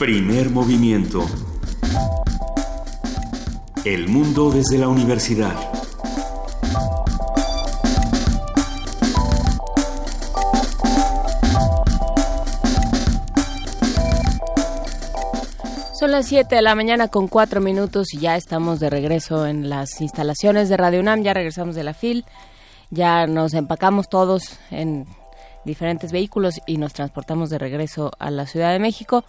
Primer movimiento. El mundo desde la universidad. Son las 7 de la mañana con 4 minutos y ya estamos de regreso en las instalaciones de Radio UNAM. Ya regresamos de la FIL. Ya nos empacamos todos en diferentes vehículos y nos transportamos de regreso a la Ciudad de México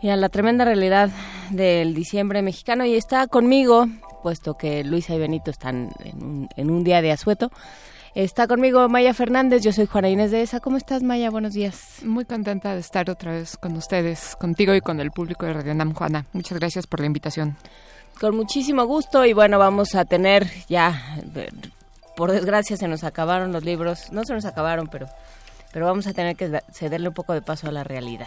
y a la tremenda realidad del diciembre mexicano. Y está conmigo, puesto que Luisa y Benito están en un, día de asueto. Está conmigo Maya Fernández, yo soy Juana Inés de ESA. ¿Cómo estás, Maya? Buenos días. Muy contenta de estar otra vez con ustedes, contigo y con el público de Radio Nam, Juana. Muchas gracias por la invitación. Con muchísimo gusto y bueno, vamos a tener ya por desgracia se nos acabaron los libros, no se nos acabaron, pero, pero vamos a tener que cederle un poco de paso a la realidad.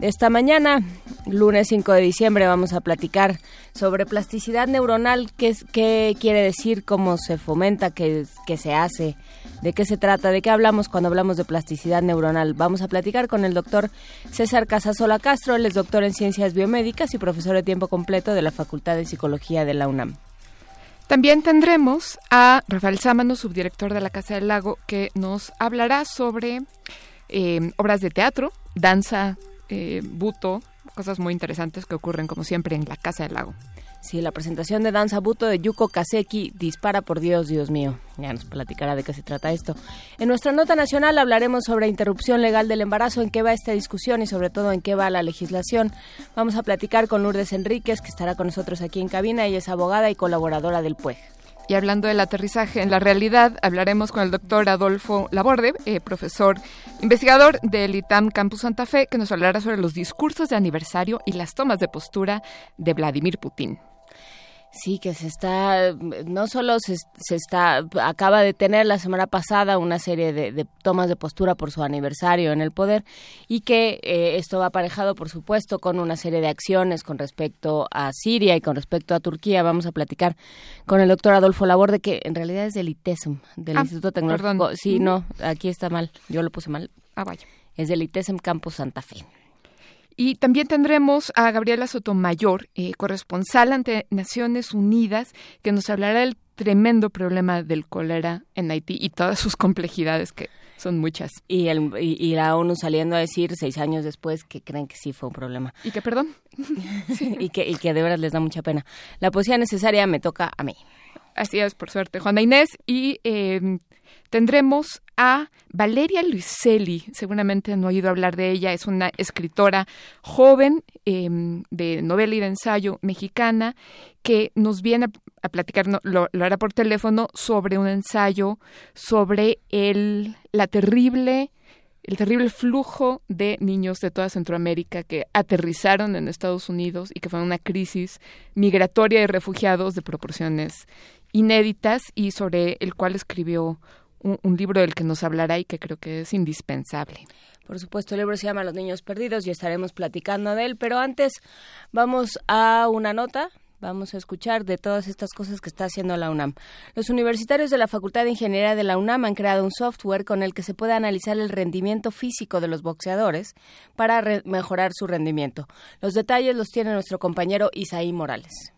Esta mañana, lunes 5 de diciembre, vamos a platicar sobre plasticidad neuronal, qué, qué quiere decir, cómo se fomenta, qué, qué, se hace, de qué se trata, de qué hablamos cuando hablamos de plasticidad neuronal. Vamos a platicar con el doctor César Casasola Castro, él es doctor en ciencias biomédicas y profesor de tiempo completo de la Facultad de Psicología de la UNAM. También tendremos a Rafael Sámano, subdirector de la Casa del Lago, que nos hablará sobre eh, obras de teatro, danza, eh, buto, cosas muy interesantes que ocurren como siempre en la Casa del Lago. Sí, la presentación de Danza Buto de Yuko Kaseki, Dispara por Dios, Dios mío. Ya nos platicará de qué se trata esto. En nuestra nota nacional hablaremos sobre interrupción legal del embarazo, en qué va esta discusión y sobre todo en qué va la legislación. Vamos a platicar con Lourdes Enríquez, que estará con nosotros aquí en cabina. Ella es abogada y colaboradora del PUEG. Y hablando del aterrizaje en la realidad, hablaremos con el doctor Adolfo Laborde, eh, profesor investigador del ITAM Campus Santa Fe, que nos hablará sobre los discursos de aniversario y las tomas de postura de Vladimir Putin. Sí, que se está, no solo se, está, acaba de tener la semana pasada una serie de, tomas de postura por su aniversario en el poder y que eh, esto va aparejado, por supuesto, con una serie de acciones con respecto a Siria y con respecto a Turquía. Vamos a platicar con el doctor Adolfo Laborde, que en realidad es del ITESM, del ah, Instituto Tecnológico. Sí, no, aquí está mal, yo lo puse mal. Ah, vaya. Es del ITESM Campus Santa Fe. Y también tendremos a Gabriela Sotomayor, eh, corresponsal ante Naciones Unidas, que nos hablará del tremendo problema del cólera en Haití y todas sus complejidades que son muchas. Y, el, y, la ONU saliendo a decir seis años después que creen que sí fue un problema. Y que perdón. y, que, y que de verdad les da mucha pena. La poesía necesaria me toca a mí. Así es, por suerte, Juana Inés. Y eh, tendremos a Valeria Luiselli. Seguramente no he oído hablar de ella. Es una escritora joven em, de novela y de ensayo mexicana que nos viene a, platicar, lo, hará por teléfono, sobre un ensayo sobre el, la terrible el terrible flujo de niños de toda Centroamérica que aterrizaron en Estados Unidos y que fue una crisis migratoria de refugiados de proporciones inéditas y sobre el cual escribió un, libro del que nos hablará y que creo que es indispensable. Por supuesto, el libro se llama Los Niños Perdidos y estaremos platicando de él, pero antes vamos a una nota vamos a escuchar de todas estas cosas que está haciendo la UNAM. Los universitarios de la Facultad de Ingeniería de la UNAM han creado un software con el que se puede analizar el rendimiento físico de los boxeadores para mejorar su rendimiento. Los detalles los tiene nuestro compañero Isaí Morales.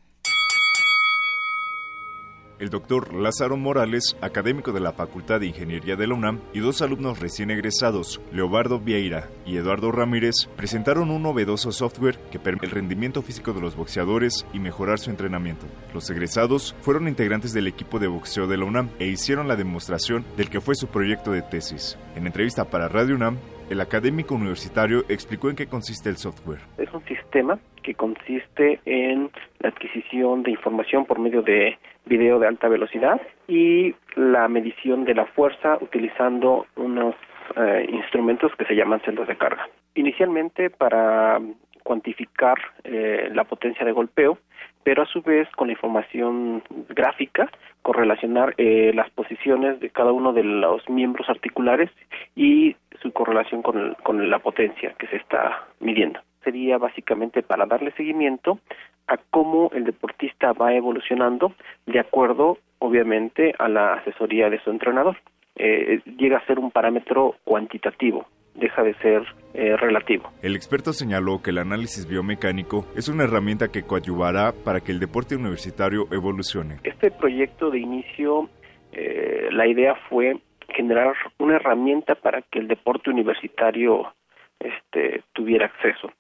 El doctor Lázaro Morales, académico de la Facultad de Ingeniería de la UNAM, y dos alumnos recién egresados, Leobardo Vieira y Eduardo Ramírez, presentaron un novedoso software que permite el rendimiento físico de los boxeadores y mejorar su entrenamiento. Los egresados fueron integrantes del equipo de boxeo de la UNAM e hicieron la demostración del que fue su proyecto de tesis. En entrevista para Radio UNAM, el académico universitario explicó en qué consiste el software. Es un sistema que consiste en la adquisición de información por medio de video de alta velocidad y la medición de la fuerza utilizando unos eh, instrumentos que se llaman celdas de carga. Inicialmente para cuantificar eh, la potencia de golpeo, pero a su vez con información gráfica correlacionar eh, las posiciones de cada uno de los miembros articulares y su correlación con, con la potencia que se está midiendo. Sería básicamente para darle seguimiento a cómo el deportista va evolucionando de acuerdo, obviamente, a la asesoría de su entrenador. Eh, llega a ser un parámetro cuantitativo deja de ser eh, relativo. El experto señaló que el análisis biomecánico es una herramienta que coadyuvará para que el deporte universitario evolucione. Este proyecto de inicio, eh, la idea fue generar una herramienta para que el deporte universitario este, tuviera acceso.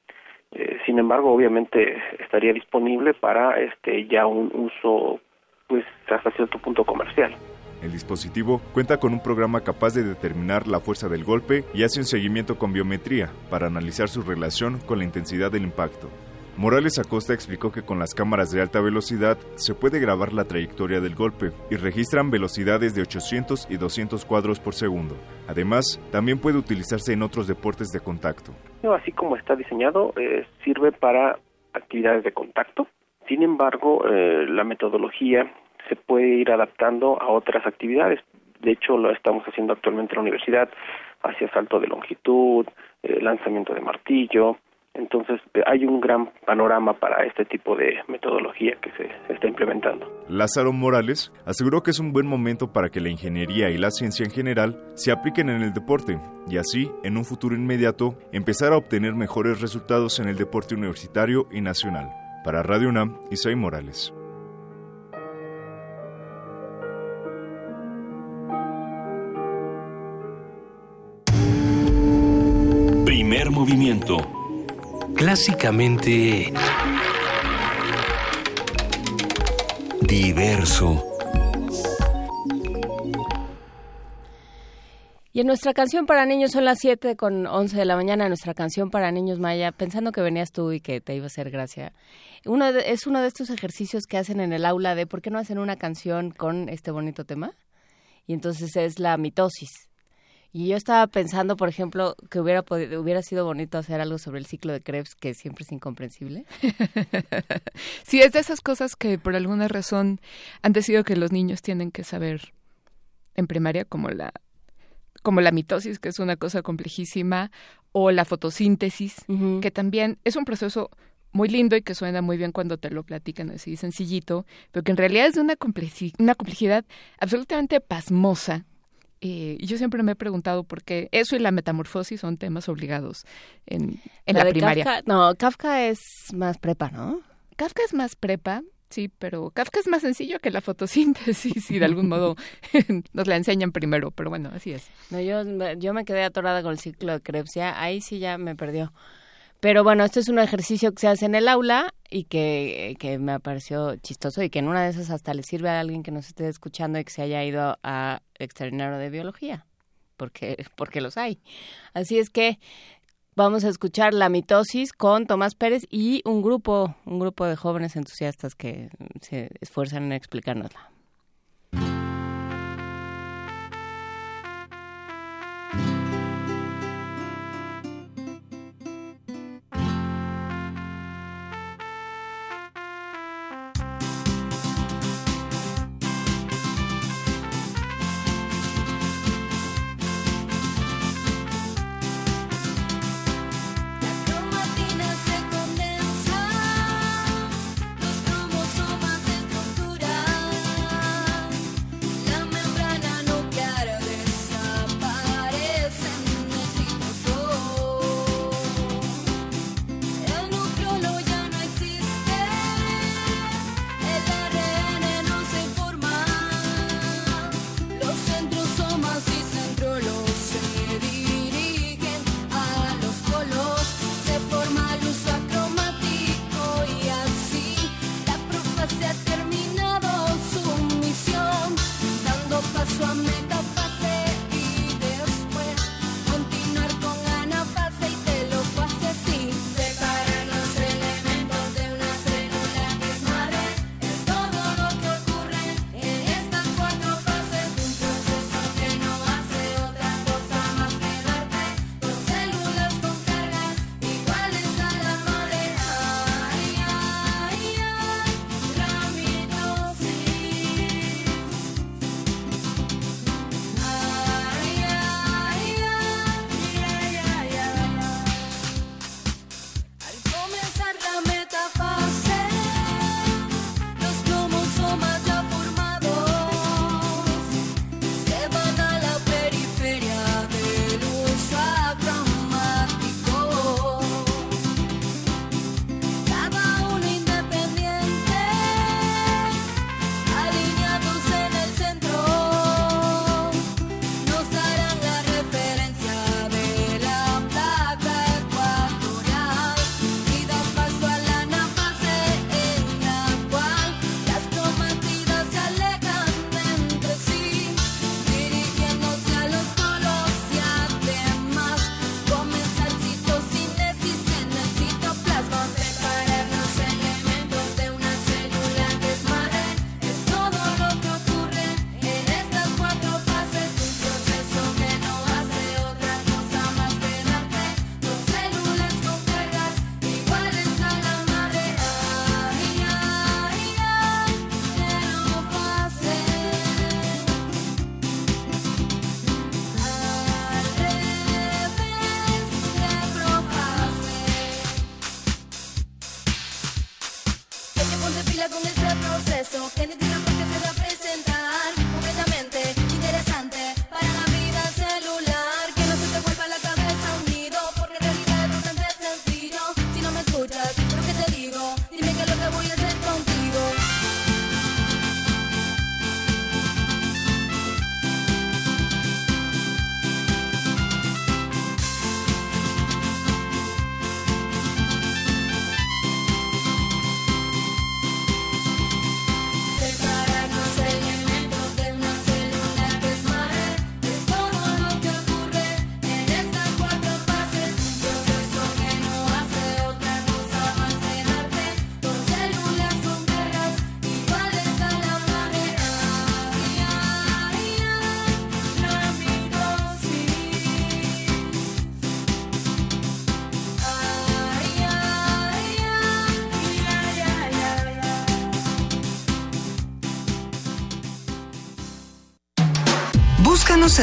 Eh, sin embargo, obviamente estaría disponible para este ya un uso, pues hasta cierto punto comercial. El dispositivo cuenta con un programa capaz de determinar la fuerza del golpe y hace un seguimiento con biometría para analizar su relación con la intensidad del impacto. Morales Acosta explicó que con las cámaras de alta velocidad se puede grabar la trayectoria del golpe y registran velocidades de 800 y 200 cuadros por segundo. Además, también puede utilizarse en otros deportes de contacto. Así como está diseñado, eh, sirve para actividades de contacto. Sin embargo, eh, la metodología se puede ir adaptando a otras actividades. De hecho, lo estamos haciendo actualmente en la universidad hacia salto de longitud, eh, lanzamiento de martillo. Entonces, eh, hay un gran panorama para este tipo de metodología que se, está implementando. Lázaro Morales aseguró que es un buen momento para que la ingeniería y la ciencia en general se apliquen en el deporte y así, en un futuro inmediato, empezar a obtener mejores resultados en el deporte universitario y nacional. Para Radio UNAM, Isaí Morales. Movimiento. Clásicamente diverso. Y en nuestra canción para niños son las 7 con 11 de la mañana, nuestra canción para niños Maya, pensando que venías tú y que te iba a hacer gracia. Uno de, es uno de estos ejercicios que hacen en el aula de ¿por qué no hacen una canción con este bonito tema? Y entonces es la mitosis. Y yo estaba pensando, por ejemplo, que hubiera podido, hubiera sido bonito hacer algo sobre el ciclo de Krebs, que siempre es incomprensible. sí, es de esas cosas que por alguna razón han decidido que los niños tienen que saber en primaria, como la como la mitosis, que es una cosa complejísima, o la fotosíntesis, uh -huh. que también es un proceso muy lindo y que suena muy bien cuando te lo platican así sencillito, pero que en realidad es de una, una complejidad absolutamente pasmosa eh, yo siempre me he preguntado por qué eso y la metamorfosis son temas obligados en, en la, la primaria. Kafka, no, Kafka es más prepa, ¿no? Kafka es más prepa, sí, pero Kafka es más sencillo que la fotosíntesis y de algún modo nos la enseñan primero, pero bueno, así es. No, yo, yo me quedé atorada con el ciclo de Krebs, ya, ahí sí ya me perdió. Pero bueno, este es un ejercicio que se hace en el aula y que, que, me pareció chistoso y que en una de esas hasta le sirve a alguien que nos esté escuchando y que se haya ido a extraordinario de biología, porque, porque los hay. Así es que vamos a escuchar la mitosis con Tomás Pérez y un grupo, un grupo de jóvenes entusiastas que se esfuerzan en explicárnosla.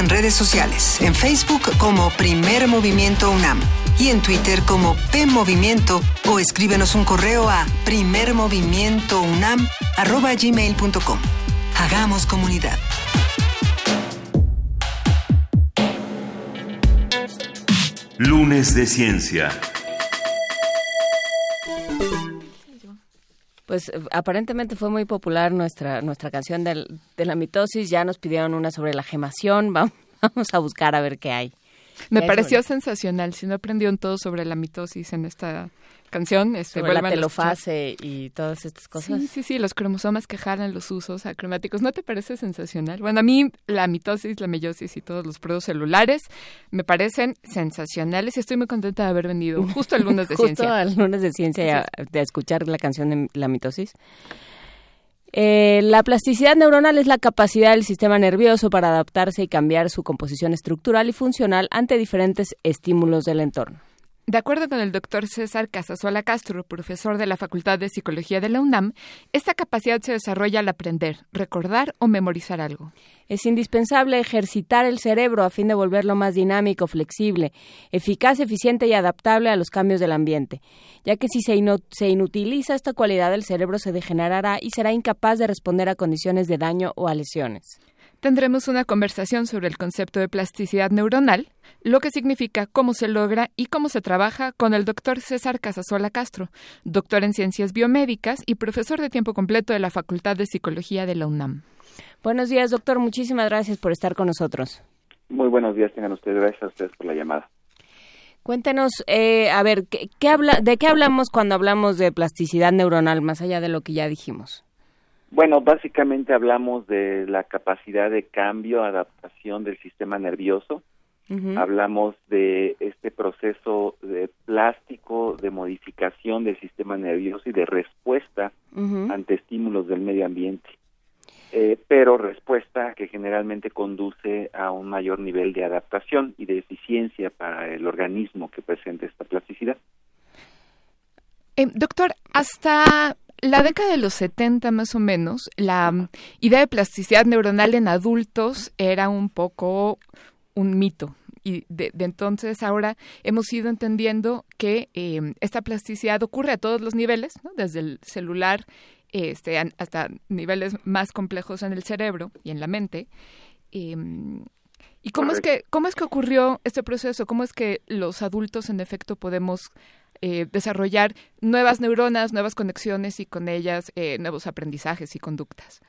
En redes sociales, en Facebook como Primer Movimiento UNAM y en Twitter como P Movimiento o escríbenos un correo a primermovimientounam@gmail.com. Hagamos comunidad. Lunes de Ciencia. Pues aparentemente fue muy popular nuestra nuestra canción de la mitosis. Ya nos pidieron una sobre la gemación. Vamos a buscar a ver qué hay. Me pareció sensacional. Si no aprendieron todo sobre la mitosis en esta canción. Este, la telofase y todas estas cosas. Sí, sí, sí, los cromosomas que jalan los usos acromáticos. ¿No te parece sensacional? Bueno, a mí la mitosis, la meiosis y todos los celulares me parecen sensacionales y estoy muy contenta de haber venido justo al lunes de ciencia. Justo al lunes de ciencia de escuchar la canción de la mitosis. Eh, la plasticidad neuronal es la capacidad del sistema nervioso para adaptarse y cambiar su composición estructural y funcional ante diferentes estímulos del entorno. De acuerdo con el doctor César Casasola Castro, profesor de la Facultad de Psicología de la UNAM, esta capacidad se desarrolla al aprender, recordar o memorizar algo. Es indispensable ejercitar el cerebro a fin de volverlo más dinámico, flexible, eficaz, eficiente y adaptable a los cambios del ambiente, ya que si se, se inutiliza esta cualidad el cerebro se degenerará y será incapaz de responder a condiciones de daño o a lesiones tendremos una conversación sobre el concepto de plasticidad neuronal, lo que significa cómo se logra y cómo se trabaja con el doctor César Casasola Castro, doctor en ciencias biomédicas y profesor de tiempo completo de la Facultad de Psicología de la UNAM. Buenos días, doctor. Muchísimas gracias por estar con nosotros. Muy buenos días, tengan ustedes. Gracias a ustedes por la llamada. Cuéntenos, eh, a ver, ¿qué, habla, ¿de qué hablamos cuando hablamos de plasticidad neuronal, más allá de lo que ya dijimos? Bueno, básicamente hablamos de la capacidad de cambio, adaptación del sistema nervioso. Hablamos de este proceso de plástico, de modificación del sistema nervioso y de respuesta ante estímulos del medio ambiente. Eh, pero respuesta que generalmente conduce a un mayor nivel de adaptación y de eficiencia para el organismo que presenta esta plasticidad. Eh, doctor, hasta la década de los 70 más o menos, la idea de plasticidad neuronal en adultos era un poco un mito. Y de, entonces ahora hemos ido entendiendo que em, esta plasticidad ocurre a todos los niveles, desde el celular este, hasta niveles más complejos en el cerebro y en la mente. Em, ¿Y cómo es, que, cómo es que ocurrió este proceso? ¿Cómo es que los adultos en efecto podemos eh, desarrollar nuevas neuronas, nuevas conexiones y con ellas eh, nuevos aprendizajes y conductas.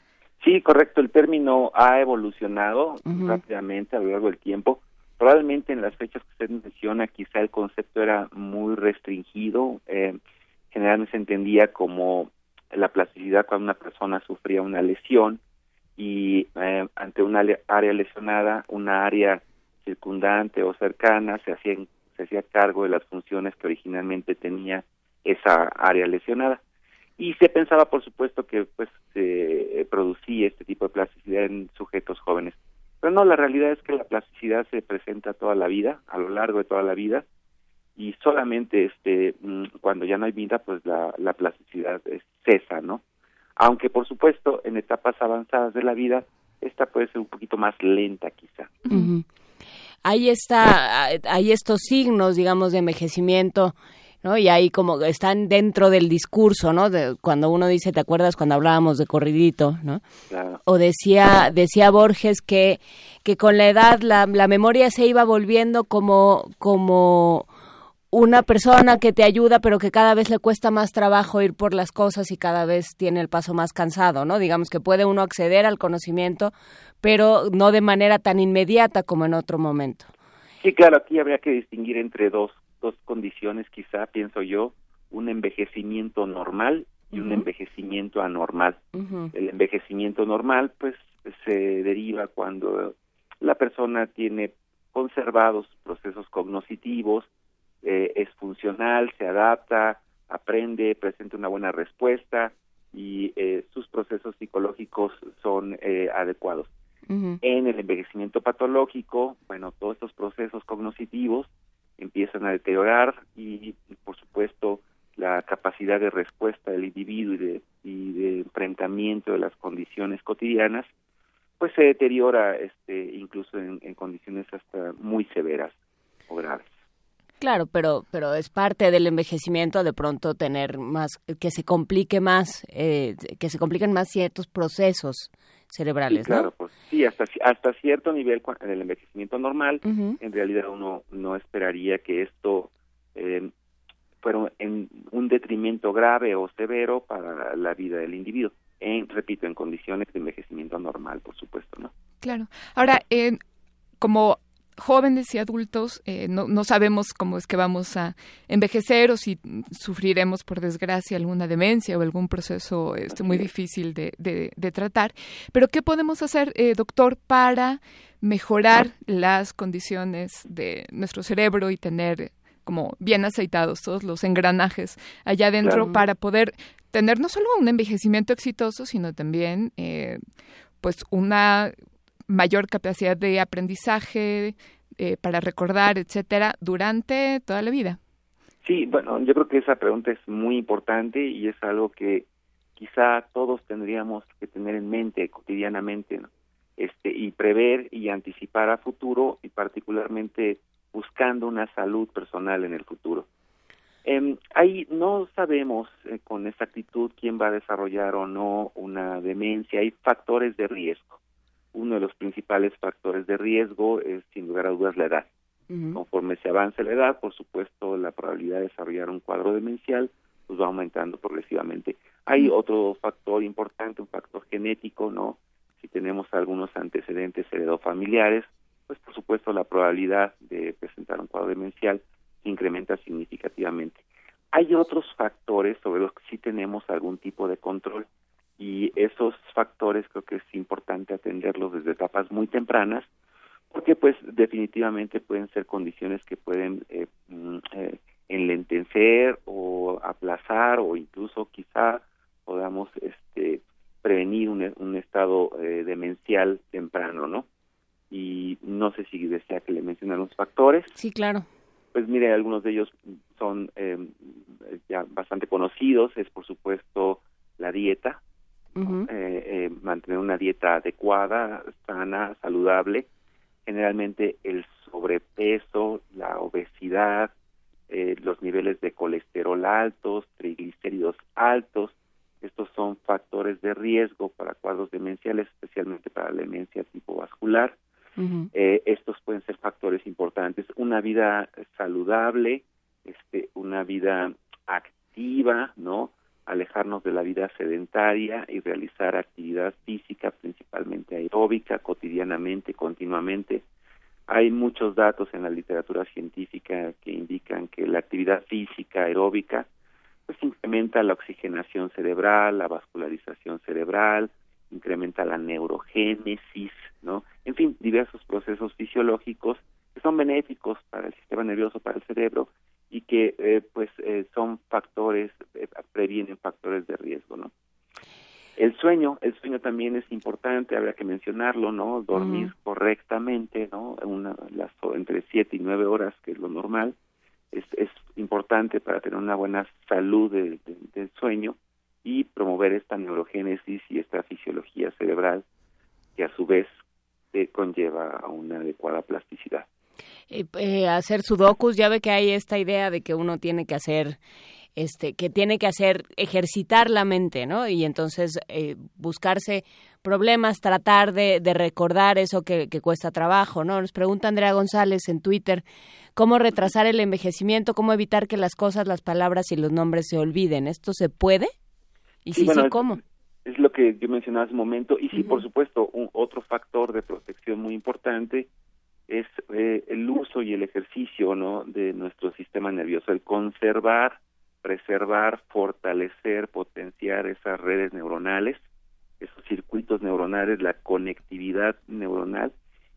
Sí, correcto. El término ha evolucionado rápidamente a lo largo del tiempo. Probablemente en las fechas que usted menciona, quizá el concepto era muy restringido. Eh, generalmente se entendía como la plasticidad cuando una persona sufría una lesión y eh, ante una área lesionada, una área circundante o cercana se hacían se hacía cargo de las funciones que originalmente tenía esa área lesionada. Y se pensaba, por supuesto, que pues se producía este tipo de plasticidad en sujetos jóvenes. Pero no, la realidad es que la plasticidad se presenta toda la vida, a lo largo de toda la vida, y solamente este mm, cuando ya no hay vida, pues la, la plasticidad cesa, ¿no? Aunque, por supuesto, en etapas avanzadas de la vida, esta puede ser un poquito más lenta, quizá hay está hay estos signos digamos de envejecimiento ¿no? Y ahí como están dentro del discurso, ¿no? De, cuando uno dice, ¿te acuerdas cuando hablábamos de corridito, ¿no? O decía decía Borges que que con la edad la, la memoria se iba volviendo como como una persona que te ayuda, pero que cada vez le cuesta más trabajo ir por las cosas y cada vez tiene el paso más cansado, ¿no? Digamos que puede uno acceder al conocimiento, pero no de manera tan inmediata como en otro momento. Sí, claro, aquí habría que distinguir entre dos, dos condiciones, quizá, pienso yo, un envejecimiento normal y un envejecimiento anormal. El envejecimiento normal, pues, se deriva cuando la persona tiene conservados procesos cognitivos, eh, es funcional, se adapta, aprende, presenta una buena respuesta y eh, sus procesos psicológicos son eh, adecuados. En el envejecimiento patológico, bueno, todos estos procesos cognitivos empiezan a deteriorar y, por supuesto, la capacidad de respuesta del individuo y de, y de enfrentamiento de las condiciones cotidianas, pues se deteriora este incluso en, condiciones hasta muy severas o graves. Claro, pero pero es parte del envejecimiento de pronto tener más que se complique más, eh, que se compliquen más ciertos procesos cerebrales, claro, pues sí, hasta hasta cierto nivel en el envejecimiento normal, en realidad uno no esperaría que esto eh, fuera en un detrimento grave o severo para la vida del individuo en, repito, en condiciones de envejecimiento normal, por supuesto, ¿no? Claro. Ahora, eh, como jóvenes y adultos eh, no, no, sabemos cómo es que vamos a envejecer o si sufriremos por desgracia alguna demencia o algún proceso este, muy difícil de, de, tratar. Pero ¿qué podemos hacer, eh, doctor, para mejorar las condiciones de nuestro cerebro y tener como bien aceitados todos los engranajes allá adentro para poder tener no solo un envejecimiento exitoso, sino también eh, pues una mayor capacidad de aprendizaje eh, para recordar, etcétera, durante toda la vida. Sí, bueno, yo creo que esa pregunta es muy importante y es algo que quizá todos tendríamos que tener en mente cotidianamente, este y prever y anticipar a futuro y particularmente buscando una salud personal en el futuro. Eh, ahí no sabemos eh, con exactitud quién va a desarrollar o no una demencia. Hay factores de riesgo. Uno de los principales factores de riesgo es, sin lugar a dudas, la edad. Conforme se avanza la edad, por supuesto, la probabilidad de desarrollar un cuadro demencial pues va aumentando progresivamente. Hay otro factor importante, un factor genético, ¿no? Si tenemos algunos antecedentes heredofamiliares, pues por supuesto la probabilidad de presentar un cuadro demencial incrementa significativamente. Hay otros factores sobre los que sí tenemos algún tipo de control y esos factores creo que es importante atenderlos desde etapas muy tempranas porque pues definitivamente pueden ser condiciones que pueden eh, mm, eh, enlentecer o aplazar o incluso quizá podamos este prevenir un, un estado eh, demencial temprano, ¿no? Y no sé si desea que le mencione los factores. Sí, claro. Pues mire, algunos de ellos son eh, ya bastante conocidos, es por supuesto la dieta, eh, eh, mantener una dieta adecuada, sana, saludable, generalmente el sobrepeso, la obesidad, los niveles de colesterol altos, triglicéridos altos, estos son factores de riesgo para cuadros demenciales, especialmente para la demencia tipo vascular. Eh, estos pueden ser factores importantes. Una vida saludable, este, una vida activa, ¿no? Alejarnos de la vida sedentaria y realizar actividad física, principalmente aeróbica, cotidianamente, continuamente. Hay muchos datos en la literatura científica que indican que la actividad física aeróbica pues incrementa la oxigenación cerebral, la vascularización cerebral, incrementa la neurogénesis, ¿no? En fin, diversos procesos fisiológicos que son benéficos para el sistema nervioso, para el cerebro y que eh, pues eh, son factores, eh, previenen factores de riesgo, ¿no? El sueño, el sueño también es importante, habría que mencionarlo, ¿no? Dormir correctamente, ¿no? Una, las, entre siete y nueve horas, que es lo normal, es, es importante para tener una buena salud del sueño y promover esta neurogénesis y esta fisiología cerebral que a su vez eh, conlleva a una adecuada plasticidad. Eh, eh, hacer sudokus, ya ve que hay esta idea de que uno tiene que hacer este que tiene que hacer ejercitar la mente, ¿no? Y entonces eh, buscarse problemas, tratar de, de recordar eso que, que, cuesta trabajo, ¿no? Nos pregunta Andrea González en Twitter cómo retrasar el envejecimiento, cómo evitar que las cosas, las palabras y los nombres se olviden. ¿Esto se puede? Y sí, sí, ¿cómo? Es, lo que yo mencionaba hace un momento. Y sí, por supuesto, un, otro factor de protección muy importante es eh, el uso y el ejercicio ¿no? de nuestro sistema nervioso, el conservar, preservar, fortalecer, potenciar esas redes neuronales, esos circuitos neuronales, la conectividad neuronal,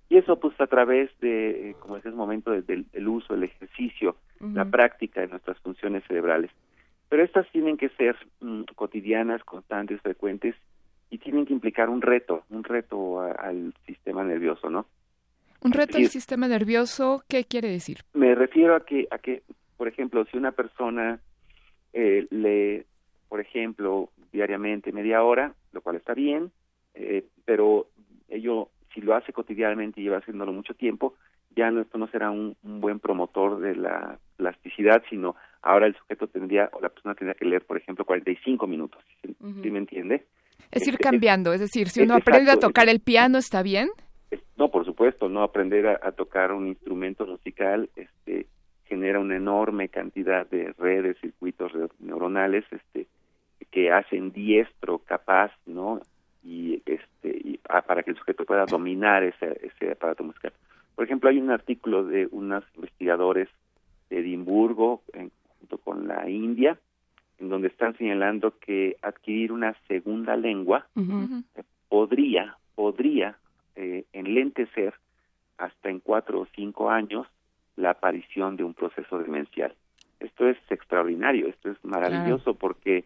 y eso pues a través de, eh, como decía un momento, del el uso, el ejercicio, la práctica de nuestras funciones cerebrales. Pero estas tienen que ser mm, cotidianas, constantes, frecuentes y tienen que implicar un reto, un reto al sistema nervioso, ¿no? Un reto al sistema nervioso, ¿qué quiere decir? Me refiero a que, a que, por ejemplo, si una persona eh, lee, por ejemplo, diariamente media hora, lo cual está bien, eh, pero ello, si lo hace cotidianamente y lleva haciéndolo mucho tiempo, ya no, esto no será un, buen promotor de la plasticidad, sino ahora el sujeto tendría, o la persona tendría que leer, por ejemplo, 45 minutos, ¿sí, me entiende? Es ir cambiando, es decir, si uno aprende a tocar el piano, ¿está bien? No, por supuesto, no aprender a, tocar un instrumento musical este, genera una enorme cantidad de redes, circuitos neuronales este, que hacen diestro, capaz, ¿no? Y, este, ah, para que el sujeto pueda dominar ese, ese aparato musical. Por ejemplo, hay un artículo de unos investigadores de Edimburgo, junto con la India, en donde están señalando que adquirir una segunda lengua podría, podría eh, enlentecer hasta en cuatro o cinco años la aparición de un proceso demencial. Esto es extraordinario, esto es maravilloso porque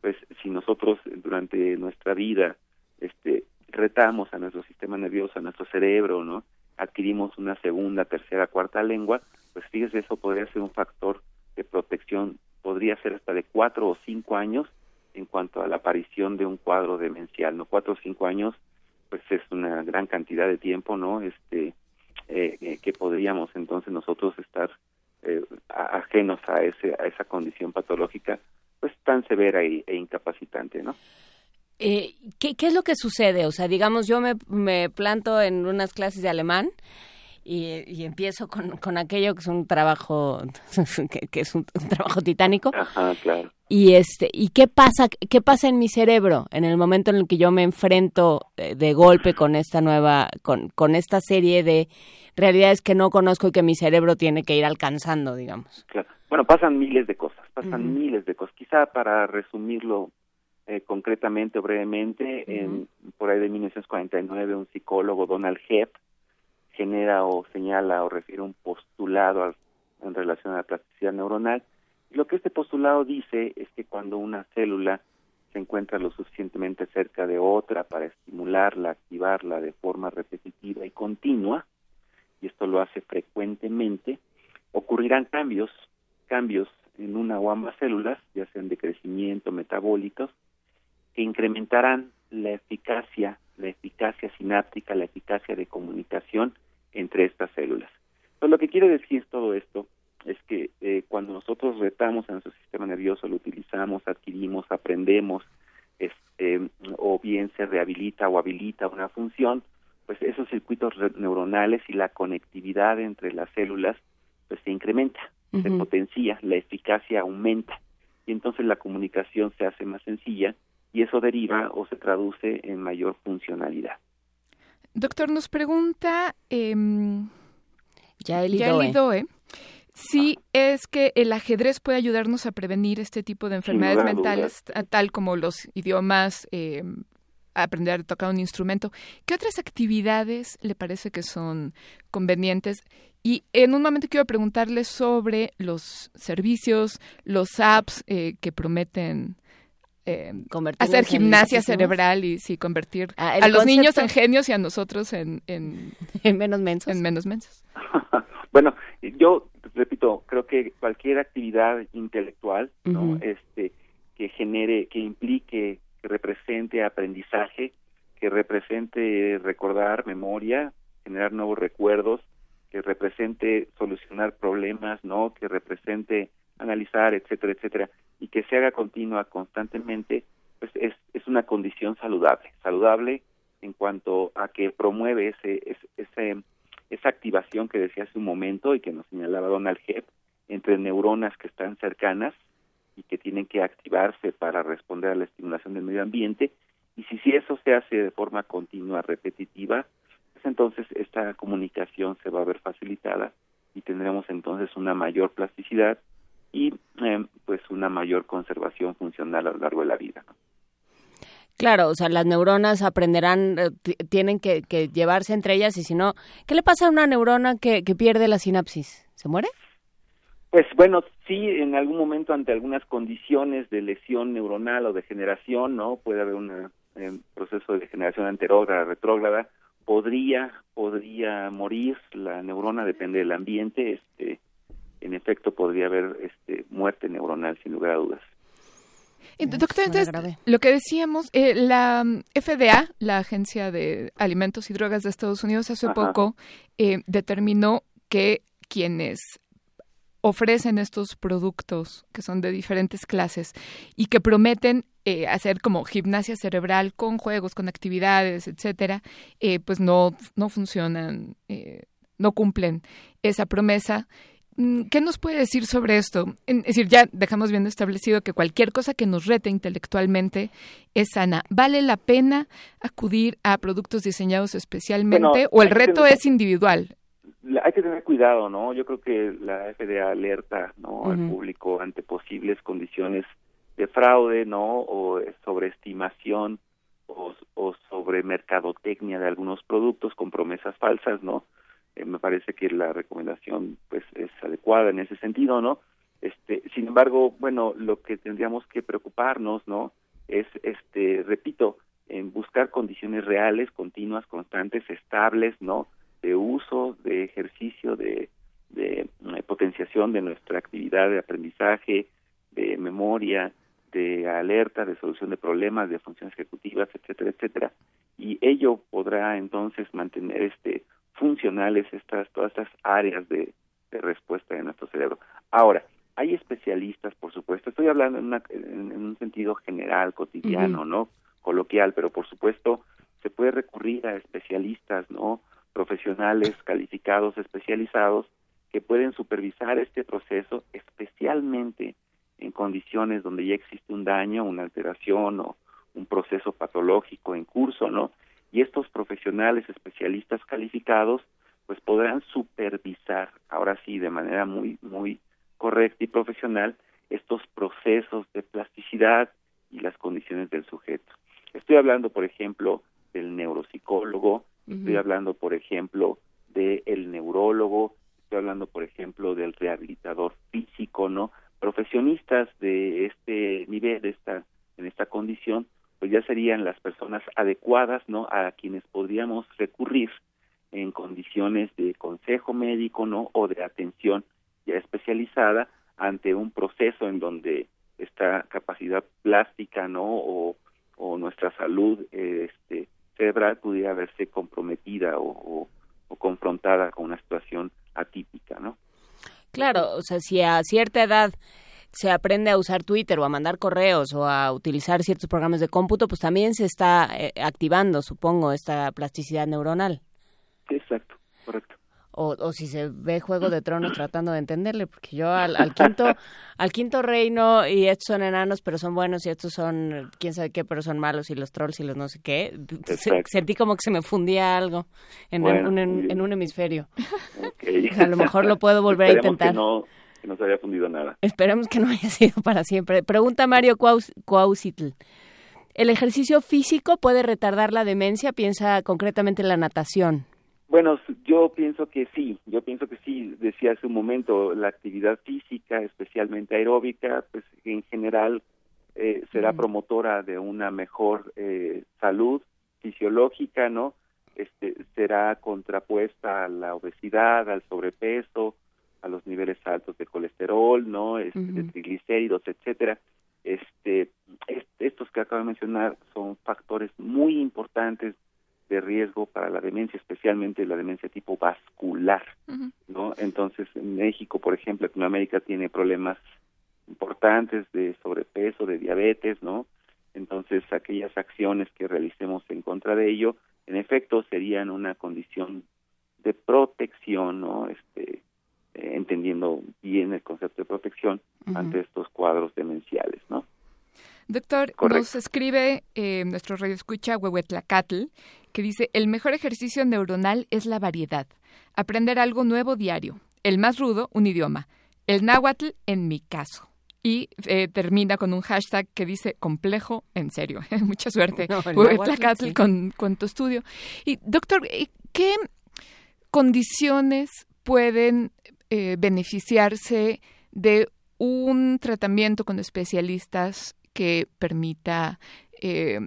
pues si nosotros durante nuestra vida este retamos a nuestro sistema nervioso, a nuestro cerebro, ¿no? adquirimos una segunda, tercera, cuarta lengua, pues fíjese, eso podría ser un factor de protección, podría ser hasta de cuatro o cinco años en cuanto a la aparición de un cuadro demencial, ¿no? Cuatro o cinco años, pues es una gran cantidad de tiempo, ¿no? Este, eh, eh, que podríamos entonces nosotros estar eh, ajenos a ese a esa condición patológica pues tan severa e, e incapacitante no eh, ¿qué, ¿qué, es lo que sucede? O sea, digamos, yo me, me planto en unas clases de alemán y, y empiezo con, con, aquello que es un trabajo que, es un, trabajo titánico. Ajá, claro. Y este, ¿y qué pasa qué pasa en mi cerebro en el momento en el que yo me enfrento de, de golpe con esta nueva con, con esta serie de realidades que no conozco y que mi cerebro tiene que ir alcanzando, digamos? Claro. Bueno, pasan miles de cosas, pasan miles de cosas. Quizá para resumirlo eh, concretamente o brevemente, en, por ahí de 1949 un psicólogo, Donald Hebb, genera o señala o refiere un postulado en relación a la plasticidad neuronal. Lo que este postulado dice es que cuando una célula se encuentra lo suficientemente cerca de otra para estimularla, activarla de forma repetitiva y continua, y esto lo hace frecuentemente, ocurrirán cambios, cambios en una o ambas células, ya sean de crecimiento, metabólicos, que incrementarán la eficacia, la eficacia sináptica, la eficacia de comunicación entre estas células. Entonces, lo que quiere decir todo esto es que eh, cuando nosotros retamos a nuestro sistema nervioso, lo utilizamos, adquirimos, aprendemos, este, o bien se rehabilita o habilita una función, pues esos circuitos neuronales y la conectividad entre las células pues se incrementa, se potencia, la eficacia aumenta y entonces la comunicación se hace más sencilla y eso deriva o se traduce en mayor funcionalidad. Doctor, nos pregunta eh, Yaeli Doe. Si es que el ajedrez puede ayudarnos a prevenir este tipo de enfermedades mentales, tal como los idiomas, eh, aprender a tocar un instrumento. ¿Qué otras actividades le parece que son convenientes? Y en un momento quiero preguntarle sobre los servicios, los apps eh, que prometen eh, hacer gimnasia cerebral y sí, convertir ah, a los niños en genios y a nosotros en, en, menos mensos. En menos mensos. bueno, yo repito, creo que cualquier actividad intelectual, ¿no? Este que genere, que implique, que represente aprendizaje, que represente recordar memoria, generar nuevos recuerdos, que represente solucionar problemas, ¿no? Que represente analizar, etcétera, etcétera, y que se haga continua constantemente, pues es, es una condición saludable, saludable en cuanto a que promueve ese, ese, esa activación que decía hace un momento y que nos señalaba Donald Hebb entre neuronas que están cercanas y que tienen que activarse para responder a la estimulación del medio ambiente y si, eso se hace de forma continua, repetitiva, pues entonces esta comunicación se va a ver facilitada y tendremos entonces una mayor plasticidad y eh, pues una mayor conservación funcional a lo largo de la vida. Claro, o sea, las neuronas aprenderán, eh, tienen que, llevarse entre ellas y si no, ¿qué le pasa a una neurona que, pierde la sinapsis? ¿Se muere? Pues bueno, sí, en algún momento ante algunas condiciones de lesión neuronal o degeneración, ¿no? Puede haber un eh, proceso de degeneración anterógrada, retrógrada, podría, podría morir la neurona, depende del ambiente, este, en efecto podría haber este, muerte neuronal sin lugar a dudas. Doctor, entonces, lo que decíamos, eh, la mm, FDA, la Agencia de Alimentos y Drogas de Estados Unidos, hace poco eh, determinó que quienes ofrecen estos productos que son de diferentes clases y que prometen eh, hacer como gimnasia cerebral con juegos, con actividades, etcétera, eh, pues no, no funcionan, eh, no cumplen esa promesa. Mm, ¿Qué nos puede decir sobre esto? Es decir, ya dejamos bien establecido que cualquier cosa que nos rete intelectualmente es sana. ¿Vale la pena acudir a productos diseñados especialmente o el reto es individual? hay que tener cuidado, ¿no? Yo creo que la FDA alerta, ¿no? Al público ante posibles condiciones de fraude, ¿no? O sobreestimación o, o sobre mercadotecnia de algunos productos con promesas falsas, ¿no? Eh, me parece que la recomendación, pues, es adecuada en ese sentido, ¿no? Este, sin embargo, bueno, lo que tendríamos que preocuparnos, ¿no? Es, este, repito, en buscar condiciones reales, continuas, constantes, estables, ¿no? de uso, de ejercicio, de, de, eh, potenciación de nuestra actividad de aprendizaje, de memoria, de alerta, de solución de problemas, de funciones ejecutivas, etcétera, etcétera. Y ello podrá entonces mantener este funcionales estas todas estas áreas de, de respuesta de nuestro cerebro. Ahora, hay especialistas, por supuesto. Estoy hablando en, una, en, un sentido general, cotidiano, ¿no? Coloquial, pero por supuesto se puede recurrir a especialistas, ¿no? profesionales calificados, especializados, que pueden supervisar este proceso, especialmente en condiciones donde ya existe un daño, una alteración o un proceso patológico en curso, ¿no? Y estos profesionales especialistas calificados, pues podrán supervisar, ahora sí, de manera muy, muy correcta y profesional, estos procesos de plasticidad y las condiciones del sujeto. Estoy hablando, por ejemplo, del neuropsicólogo, Estoy hablando, por ejemplo, del el neurólogo, estoy hablando, por ejemplo, del rehabilitador físico, ¿no? Profesionistas de este nivel, de esta, en esta condición, pues ya serían las personas adecuadas, ¿no? A quienes podríamos recurrir en condiciones de consejo médico, ¿no? O de atención ya especializada ante un proceso en donde esta capacidad plástica, ¿no? O, o nuestra salud, este, cerebral pudiera verse comprometida o, confrontada con una situación atípica, ¿no? Claro, o sea, si a cierta edad se aprende a usar Twitter o a mandar correos o a utilizar ciertos programas de cómputo, pues también se está eh, activando, supongo, esta plasticidad neuronal. Exacto, correcto o, si se ve Juego de Tronos tratando de entenderle, porque yo al, quinto al quinto reino y estos son enanos pero son buenos y estos son quién sabe qué pero son malos y los trolls y los no sé qué, sentí como que se me fundía algo en, un, en, un hemisferio. A lo mejor lo puedo volver a intentar. Que no, se haya fundido nada. Esperemos que no haya sido para siempre. Pregunta Mario Cuausitl. ¿El ejercicio físico puede retardar la demencia? Piensa concretamente en la natación. Bueno, yo pienso que sí, yo pienso que sí, decía hace un momento, la actividad física, especialmente aeróbica, pues en general eh, será promotora de una mejor eh, salud fisiológica, ¿no? Este, será contrapuesta a la obesidad, al sobrepeso, a los niveles altos de colesterol, ¿no? Este, De triglicéridos, etcétera. Este, estos que acabo de mencionar son factores muy importantes de riesgo para la demencia, especialmente la demencia tipo vascular, ¿no? Entonces, en México, por ejemplo, Latinoamérica tiene problemas importantes de sobrepeso, de diabetes, ¿no? Entonces, aquellas acciones que realicemos en contra de ello, en efecto, serían una condición de protección, ¿no? Este, eh, entendiendo bien el concepto de protección ante estos cuadros demenciales, ¿no? Doctor, nos escribe eh, nuestro radio escucha Huehuetlacatl, que dice, el mejor ejercicio neuronal es la variedad, aprender algo nuevo diario, el más rudo, un idioma, el náhuatl en mi caso. Y eh, termina con un hashtag que dice complejo en serio. Mucha suerte, Huehuetlacatl, con, con tu estudio. Y doctor, ¿qué condiciones pueden eh, beneficiarse de un tratamiento con especialistas que permita eh,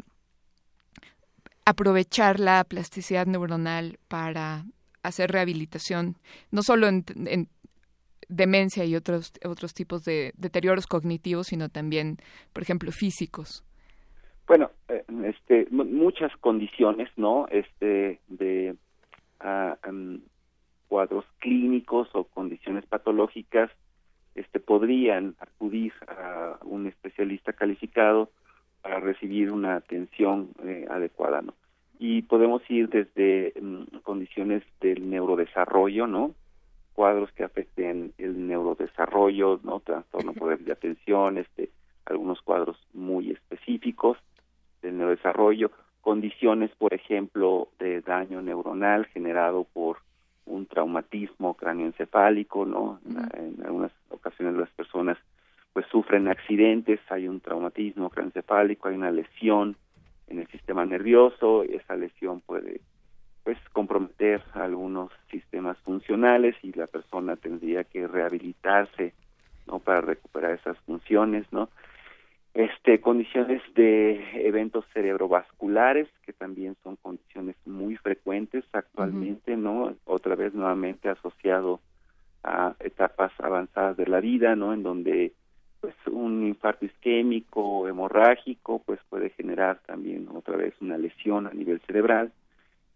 aprovechar la plasticidad neuronal para hacer rehabilitación, no solo en, demencia y otros otros tipos de deterioros cognitivos, sino también, por ejemplo, físicos. Bueno, eh, este, muchas condiciones, ¿no? Este, de uh, cuadros clínicos o condiciones patológicas este, podrían acudir a un especialista calificado para recibir una atención eh, adecuada, ¿no? Y podemos ir desde mm, condiciones del neurodesarrollo, ¿no? Cuadros que afecten el neurodesarrollo, ¿no? Trastorno por de atención, este, algunos cuadros muy específicos del neurodesarrollo, condiciones, por ejemplo, de daño neuronal generado por un traumatismo cráneoencefálico, ¿no? En algunas ocasiones las personas pues sufren accidentes, hay un traumatismo cráneoencefálico, hay una lesión en el sistema nervioso, y esa lesión puede pues comprometer algunos sistemas funcionales y la persona tendría que rehabilitarse, ¿no? para recuperar esas funciones, ¿no? este condiciones de eventos cerebrovasculares que también son muy frecuentes actualmente no otra vez nuevamente asociado a etapas avanzadas de la vida no en donde pues un infarto isquémico hemorrágico pues puede generar también otra vez una lesión a nivel cerebral.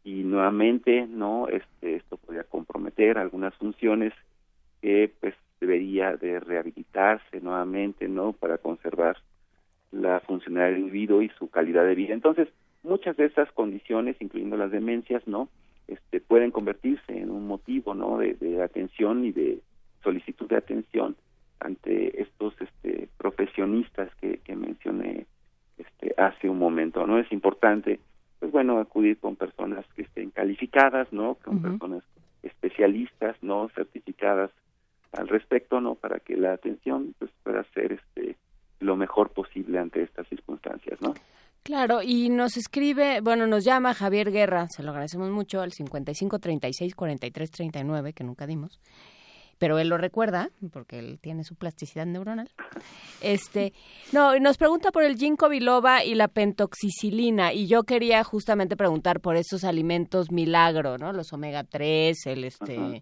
Y nuevamente no este esto podría comprometer algunas funciones que pues debería de rehabilitarse nuevamente no para conservar la funcionalidad del individuo y su calidad de vida. Entonces, muchas de esas condiciones, incluyendo las demencias, ¿no? Este, pueden convertirse en un motivo, ¿no? De, atención y de solicitud de atención ante estos este, profesionistas que, que mencioné este, hace un momento, ¿no? Es importante, pues bueno, acudir con personas que estén calificadas, ¿no? Con personas especialistas, ¿no? Certificadas al respecto, ¿no? Para que la atención pues pueda ser este lo mejor posible ante estas circunstancias, ¿no? Claro, y nos escribe, bueno, nos llama Javier Guerra, se lo agradecemos mucho, al 55 36 43 39, que nunca dimos, pero él lo recuerda, porque él tiene su plasticidad neuronal. Este, no, nos pregunta por el ginkgo biloba y la pentoxicilina, y yo quería justamente preguntar por esos alimentos milagro, ¿no? Los omega 3, el este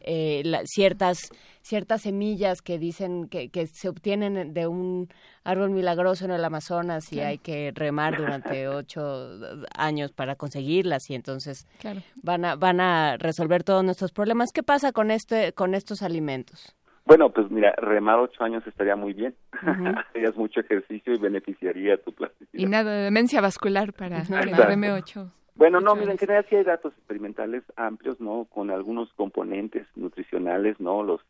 eh, ciertas ciertas semillas que dicen que, que se obtienen de un árbol milagroso en el Amazonas y hay que remar durante ocho años para conseguirlas y entonces van a van a resolver todos nuestros problemas. ¿Qué pasa con este con estos alimentos? Bueno, pues mira, remar ocho años estaría muy bien. Harías mucho ejercicio y beneficiaría tu plasticidad. Y nada de demencia vascular para que reme ocho. Bueno, no, mira, en general sí hay datos experimentales amplios, ¿no? Con algunos componentes nutricionales, ¿no? Los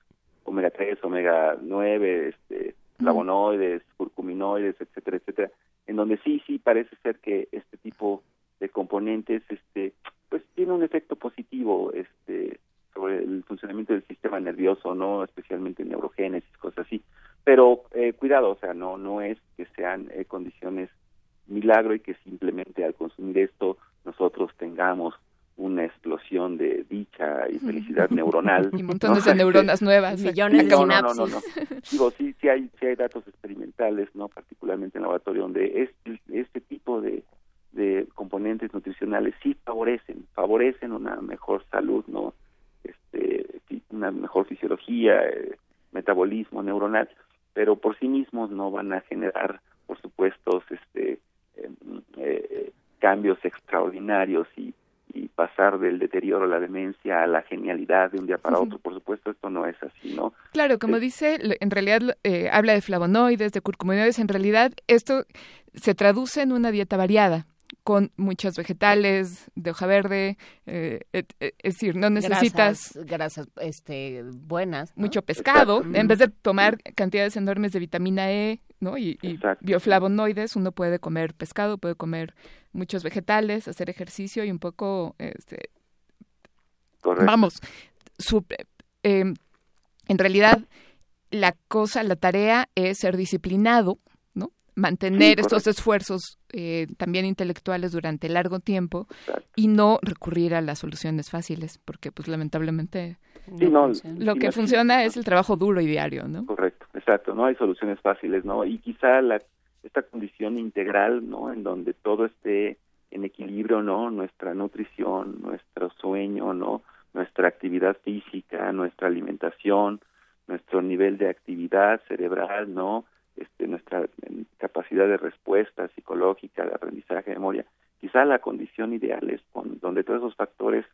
omega 3, omega 9, este, flavonoides, curcuminoides, etcétera, etcétera, en donde sí, sí parece ser que este tipo de componentes, este, pues tiene un efecto positivo, este, sobre el funcionamiento del sistema nervioso, ¿no? Especialmente neurogénesis, cosas así. Pero eh, cuidado, o sea, no, no es que sean eh, condiciones milagro y que simplemente al consumir esto nosotros tengamos una explosión de dicha y felicidad neuronal. Y montones de neuronas nuevas, millones de sinapsis. No, no, no, Digo, sí, sí hay, sí hay datos experimentales, no particularmente en laboratorio, donde este, este tipo de, de componentes nutricionales sí favorecen, favorecen una mejor salud, no, este, una mejor fisiología, eh, metabolismo neuronal, pero por sí mismos no van a generar, por supuesto, este, eh, eh, cambios extraordinarios y, pasar del deterioro a la demencia a la genialidad de un día para otro. Por supuesto, esto no es así, ¿no? Claro, como dice, en realidad eh, habla de flavonoides, de curcuminoides. En realidad, esto se traduce en una dieta variada con muchos vegetales de hoja verde, eh, es decir, no necesitas grasas, este, buenas, mucho pescado, en vez de tomar cantidades enormes de vitamina E, ¿no? Y, bioflavonoides, uno puede comer pescado, puede comer muchos vegetales, hacer ejercicio y un poco, este, vamos, eh, en realidad la cosa, la tarea es ser disciplinado mantener estos esfuerzos eh, también intelectuales durante largo tiempo y no recurrir a las soluciones fáciles, porque pues lamentablemente lo que funciona es el trabajo duro y diario, ¿no? Correcto, exacto, no hay soluciones fáciles, ¿no? Y quizá la, esta condición integral, ¿no? En donde todo esté en equilibrio, ¿no? Nuestra nutrición, nuestro sueño, ¿no? Nuestra actividad física, nuestra alimentación, nuestro nivel de actividad cerebral, ¿no? Este, nuestra capacidad de respuesta psicológica, de aprendizaje, de memoria. Quizá la condición ideal es donde todos esos factores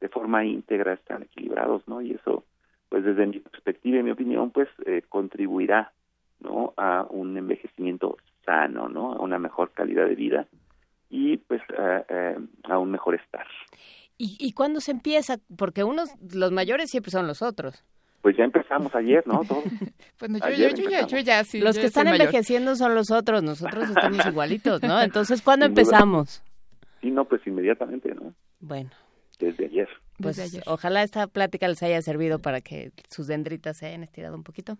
de forma íntegra están equilibrados, ¿no? Y eso, pues desde mi perspectiva y mi opinión, pues eh, contribuirá, ¿no? A un envejecimiento sano, ¿no? A una mejor calidad de vida y pues a, un mejor estar. ¿Y, ¿Y cuándo se empieza? Porque unos, los mayores siempre son los otros. Pues ya empezamos ayer, ¿no? bueno, yo, yo, ya, yo, ya, sí. Los que están envejeciendo son los otros, nosotros estamos igualitos, ¿no? Entonces, ¿cuándo empezamos? Sí, no, pues inmediatamente, ¿no? Bueno. Desde ayer. Pues Desde ayer. ojalá esta plática les haya servido para que sus dendritas se hayan estirado un poquito.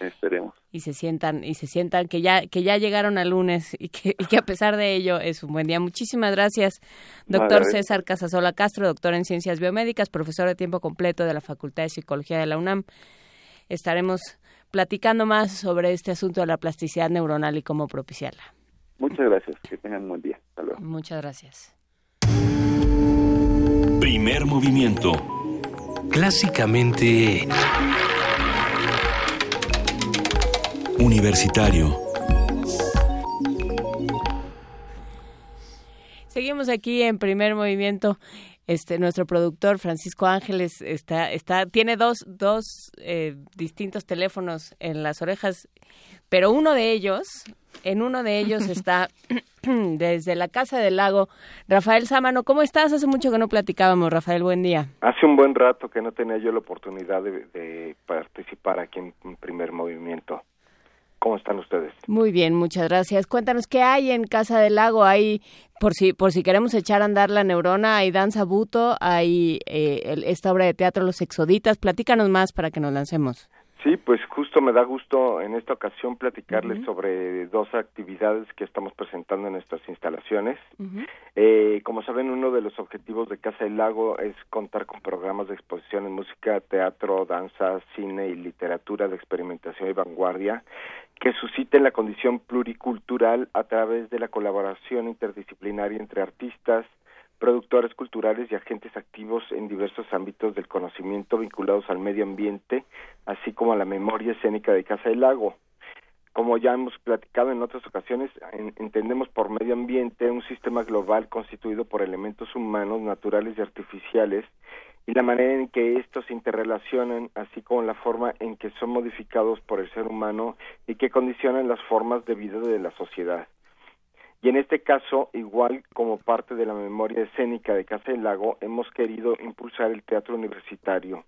Esperemos. Y se sientan y se sientan que ya que ya llegaron al lunes y que, y que a pesar de ello es un buen día. Muchísimas gracias, doctor César Casasola Castro, doctor en Ciencias Biomédicas, profesor de tiempo completo de la Facultad de Psicología de la UNAM. Estaremos platicando más sobre este asunto de la plasticidad neuronal y cómo propiciarla. Muchas gracias. Que tengan un buen día. Hasta luego. Muchas gracias. Primer movimiento. Clásicamente... Universitario. Seguimos aquí en primer movimiento. Este, nuestro productor Francisco Ángeles está, está, tiene dos, dos eh, distintos teléfonos en las orejas, pero uno de ellos, en uno de ellos está desde la Casa del Lago, Rafael Sámano. ¿Cómo estás? Hace mucho que no platicábamos, Rafael, buen día. Hace un buen rato que no tenía yo la oportunidad de, de participar aquí en primer movimiento. ¿Cómo están ustedes? Muy bien, muchas gracias. Cuéntanos qué hay en Casa del Lago. Hay, por si por si queremos echar a andar la neurona, hay danza buto, hay eh, esta obra de teatro Los Exoditas. Platícanos más para que nos lancemos. Sí, pues justo me da gusto en esta ocasión platicarles sobre dos actividades que estamos presentando en nuestras instalaciones. eh, como saben, uno de los objetivos de Casa del Lago es contar con programas de exposición en música, teatro, danza, cine y literatura de experimentación y vanguardia que susciten la condición pluricultural a través de la colaboración interdisciplinaria entre artistas, productores culturales y agentes activos en diversos ámbitos del conocimiento vinculados al medio ambiente, así como a la memoria escénica de Casa del Lago. Como ya hemos platicado en otras ocasiones, en, entendemos por medio ambiente un sistema global constituido por elementos humanos, naturales y artificiales, y la manera en que estos se interrelacionan, así como la forma en que son modificados por el ser humano y que condicionan las formas de vida de la sociedad. Y en este caso, igual como parte de la memoria escénica de Casa del Lago, hemos querido impulsar el teatro universitario,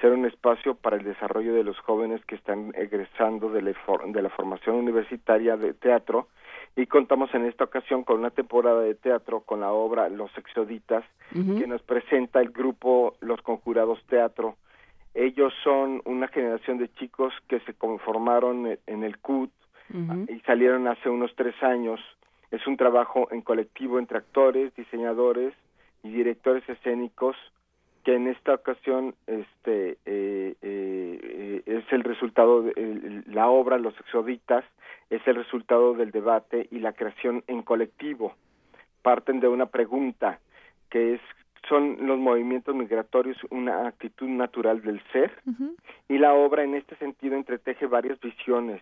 ser un espacio para el desarrollo de los jóvenes que están egresando de la, de la formación universitaria de teatro. Y contamos en esta ocasión con una temporada de teatro con la obra Los Exoditas que nos presenta el grupo Los Conjurados Teatro. Ellos son una generación de chicos que se conformaron en el CUT y salieron hace unos tres años es un trabajo en colectivo entre actores, diseñadores y directores escénicos que en esta ocasión este eh, eh, es el resultado de la obra Los Exoditas es el resultado del debate y la creación en colectivo. Parten de una pregunta que es son los movimientos migratorios una actitud natural del ser y la obra en este sentido entreteje varias visiones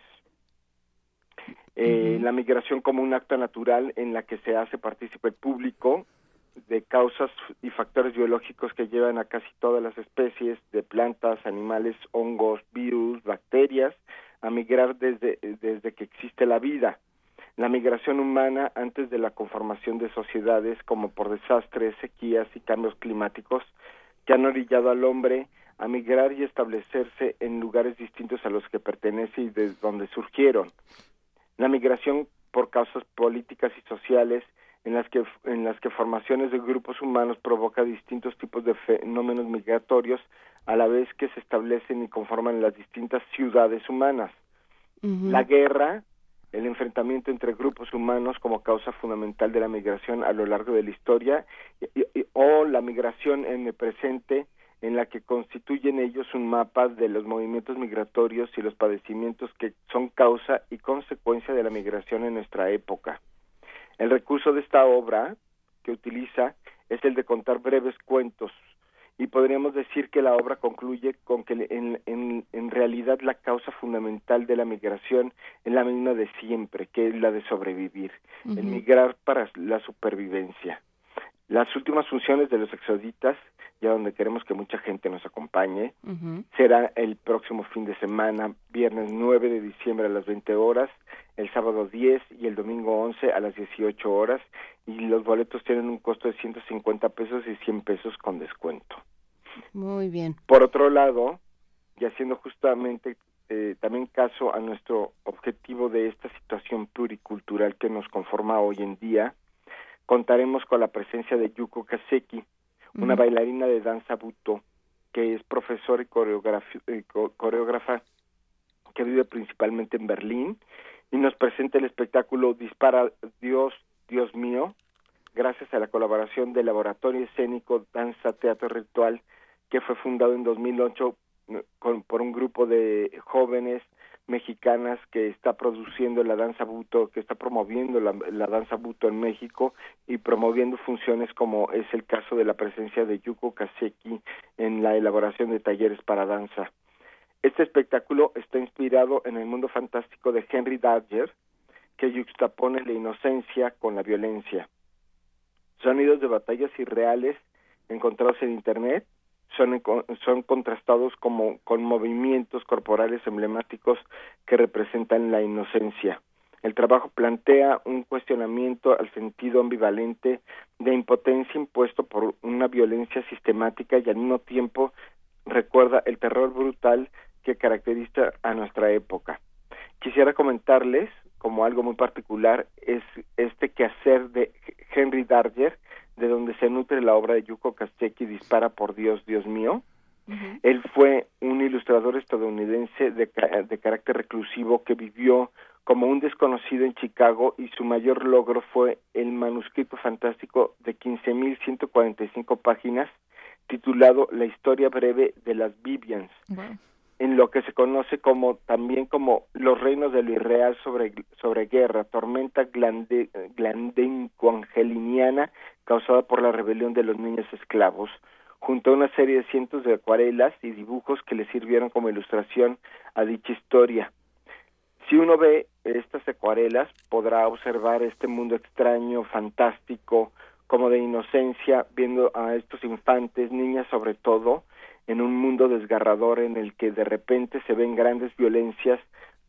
eh, la migración como un acto natural en la que se hace partícipe público de causas y factores biológicos que llevan a casi todas las especies de plantas, animales, hongos, virus, bacterias a migrar desde, desde que existe la vida. La migración humana antes de la conformación de sociedades como por desastres, sequías y cambios climáticos que han orillado al hombre a migrar y establecerse en lugares distintos a los que pertenece y de donde surgieron la migración por causas políticas y sociales en las que en las que formaciones de grupos humanos provoca distintos tipos de fenómenos migratorios a la vez que se establecen y conforman las distintas ciudades humanas. La guerra, el enfrentamiento entre grupos humanos como causa fundamental de la migración a lo largo de la historia o la migración en el presente en la que constituyen ellos un mapa de los movimientos migratorios y los padecimientos que son causa y consecuencia de la migración en nuestra época. El recurso de esta obra que utiliza es el de contar breves cuentos y podríamos decir que la obra concluye con que en, en, en, realidad la causa fundamental de la migración es la misma de siempre, que es la de sobrevivir, el migrar para la supervivencia. Las últimas funciones de los exoditas, ya donde queremos que mucha gente nos acompañe, será el próximo fin de semana, viernes 9 de diciembre a las 20 horas, el sábado 10 y el domingo 11 a las 18 horas y los boletos tienen un costo de 150 pesos y 100 pesos con descuento. Muy bien. Por otro lado, y haciendo justamente eh, también caso a nuestro objetivo de esta situación pluricultural que nos conforma hoy en día, contaremos con la presencia de Yuko Kaseki, una bailarina de danza buto que es profesora y eh, coreógrafa que vive principalmente en Berlín y nos presenta el espectáculo Dispara Dios, Dios mío, gracias a la colaboración del Laboratorio Escénico Danza Teatro Ritual, que fue fundado en 2008 con, por un grupo de jóvenes mexicanas que está produciendo la danza buto, que está promoviendo la, danza buto en México y promoviendo funciones como es el caso de la presencia de Yuko Kaseki en la elaboración de talleres para danza. Este espectáculo está inspirado en el mundo fantástico de Henry Darger, que yuxtapone la inocencia con la violencia. Sonidos de batallas irreales encontrados en Internet son, son contrastados como, con movimientos corporales emblemáticos que representan la inocencia. El trabajo plantea un cuestionamiento al sentido ambivalente de impotencia impuesto por una violencia sistemática y al mismo tiempo recuerda el terror brutal que caracteriza a nuestra época. Quisiera comentarles, como algo muy particular, es este quehacer de Henry Darger, de donde se nutre la obra de Yuko Kaseki, Dispara por Dios, Dios mío. Él fue un ilustrador estadounidense de, de carácter reclusivo que vivió como un desconocido en Chicago y su mayor logro fue el manuscrito fantástico de 15.145 páginas titulado La historia breve de las Vivians, en lo que se conoce como también como los reinos de lo irreal sobre, sobre guerra, tormenta glande, glandenco-angeliniana causada por la rebelión de los niños esclavos, junto a una serie de cientos de acuarelas y dibujos que le sirvieron como ilustración a dicha historia. Si uno ve estas acuarelas, podrá observar este mundo extraño, fantástico, como de inocencia, viendo a estos infantes, niñas sobre todo, en un mundo desgarrador en el que de repente se ven grandes violencias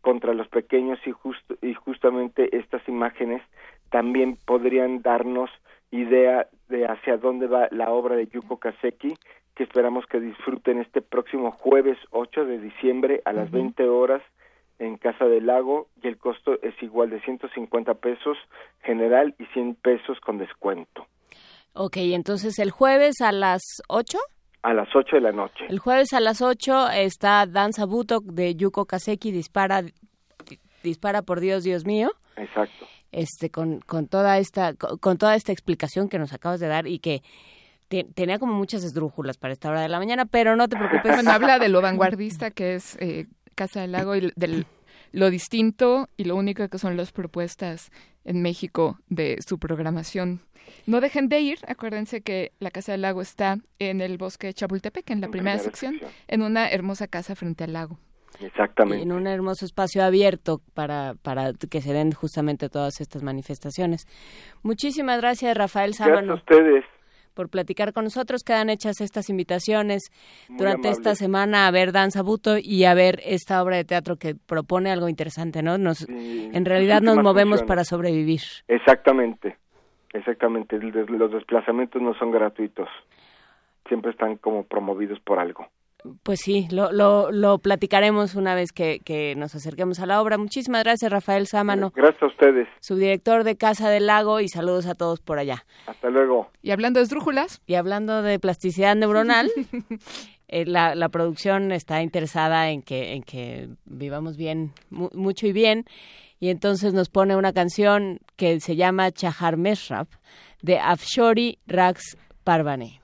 contra los pequeños y, justo, y justamente estas imágenes también podrían darnos idea de hacia dónde va la obra de Yuko Kaseki, que esperamos que disfruten este próximo jueves 8 de diciembre a las 20 horas en Casa del Lago y el costo es igual de 150 pesos general y 100 pesos con descuento. Ok, entonces el jueves a las 8? A las 8 de la noche. El jueves a las 8 está Danza Butok de Yuko Kaseki, dispara, dispara por Dios, Dios mío. Exacto. Este, con, con, toda esta, con toda esta explicación que nos acabas de dar y que tenía como muchas esdrújulas para esta hora de la mañana, pero no te preocupes. Bueno, habla de lo vanguardista que es eh, Casa del Lago y del lo distinto y lo único que son las propuestas en México de su programación. No dejen de ir, acuérdense que la Casa del Lago está en el bosque de Chapultepec, en la primera, sección, en una hermosa casa frente al lago. Exactamente. En un hermoso espacio abierto para, para que se den justamente todas estas manifestaciones. Muchísimas gracias, Rafael Sábano. Gracias a ustedes por platicar con nosotros. Quedan hechas estas invitaciones durante esta semana a ver Danza Buto y a ver esta obra de teatro que propone algo interesante, ¿no? Nos, en realidad nos movemos para sobrevivir. Exactamente, exactamente. Los desplazamientos no son gratuitos. Siempre están como promovidos por algo. Pues sí, lo, lo, lo platicaremos una vez que, que, nos acerquemos a la obra. Muchísimas gracias, Rafael Sámano. Gracias a ustedes. Subdirector de Casa del Lago y saludos a todos por allá. Hasta luego. Y hablando de esdrújulas. Y hablando de plasticidad neuronal, eh, la, la, producción está interesada en que, en que vivamos bien, mucho y bien. Y entonces nos pone una canción que se llama Chahar Meshrab de Afshori Rax Parvane.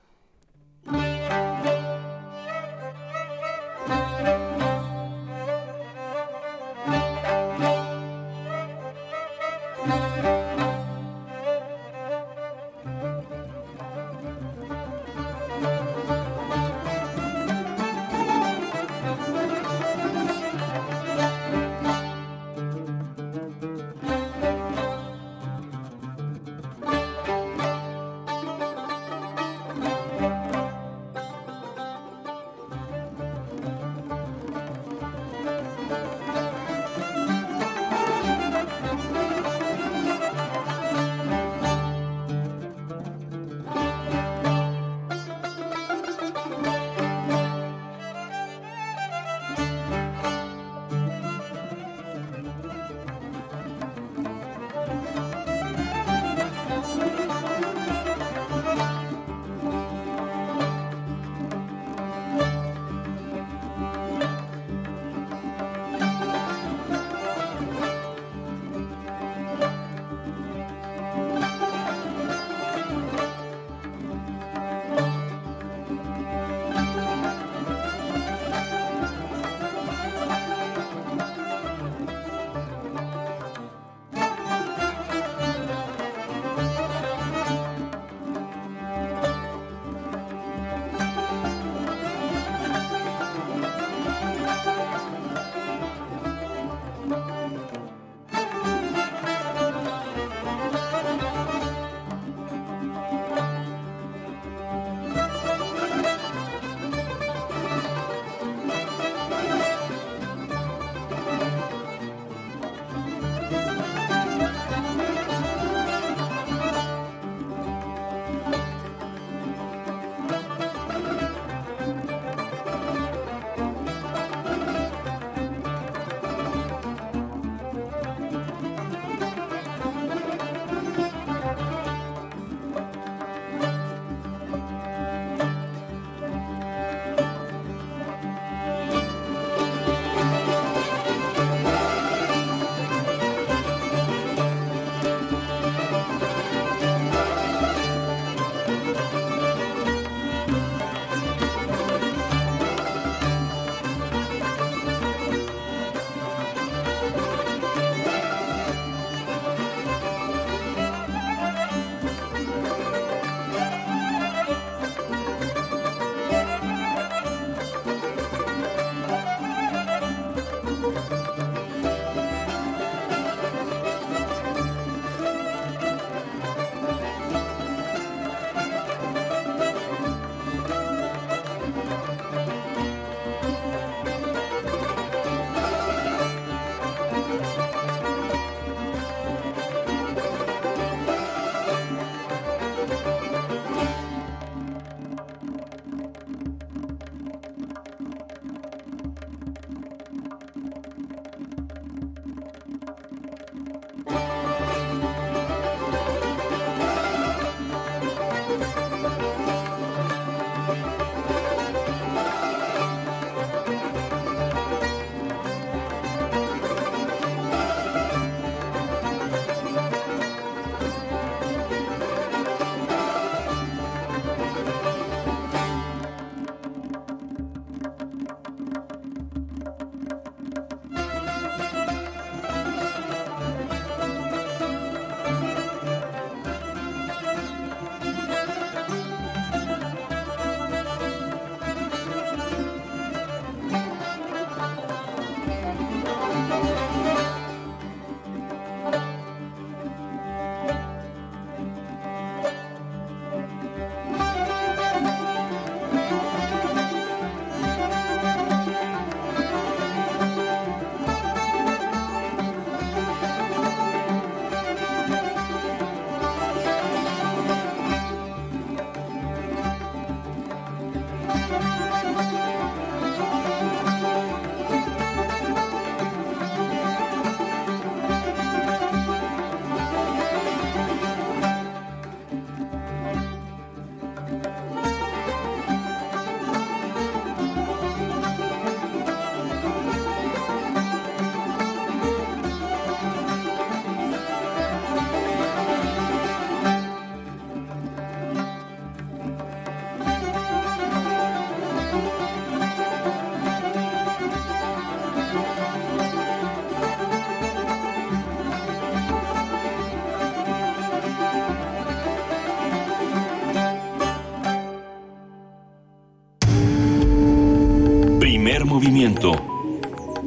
Movimiento.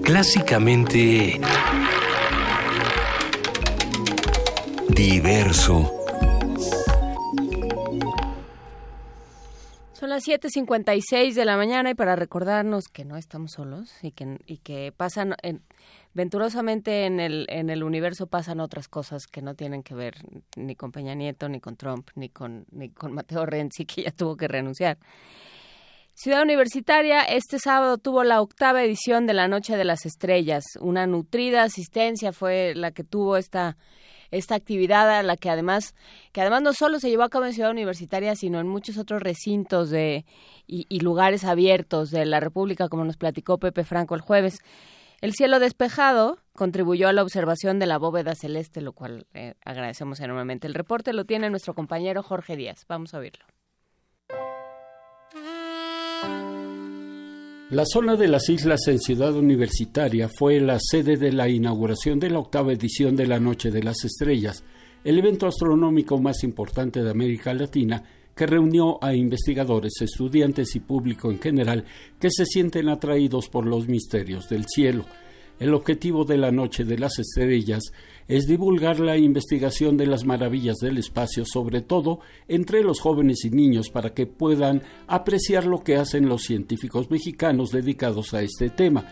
Clásicamente... Diverso. Son las 7.56 de la mañana y para recordarnos que no estamos solos y que, y que pasan, en, venturosamente en el, en el universo pasan otras cosas que no tienen que ver ni con Peña Nieto, ni con Trump, ni con, ni con Mateo Renzi, que ya tuvo que renunciar. Ciudad Universitaria este sábado tuvo la octava edición de la Noche de las Estrellas. Una nutrida asistencia fue la que tuvo esta esta actividad a la que además que además no solo se llevó a cabo en Ciudad Universitaria sino en muchos otros recintos de y, lugares abiertos de la República como nos platicó Pepe Franco el jueves. El cielo despejado contribuyó a la observación de la bóveda celeste lo cual eh, agradecemos enormemente. El reporte lo tiene nuestro compañero Jorge Díaz. Vamos a oírlo La zona de las islas en Ciudad Universitaria fue la sede de la inauguración de la octava edición de la Noche de las Estrellas, el evento astronómico más importante de América Latina que reunió a investigadores, estudiantes y público en general que se sienten atraídos por los misterios del cielo. El objetivo de la Noche de las Estrellas es divulgar la investigación de las maravillas del espacio, sobre todo entre los jóvenes y niños, para que puedan apreciar lo que hacen los científicos mexicanos dedicados a este tema.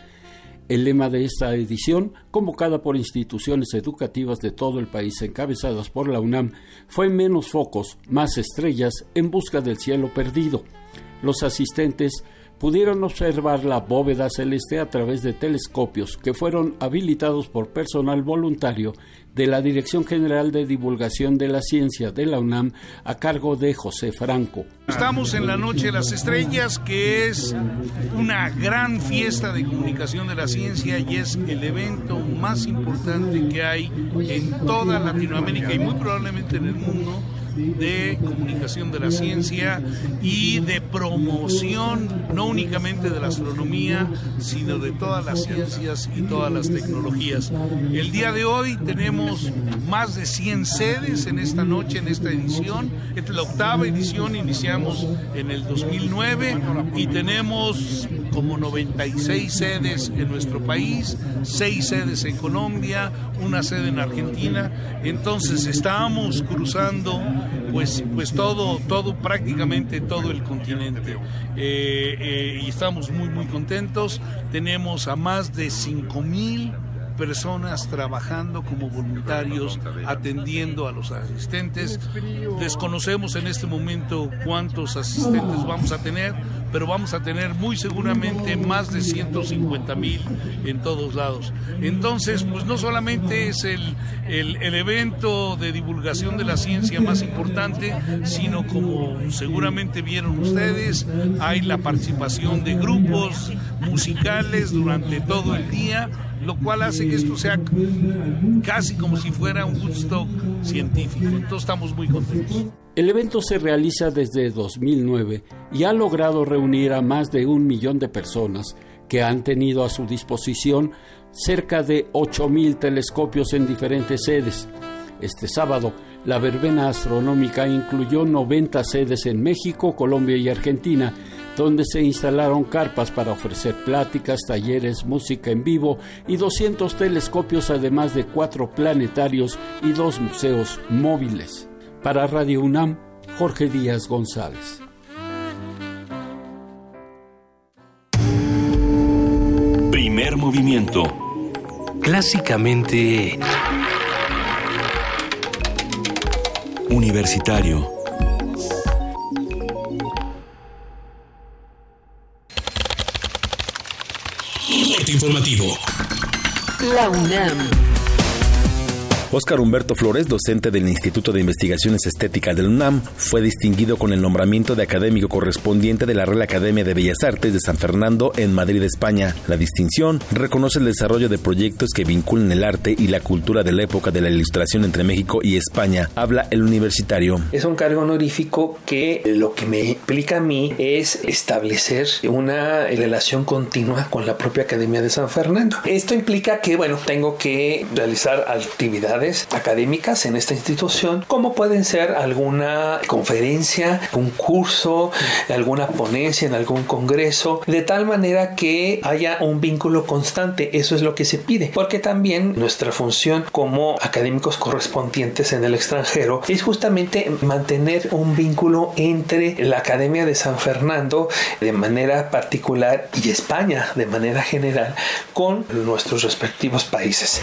El lema de esta edición, convocada por instituciones educativas de todo el país encabezadas por la UNAM, fue Menos focos, más estrellas en busca del cielo perdido. Los asistentes pudieron observar la bóveda celeste a través de telescopios que fueron habilitados por personal voluntario de la Dirección General de Divulgación de la Ciencia de la UNAM a cargo de José Franco. Estamos en la Noche de las Estrellas, que es una gran fiesta de comunicación de la ciencia y es el evento más importante que hay en toda Latinoamérica y muy probablemente en el mundo de comunicación de la ciencia y de promoción no únicamente de la astronomía, sino de todas las ciencias y todas las tecnologías. El día de hoy tenemos más de 100 sedes en esta noche, en esta edición. Esta es la octava edición, iniciamos en el 2009 y tenemos como 96 sedes en nuestro país, 6 sedes en Colombia, una sede en Argentina. Entonces estamos cruzando pues, pues todo, todo, prácticamente todo el continente. Eh, eh, y estamos muy, muy contentos. Tenemos a más de 5 mil personas trabajando como voluntarios, atendiendo a los asistentes. Desconocemos en este momento cuántos asistentes vamos a tener, pero vamos a tener muy seguramente más de 150 mil en todos lados. Entonces, pues no solamente es el, el, evento de divulgación de la ciencia más importante, sino como seguramente vieron ustedes, hay la participación de grupos musicales durante todo el día lo cual hace que esto sea casi como si fuera un Woodstock científico. Entonces estamos muy contentos. El evento se realiza desde 2009 y ha logrado reunir a más de un millón de personas que han tenido a su disposición cerca de 8.000 telescopios en diferentes sedes. Este sábado, la verbena astronómica incluyó 90 sedes en México, Colombia y Argentina, donde se instalaron carpas para ofrecer pláticas, talleres, música en vivo y 200 telescopios, además de cuatro planetarios y dos museos móviles. Para Radio UNAM, Jorge Díaz González. Primer movimiento. Clásicamente... Universitario informativo. La UNAM. Óscar Humberto Flores, docente del Instituto de Investigaciones Estéticas del UNAM, fue distinguido con el nombramiento de académico correspondiente de la Real Academia de Bellas Artes de San Fernando en Madrid, España. La distinción reconoce el desarrollo de proyectos que vinculan el arte y la cultura de la época de la ilustración entre México y España. Habla el universitario. Es un cargo honorífico que lo que me implica a mí es establecer una relación continua con la propia Academia de San Fernando. Esto implica que, bueno, tengo que realizar actividades académicas en esta institución, como pueden ser alguna conferencia, un curso, alguna ponencia en algún congreso, de tal manera que haya un vínculo constante. Eso es lo que se pide, porque también nuestra función como académicos correspondientes en el extranjero es justamente mantener un vínculo entre la Academia de San Fernando de manera particular y España de manera general con nuestros respectivos países.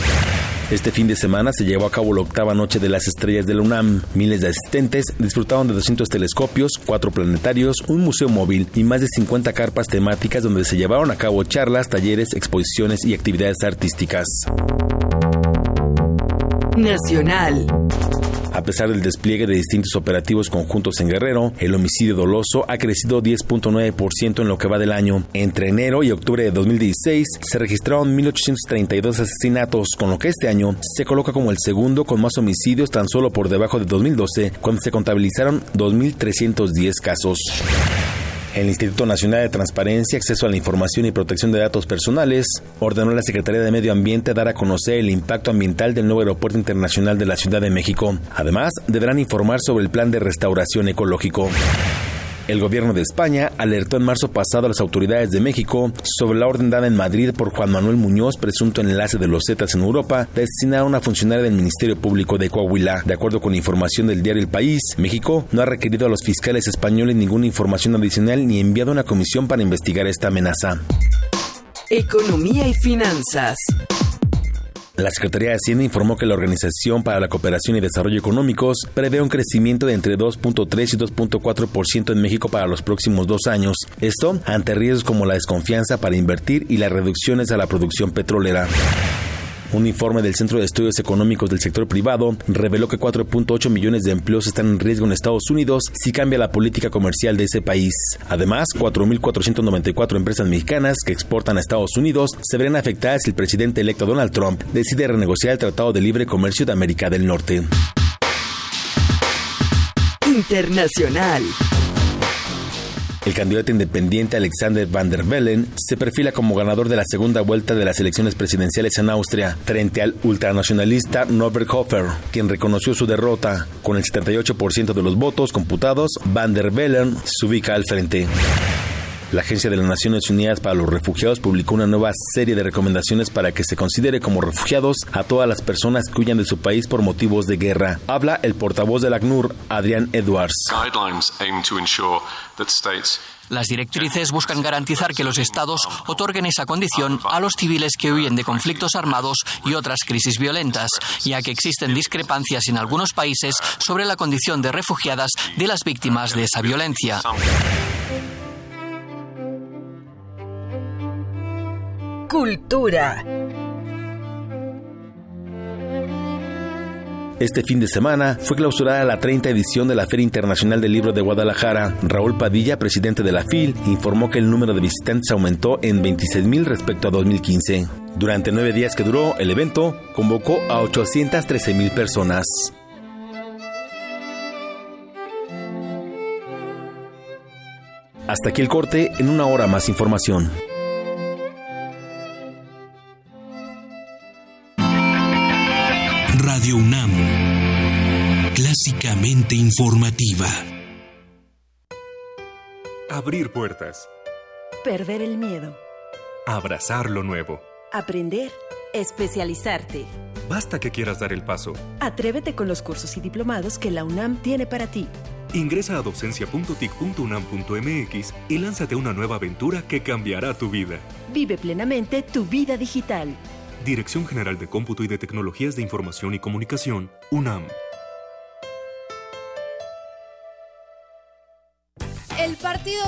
Este fin de semana se llevó a cabo la octava noche de las estrellas de la UNAM. Miles de asistentes disfrutaron de 200 telescopios, cuatro planetarios, un museo móvil y más de 50 carpas temáticas donde se llevaron a cabo charlas, talleres, exposiciones y actividades artísticas. Nacional. A pesar del despliegue de distintos operativos conjuntos en Guerrero, el homicidio doloso ha crecido 10.9% en lo que va del año. Entre enero y octubre de 2016 se registraron 1.832 asesinatos, con lo que este año se coloca como el segundo con más homicidios tan solo por debajo de 2012, cuando se contabilizaron 2.310 casos. El Instituto Nacional de Transparencia, Acceso a la Información y Protección de Datos Personales ordenó a la Secretaría de Medio Ambiente dar a conocer el impacto ambiental del nuevo aeropuerto internacional de la Ciudad de México. Además, deberán informar sobre el plan de restauración ecológico. El gobierno de España alertó en marzo pasado a las autoridades de México sobre la orden dada en Madrid por Juan Manuel Muñoz, presunto enlace de los Zetas en Europa, de asesinar a una funcionaria del Ministerio Público de Coahuila. De acuerdo con información del diario El País, México no ha requerido a los fiscales españoles ninguna información adicional ni enviado una comisión para investigar esta amenaza. Economía y finanzas. La Secretaría de Hacienda informó que la Organización para la Cooperación y Desarrollo Económicos prevé un crecimiento de entre 2.3 y 2.4% en México para los próximos dos años. Esto ante riesgos como la desconfianza para invertir y las reducciones a la producción petrolera. Un informe del Centro de Estudios Económicos del Sector Privado reveló que 4.8 millones de empleos están en riesgo en Estados Unidos si cambia la política comercial de ese país. Además, 4.494 empresas mexicanas que exportan a Estados Unidos se verán afectadas si el presidente electo Donald Trump decide renegociar el Tratado de Libre Comercio de América del Norte. Internacional. El candidato independiente Alexander Van der Bellen se perfila como ganador de la segunda vuelta de las elecciones presidenciales en Austria frente al ultranacionalista Norbert Hofer, quien reconoció su derrota. Con el 78% de los votos computados, Van der Bellen se ubica al frente. La Agencia de las Naciones Unidas para los Refugiados publicó una nueva serie de recomendaciones para que se considere como refugiados a todas las personas que huyan de su país por motivos de guerra. Habla el portavoz del ACNUR, Adrián Edwards. Las directrices buscan garantizar que los estados otorguen esa condición a los civiles que huyen de conflictos armados y otras crisis violentas, ya que existen discrepancias en algunos países sobre la condición de refugiadas de las víctimas de esa violencia. Cultura. Este fin de semana fue clausurada la 30 edición de la Feria Internacional del Libro de Guadalajara. Raúl Padilla, presidente de la FIL, informó que el número de visitantes aumentó en 26 mil respecto a 2015. Durante nueve días que duró, el evento convocó a 813 mil personas. Hasta aquí el corte, en una hora más información. Radio UNAM, clásicamente informativa. Abrir puertas. Perder el miedo. Abrazar lo nuevo. Aprender. Especializarte. Basta que quieras dar el paso. Atrévete con los cursos y diplomados que la UNAM tiene para ti. Ingresa a docencia.tic.unam.mx y lánzate a una nueva aventura que cambiará tu vida. Vive plenamente tu vida digital. Dirección General de Cómputo y de Tecnologías de Información y Comunicación, UNAM.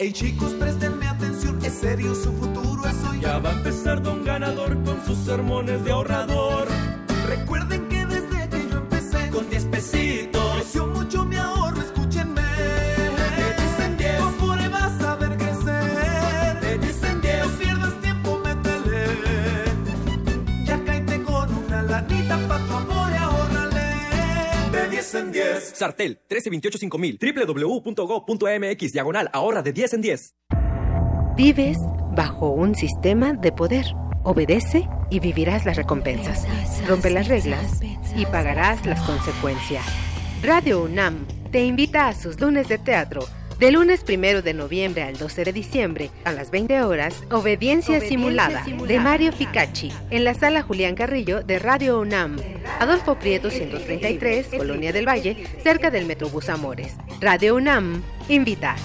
Hey chicos, prestenme atención, es serio su futuro es hoy. Ya va a empezar Don Ganador con sus sermones de ahorrador. Recuerden que desde que yo empecé con 10 pesitos creció mucho en 10. Sartel 13285000 www.go.mx diagonal ahorra de 10 en 10. Vives bajo un sistema de poder. Obedece y vivirás las recompensas. Rompe las reglas y pagarás las consecuencias. Radio UNAM te invita a sus lunes de teatro. De lunes primero de noviembre al 12 de diciembre, a las 20 horas, Obediencia, simulada, de Mario Ficacci, en la sala Julián Carrillo de Radio UNAM. Adolfo Prieto 133, Colonia del Valle, cerca del Metrobús Amores. Radio UNAM invita.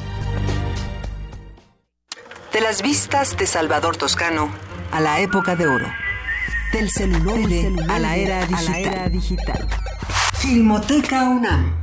De las vistas de Salvador Toscano a la época de oro. Del celuloide, a la era digital. Filmoteca UNAM,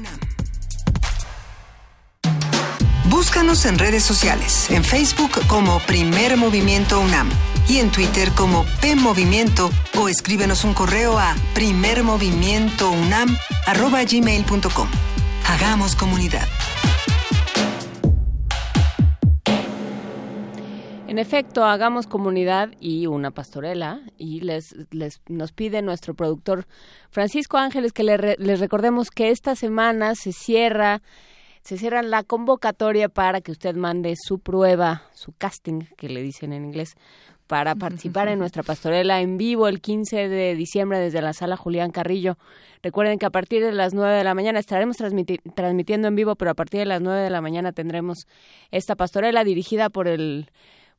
Búscanos en redes sociales, en Facebook como Primer Movimiento UNAM y en Twitter como P Movimiento o escríbenos un correo a primermovimientounam@gmail.com. Hagamos comunidad. En efecto, hagamos comunidad y una pastorela y les, les nos pide nuestro productor Francisco Ángeles que le les recordemos que esta semana se cierra se cierra la convocatoria para que usted mande su prueba, su casting, que le dicen en inglés, para participar en nuestra pastorela en vivo el 15 de diciembre desde la sala Julián Carrillo. Recuerden que a partir de las 9 de la mañana estaremos transmitiendo en vivo, pero a partir de las 9 de la mañana tendremos esta pastorela dirigida por el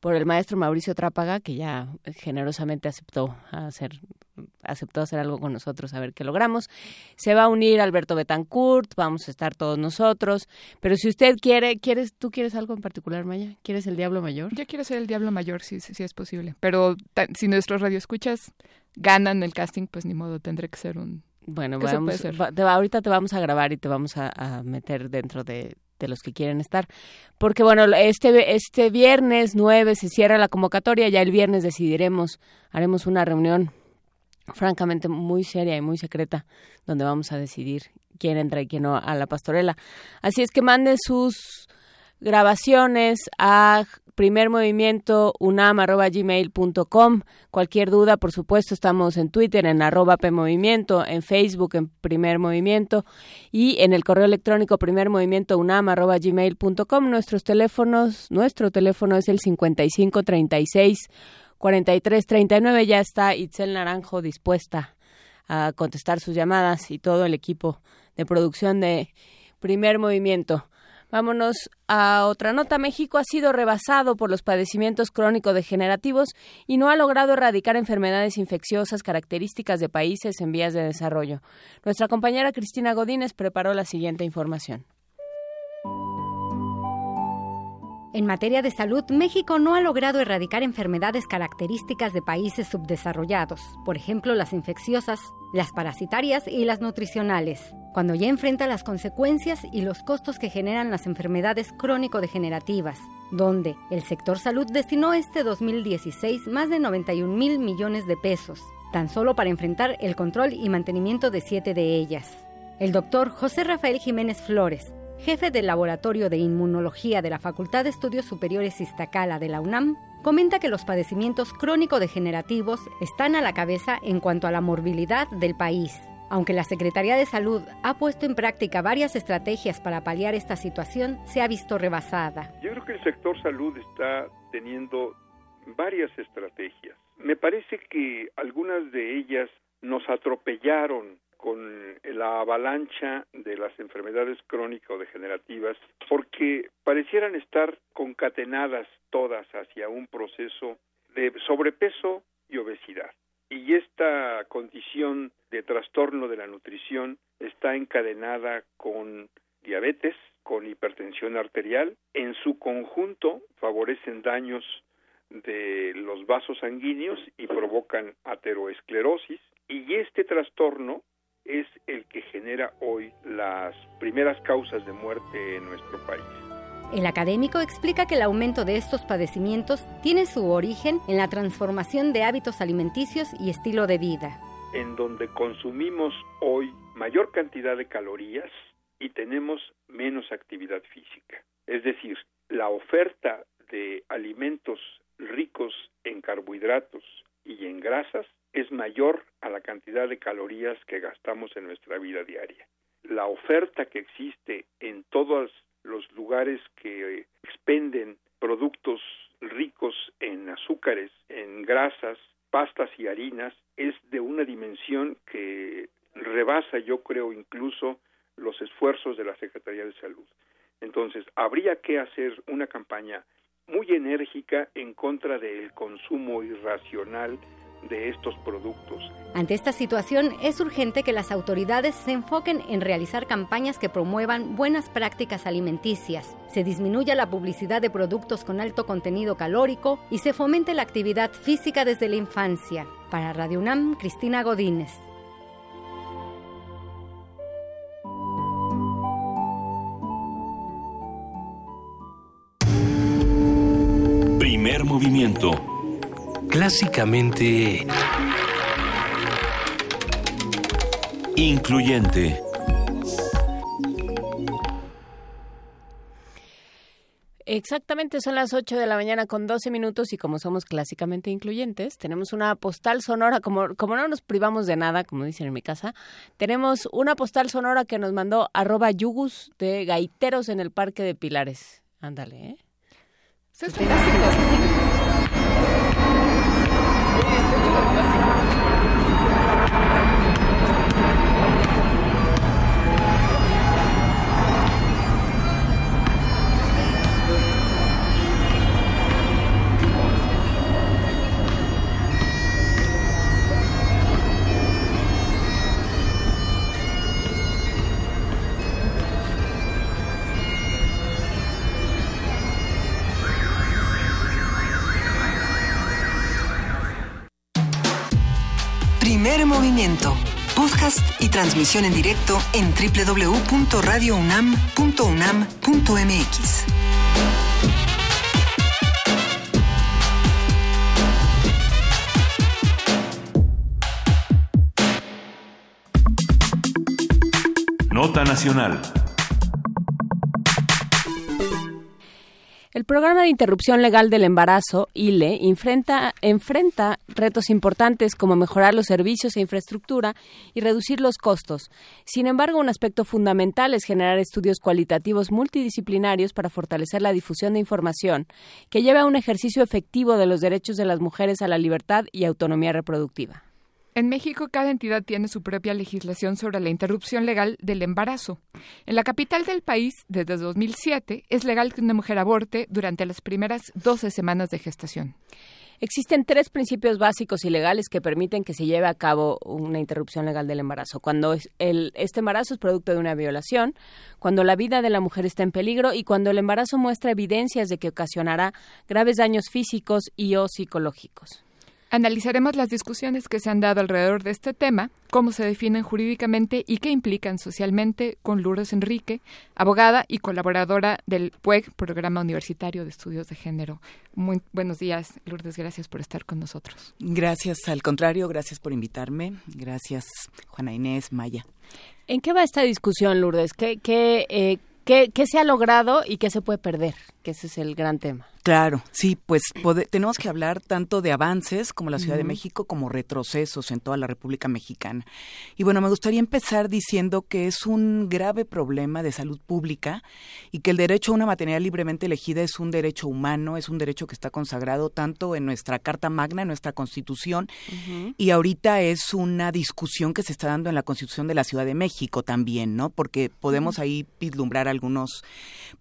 por el maestro Mauricio Trápaga, que ya generosamente aceptó hacer, aceptó hacer algo con nosotros, a ver qué logramos. Se va a unir Alberto Betancourt, vamos a estar todos nosotros. Pero si usted quiere, ¿quieres, ¿tú quieres algo en particular, Maya? ¿Quieres el Diablo Mayor? Yo quiero ser el Diablo Mayor, si, si es posible. Pero si nuestros radioescuchas ganan el casting, pues ni modo, tendré que ser un... Bueno, vamos, ahorita te vamos a grabar y te vamos a meter dentro de, de los que quieren estar. Porque bueno, este, este viernes 9 se cierra la convocatoria, ya el viernes decidiremos, haremos una reunión francamente muy seria y muy secreta donde vamos a decidir quién entra y quién no a la pastorela. Así es que manden sus grabaciones a primer movimiento. Cualquier duda, por supuesto, estamos en Twitter, en arroba PMovimiento, en Facebook, en Primer Movimiento y en el correo electrónico primer movimiento. Nuestros teléfonos, nuestro teléfono es el 5536 4339. Ya está Itzel Naranjo dispuesta a contestar sus llamadas y todo el equipo de producción de Primer Movimiento. Vámonos a otra nota. México ha sido rebasado por los padecimientos crónico-degenerativos y no ha logrado erradicar enfermedades infecciosas características de países en vías de desarrollo. Nuestra compañera Cristina Godínez preparó la siguiente información. En materia de salud, México no ha logrado erradicar enfermedades características de países subdesarrollados, por ejemplo las infecciosas, las parasitarias y las nutricionales, cuando ya enfrenta las consecuencias y los costos que generan las enfermedades crónico-degenerativas, donde el sector salud destinó este 2016 más de 91 mil millones de pesos, tan solo para enfrentar el control y mantenimiento de siete de ellas. El doctor José Rafael Jiménez Flores, jefe del Laboratorio de Inmunología de la Facultad de Estudios Superiores Iztacala de la UNAM, comenta que los padecimientos crónico-degenerativos están a la cabeza en cuanto a la morbilidad del país. Aunque la Secretaría de Salud ha puesto en práctica varias estrategias para paliar esta situación, se ha visto rebasada. Yo creo que el sector salud está teniendo varias estrategias. Me parece que algunas de ellas nos atropellaron con la avalancha de las enfermedades crónico-degenerativas porque parecieran estar concatenadas todas hacia un proceso de sobrepeso y obesidad. Y esta condición de trastorno de la nutrición está encadenada con diabetes, con hipertensión arterial. En su conjunto favorecen daños de los vasos sanguíneos y provocan ateroesclerosis. Y este trastorno es el que genera hoy las primeras causas de muerte en nuestro país. El académico explica que el aumento de estos padecimientos tiene su origen en la transformación de hábitos alimenticios y estilo de vida. En donde consumimos hoy mayor cantidad de calorías y tenemos menos actividad física. Es decir, la oferta de alimentos ricos en carbohidratos y en grasas es mayor a la cantidad de calorías que gastamos en nuestra vida diaria. La oferta que existe en todos los lugares que expenden productos ricos en azúcares, en grasas, pastas y harinas es de una dimensión que rebasa, yo creo, incluso los esfuerzos de la Secretaría de Salud. Entonces, habría que hacer una campaña muy enérgica en contra del consumo irracional de estos productos. Ante esta situación es urgente que las autoridades se enfoquen en realizar campañas que promuevan buenas prácticas alimenticias, se disminuya la publicidad de productos con alto contenido calórico y se fomente la actividad física desde la infancia. Para Radio UNAM, Cristina Godínez. Primer movimiento. Clásicamente... Incluyente. Exactamente, son las 8 de la mañana con 12 minutos y como somos clásicamente incluyentes, tenemos una postal sonora, como, como no nos privamos de nada, como dicen en mi casa, tenemos una postal sonora que nos mandó arroba yugus de gaiteros en el Parque de Pilares. Ándale, ¿eh? Thank you. Podcast y transmisión en directo en www.radiounam.unam.mx. Nota Nacional. El programa de interrupción legal del embarazo, ILE, enfrenta, retos importantes como mejorar los servicios e infraestructura y reducir los costos. Sin embargo, un aspecto fundamental es generar estudios cualitativos multidisciplinarios para fortalecer la difusión de información que lleve a un ejercicio efectivo de los derechos de las mujeres a la libertad y autonomía reproductiva. En México, cada entidad tiene su propia legislación sobre la interrupción legal del embarazo. En la capital del país, desde 2007, es legal que una mujer aborte durante las primeras 12 semanas de gestación. Existen tres principios básicos y legales que permiten que se lleve a cabo una interrupción legal del embarazo. Cuando este embarazo es producto de una violación, cuando la vida de la mujer está en peligro y cuando el embarazo muestra evidencias de que ocasionará graves daños físicos y o psicológicos. Analizaremos las discusiones que se han dado alrededor de este tema, cómo se definen jurídicamente y qué implican socialmente con Lourdes Enrique, abogada y colaboradora del PUEG, Programa Universitario de Estudios de Género. Muy buenos días, Lourdes, gracias por estar con nosotros. Gracias, al contrario, gracias por invitarme. Gracias, Juana Inés, Maya. ¿En qué va esta discusión, Lourdes? ¿Qué, qué, eh, qué, qué se ha logrado y qué se puede perder? Que ese es el gran tema. Claro, sí, pues tenemos que hablar tanto de avances como la Ciudad de México como retrocesos en toda la República Mexicana. Y bueno, me gustaría empezar diciendo que es un grave problema de salud pública y que el derecho a una maternidad libremente elegida es un derecho humano, es un derecho que está consagrado tanto en nuestra Carta Magna, en nuestra Constitución, y ahorita es una discusión que se está dando en la Constitución de la Ciudad de México también, ¿no? Porque podemos ahí vislumbrar algunos,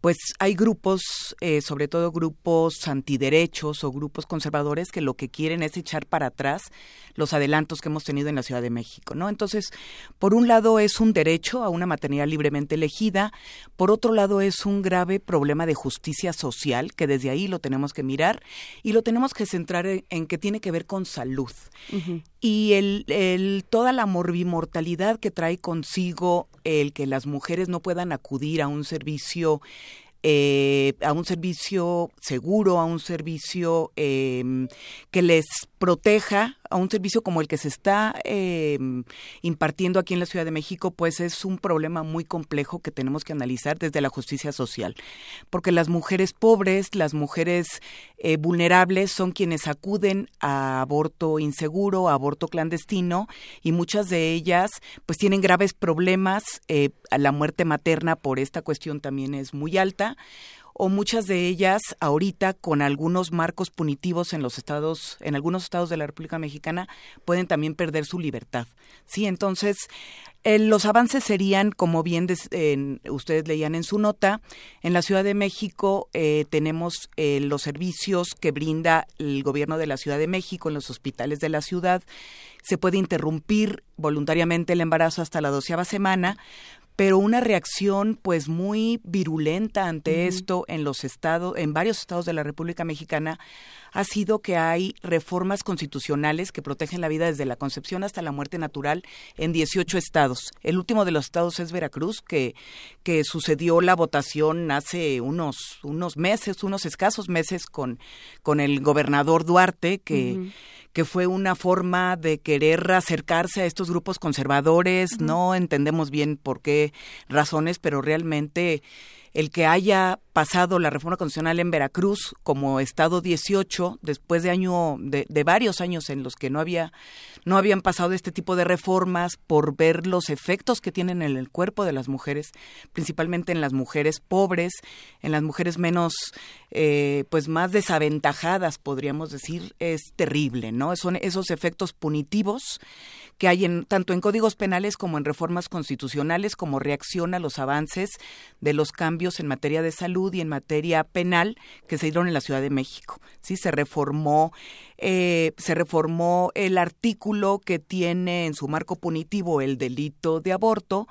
pues hay grupos, eh, sobre todo grupos antiderechos o grupos conservadores que lo que quieren es echar para atrás los adelantos que hemos tenido en la Ciudad de México, ¿no? Entonces, por un lado es un derecho a una maternidad libremente elegida, por otro lado es un grave problema de justicia social que desde ahí lo tenemos que mirar y lo tenemos que centrar en, que tiene que ver con salud. Y el, el, toda la morbimortalidad que trae consigo el que las mujeres no puedan acudir a un servicio eh, a un servicio seguro, a un servicio em, que les proteja, a un servicio como el que se está em, impartiendo aquí en la Ciudad de México, pues es un problema muy complejo que tenemos que analizar desde la justicia social, porque las mujeres pobres, las mujeres eh, vulnerables son quienes acuden a aborto inseguro, a aborto clandestino, y muchas de ellas pues tienen graves problemas, eh, la muerte materna por esta cuestión también es muy alta o muchas de ellas ahorita con algunos marcos punitivos en los estados, en algunos estados de la República Mexicana, pueden también perder su libertad. Sí, entonces eh, los avances serían, como bien ustedes leían en su nota, en la Ciudad de México eh, tenemos eh, los servicios que brinda el gobierno de la Ciudad de México en los hospitales de la ciudad. Se puede interrumpir voluntariamente el embarazo hasta la doceava semana, pero una reacción pues muy virulenta ante esto en los estados, en varios estados de la República Mexicana ha sido que hay reformas constitucionales que protegen la vida desde la concepción hasta la muerte natural en 18 estados. El último de los estados es Veracruz, que, que sucedió la votación hace unos, unos meses, unos escasos meses con, con el gobernador Duarte, que que fue una forma de querer acercarse a estos grupos conservadores, no entendemos bien por qué razones, pero realmente el que haya pasado la reforma constitucional en Veracruz como estado 18 después de año de, varios años en los que no había no habían pasado este tipo de reformas por ver los efectos que tienen en el cuerpo de las mujeres principalmente en las mujeres pobres en las mujeres menos eh, pues más desaventajadas podríamos decir es terrible no son esos efectos punitivos que hay en, tanto en códigos penales como en reformas constitucionales como reacción a los avances de los cambios en materia de salud y en materia penal que se dieron en la Ciudad de México. Sí, se reformó eh, se reformó el artículo que tiene en su marco punitivo el delito de aborto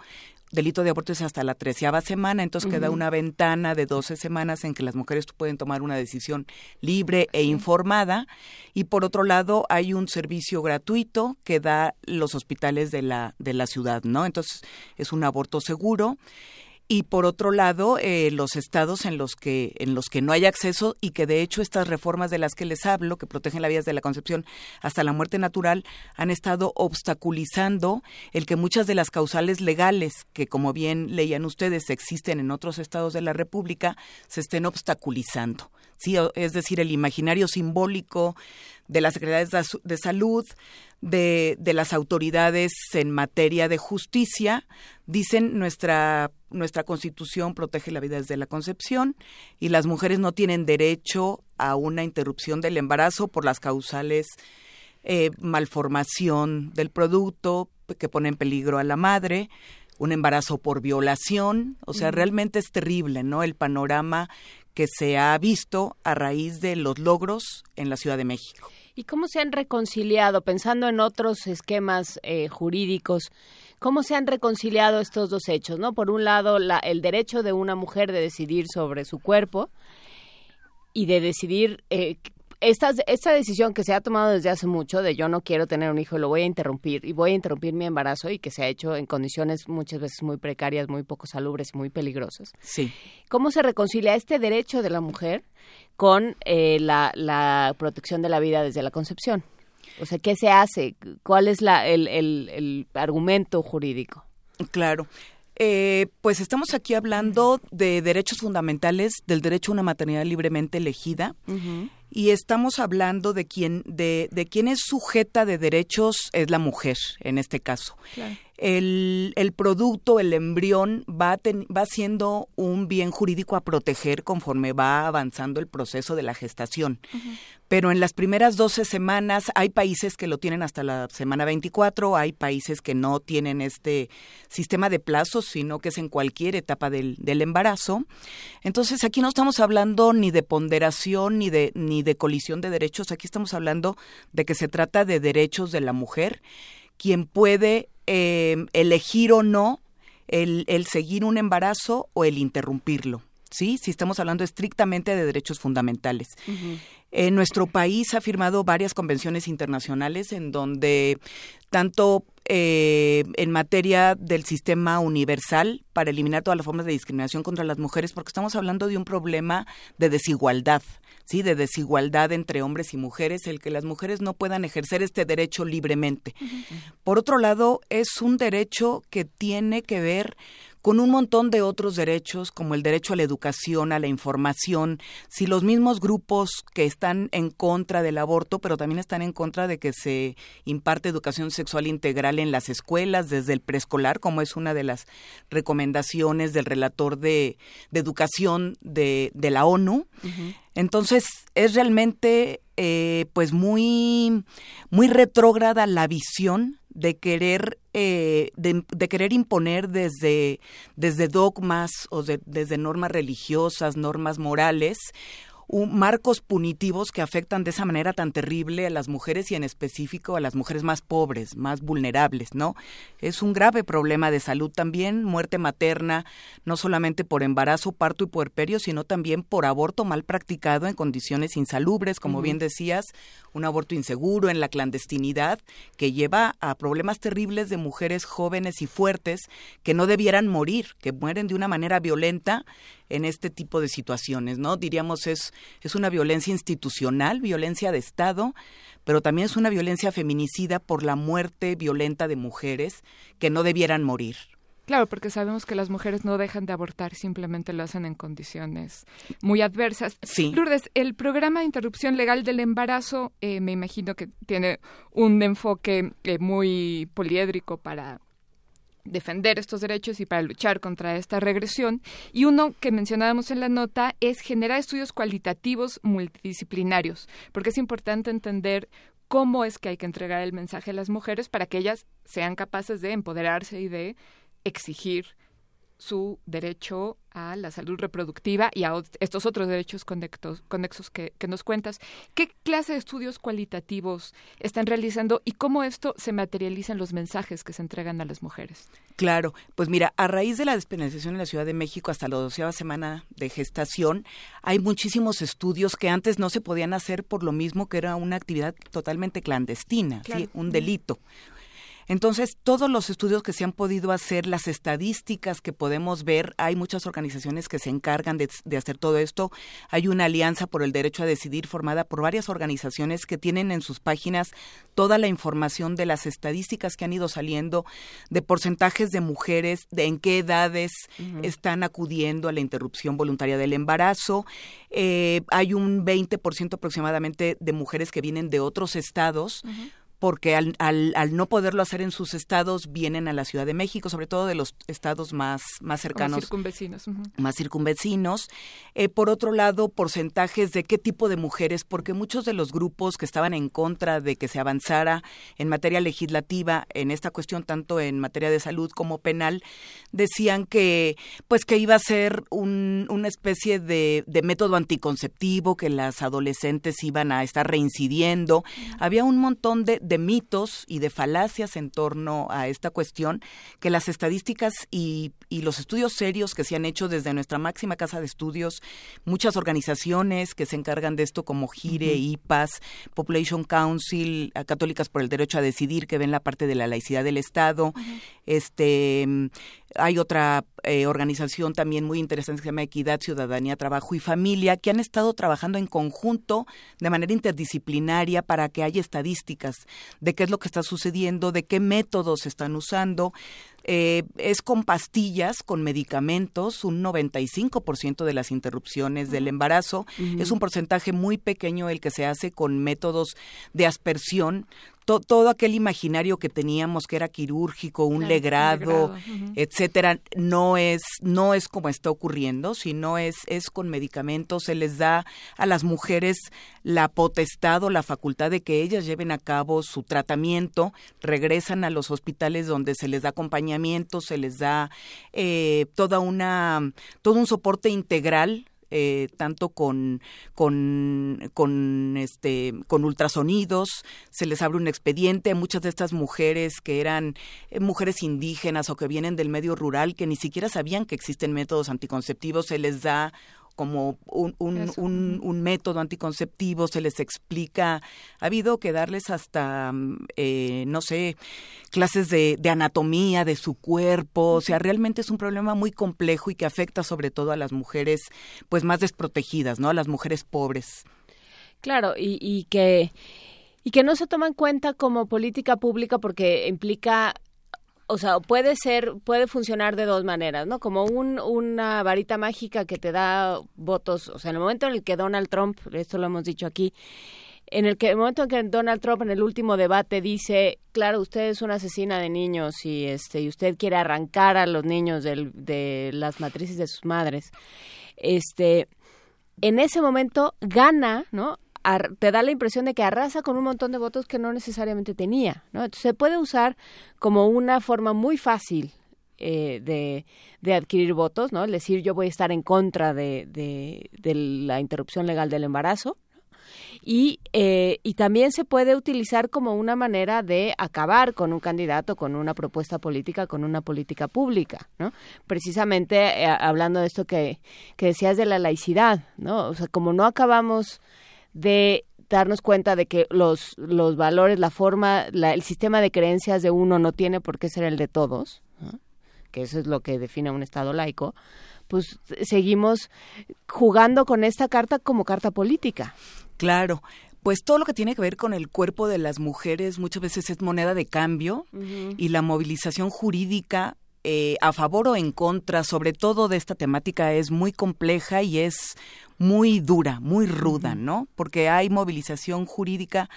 delito de aborto es hasta la treceava semana, entonces queda una ventana de 12 semanas en que las mujeres pueden tomar una decisión libre e informada. Y por otro lado, hay un servicio gratuito que da los hospitales de la, de la ciudad, ¿no? Entonces, es un aborto seguro y por otro lado eh, los estados en los que en los que no hay acceso y que de hecho estas reformas de las que les hablo que protegen la vida desde la concepción hasta la muerte natural han estado obstaculizando el que muchas de las causales legales que como bien leían ustedes existen en otros estados de la República se estén obstaculizando sí es decir el imaginario simbólico de las secretarías de salud de, de las autoridades en materia de justicia. Dicen nuestra, nuestra constitución protege la vida desde la concepción y las mujeres no tienen derecho a una interrupción del embarazo por las causales eh, malformación del producto que pone en peligro a la madre, un embarazo por violación, o sea, realmente es terrible, ¿no? El panorama que se ha visto a raíz de los logros en la Ciudad de México. ¿Y cómo se han reconciliado, pensando en otros esquemas eh, jurídicos, cómo se han reconciliado estos dos hechos? ¿no? Por un lado, la, el derecho de una mujer de decidir sobre su cuerpo y de decidir eh, esta, esta decisión que se ha tomado desde hace mucho de yo no quiero tener un hijo, lo voy a interrumpir y voy a interrumpir mi embarazo y que se ha hecho en condiciones muchas veces muy precarias, muy poco salubres muy peligrosas. Sí. ¿Cómo se reconcilia este derecho de la mujer con eh, la, la protección de la vida desde la concepción? O sea, ¿qué se hace? ¿Cuál es la, el, el, el argumento jurídico? Claro. Eh, pues estamos aquí hablando de derechos fundamentales, del derecho a una maternidad libremente elegida y estamos hablando de quién de, de quién es sujeta de derechos es la mujer en este caso. El, el, producto, el embrión, va, va siendo un bien jurídico a proteger conforme va avanzando el proceso de la gestación. Pero en las primeras 12 semanas hay países que lo tienen hasta la semana 24, hay países que no tienen este sistema de plazos, sino que es en cualquier etapa del, del embarazo. Entonces aquí no estamos hablando ni de ponderación ni de, ni de colisión de derechos, aquí estamos hablando de que se trata de derechos de la mujer, quien puede eh, elegir o no el, el seguir un embarazo o el interrumpirlo. ¿sí? Si estamos hablando estrictamente de derechos fundamentales. Eh, nuestro país ha firmado varias convenciones internacionales en donde tanto eh, en materia del sistema universal para eliminar todas las formas de discriminación contra las mujeres, porque estamos hablando de un problema de desigualdad, sí, de desigualdad entre hombres y mujeres, el que las mujeres no puedan ejercer este derecho libremente. Por otro lado, es un derecho que tiene que ver con un montón de otros derechos, como el derecho a la educación, a la información, si los mismos grupos que están en contra del aborto, pero también están en contra de que se imparte educación sexual integral en las escuelas desde el preescolar, como es una de las recomendaciones del relator de, educación de, la ONU. Entonces, es realmente eh, pues muy, muy retrógrada la visión de querer eh, de, querer imponer desde, desde dogmas o desde normas religiosas, normas morales, marcos punitivos que afectan de esa manera tan terrible a las mujeres y en específico a las mujeres más pobres, más vulnerables, ¿no? Es un grave problema de salud también, muerte materna, no solamente por embarazo, parto y puerperio, sino también por aborto mal practicado en condiciones insalubres, como bien decías, un aborto inseguro en la clandestinidad que lleva a problemas terribles de mujeres jóvenes y fuertes que no debieran morir, que mueren de una manera violenta en este tipo de situaciones, ¿no? Diríamos es es una violencia institucional, violencia de Estado, pero también es una violencia feminicida por la muerte violenta de mujeres que no debieran morir. Claro, porque sabemos que las mujeres no dejan de abortar, simplemente lo hacen en condiciones muy adversas. Sí. Lourdes, el programa de interrupción legal del embarazo, eh, me imagino que tiene un enfoque eh, muy poliédrico para defender estos derechos y para luchar contra esta regresión. Y uno que mencionábamos en la nota es generar estudios cualitativos multidisciplinarios, porque es importante entender cómo es que hay que entregar el mensaje a las mujeres para que ellas sean capaces de empoderarse y de exigir su derecho a la salud reproductiva y a estos otros derechos conexos, que, que, nos cuentas. ¿Qué clase de estudios cualitativos están realizando y cómo esto se materializa en los mensajes que se entregan a las mujeres? Claro, pues mira, a raíz de la despenalización en la Ciudad de México hasta la doceava semana de gestación, hay muchísimos estudios que antes no se podían hacer por lo mismo que era una actividad totalmente clandestina, un delito. Entonces, todos los estudios que se han podido hacer, las estadísticas que podemos ver, hay muchas organizaciones que se encargan de, hacer todo esto. Hay una alianza por el derecho a decidir formada por varias organizaciones que tienen en sus páginas toda la información de las estadísticas que han ido saliendo, de porcentajes de mujeres, de en qué edades están acudiendo a la interrupción voluntaria del embarazo. Eh, hay un 20% aproximadamente de mujeres que vienen de otros estados porque al, al, al, no poderlo hacer en sus estados vienen a la Ciudad de México, sobre todo de los estados más, más cercanos. Más circunvecinos. Más circunvecinos. Eh, por otro lado, porcentajes de qué tipo de mujeres, porque muchos de los grupos que estaban en contra de que se avanzara en materia legislativa, en esta cuestión, tanto en materia de salud como penal, decían que, pues que iba a ser un, una especie de, de método anticonceptivo, que las adolescentes iban a estar reincidiendo. Había un montón de de mitos y de falacias en torno a esta cuestión que las estadísticas y, los estudios serios que se han hecho desde nuestra máxima casa de estudios, muchas organizaciones que se encargan de esto como GIRE, IPAS, Population Council, Católicas por el Derecho a Decidir, que ven la parte de la laicidad del Estado, este hay otra eh, organización también muy interesante que se llama Equidad, Ciudadanía, Trabajo y Familia, que han estado trabajando en conjunto de manera interdisciplinaria para que haya estadísticas de qué es lo que está sucediendo, de qué métodos se están usando. Eh, es con pastillas, con medicamentos, un 95% de las interrupciones del embarazo. Es un porcentaje muy pequeño el que se hace con métodos de aspersión, todo aquel imaginario que teníamos que era quirúrgico, un legrado, etcétera, no es no es como está ocurriendo, sino es es con medicamentos se les da a las mujeres la potestad o la facultad de que ellas lleven a cabo su tratamiento, regresan a los hospitales donde se les da acompañamiento, se les da eh, toda una todo un soporte integral eh, tanto con, con, con, este, con ultrasonidos, se les abre un expediente. Muchas de estas mujeres que eran eh, mujeres indígenas o que vienen del medio rural, que ni siquiera sabían que existen métodos anticonceptivos, se les da como un, un, un, un, método anticonceptivo, se les explica, ha habido que darles hasta, mm, eh, no sé, clases de, de, anatomía de su cuerpo, o sea, realmente es un problema muy complejo y que afecta sobre todo a las mujeres pues más desprotegidas, ¿no? A las mujeres pobres. Claro, y, y que y que no se toma en cuenta como política pública porque implica o sea, puede ser, puede funcionar de dos maneras, ¿no? Como un, una varita mágica que te da votos, o sea, en el momento en el que Donald Trump, esto lo hemos dicho aquí, en el, que, el momento en que Donald Trump en el último debate dice, claro, usted es una asesina de niños y este y usted quiere arrancar a los niños del, de las matrices de sus madres, este, en ese momento gana, ¿no? Te da la impresión de que arrasa con un montón de votos que no necesariamente tenía, ¿no? Entonces se puede usar como una forma muy fácil eh, de, de, adquirir votos, ¿no? Es decir, yo voy a estar en contra de, de, la interrupción legal del embarazo. Y, eh, y también se puede utilizar como una manera de acabar con un candidato, con una propuesta política, con una política pública, ¿no? Precisamente eh, hablando de esto que, que decías de la laicidad, ¿no? O sea, como no acabamos de darnos cuenta de que los, los valores, la forma, la, el sistema de creencias de uno no tiene por qué ser el de todos, que eso es lo que define un Estado laico, pues seguimos jugando con esta carta como carta política. Claro, pues todo lo que tiene que ver con el cuerpo de las mujeres muchas veces es moneda de cambio y la movilización jurídica eh, a favor o en contra, sobre todo de esta temática, es muy compleja y es muy dura, muy ruda, ¿no? Porque hay movilización jurídica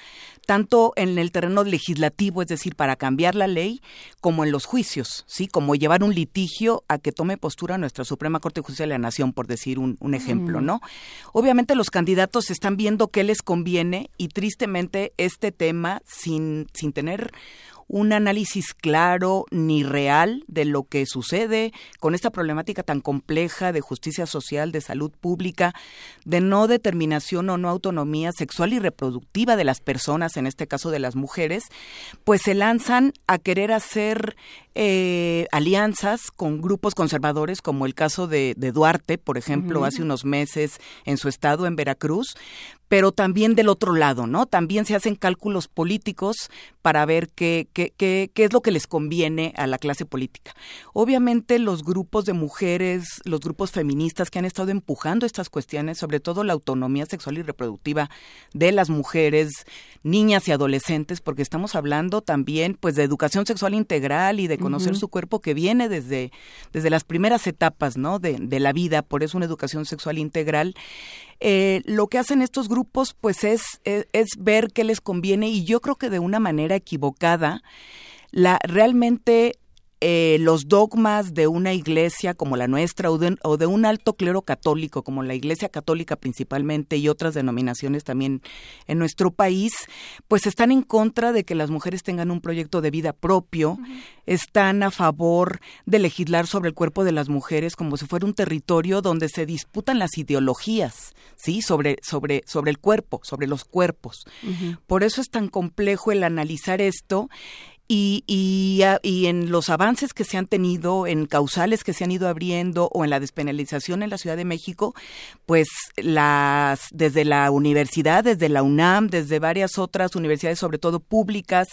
tanto en el terreno legislativo, es decir, para cambiar la ley, como en los juicios, ¿sí? Como llevar un litigio a que tome postura nuestra Suprema Corte de Justicia de la Nación, por decir un, ejemplo, ¿no? Obviamente los candidatos están viendo qué les conviene y tristemente este tema, sin, sin tener un análisis claro ni real de lo que sucede con esta problemática tan compleja de justicia social, de salud pública, de no determinación o no autonomía sexual y reproductiva de las personas, en este caso de las mujeres, pues se lanzan a querer hacer eh, alianzas con grupos conservadores, como el caso de, Duarte, por ejemplo, hace unos meses en su estado, en Veracruz, pero también del otro lado, ¿no? También se hacen cálculos políticos para ver qué, qué, qué, qué, es lo que les conviene a la clase política. Obviamente los grupos de mujeres, los grupos feministas que han estado empujando estas cuestiones, sobre todo la autonomía sexual y reproductiva de las mujeres, niñas y adolescentes, porque estamos hablando también pues de educación sexual integral y de conocer su cuerpo que viene desde, desde las primeras etapas, ¿no? De, de la vida, por eso una educación sexual integral eh, lo que hacen estos grupos pues es, es, es, ver qué les conviene y yo creo que de una manera equivocada la realmente eh, los dogmas de una iglesia como la nuestra o de, un alto clero católico como la iglesia católica principalmente y otras denominaciones también en nuestro país, pues están en contra de que las mujeres tengan un proyecto de vida propio, están a favor de legislar sobre el cuerpo de las mujeres como si fuera un territorio donde se disputan las ideologías, sí, sobre sobre sobre el cuerpo, sobre los cuerpos. Por eso es tan complejo el analizar esto y, y, y, en los avances que se han tenido, en causales que se han ido abriendo o en la despenalización en la Ciudad de México, pues las desde la universidad, desde la UNAM, desde varias otras universidades, sobre todo públicas,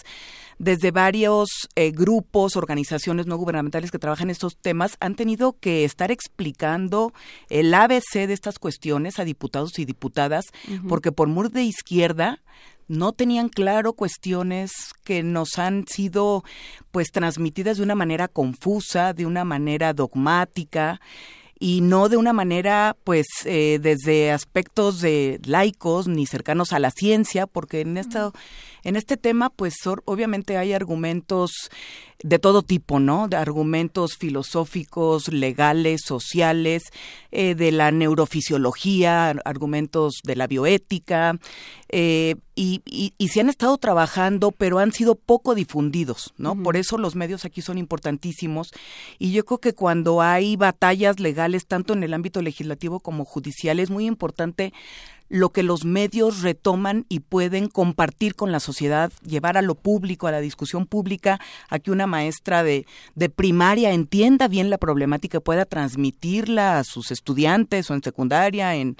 desde varios eh, grupos, organizaciones no gubernamentales que trabajan estos temas, han tenido que estar explicando el ABC de estas cuestiones a diputados y diputadas, porque por mur de izquierda no tenían claro cuestiones que nos han sido pues transmitidas de una manera confusa, de una manera dogmática y no de una manera pues eh, desde aspectos de laicos ni cercanos a la ciencia porque en esto en este tema, pues obviamente hay argumentos de todo tipo, ¿no? De argumentos filosóficos, legales, sociales, eh, de la neurofisiología, argumentos de la bioética, eh, y, y, se han estado trabajando, pero han sido poco difundidos, ¿no? Por eso los medios aquí son importantísimos. Y yo creo que cuando hay batallas legales, tanto en el ámbito legislativo como judicial, es muy importante lo que los medios retoman y pueden compartir con la sociedad, llevar a lo público, a la discusión pública, a que una maestra de, de primaria entienda bien la problemática pueda transmitirla a sus estudiantes o en secundaria, en,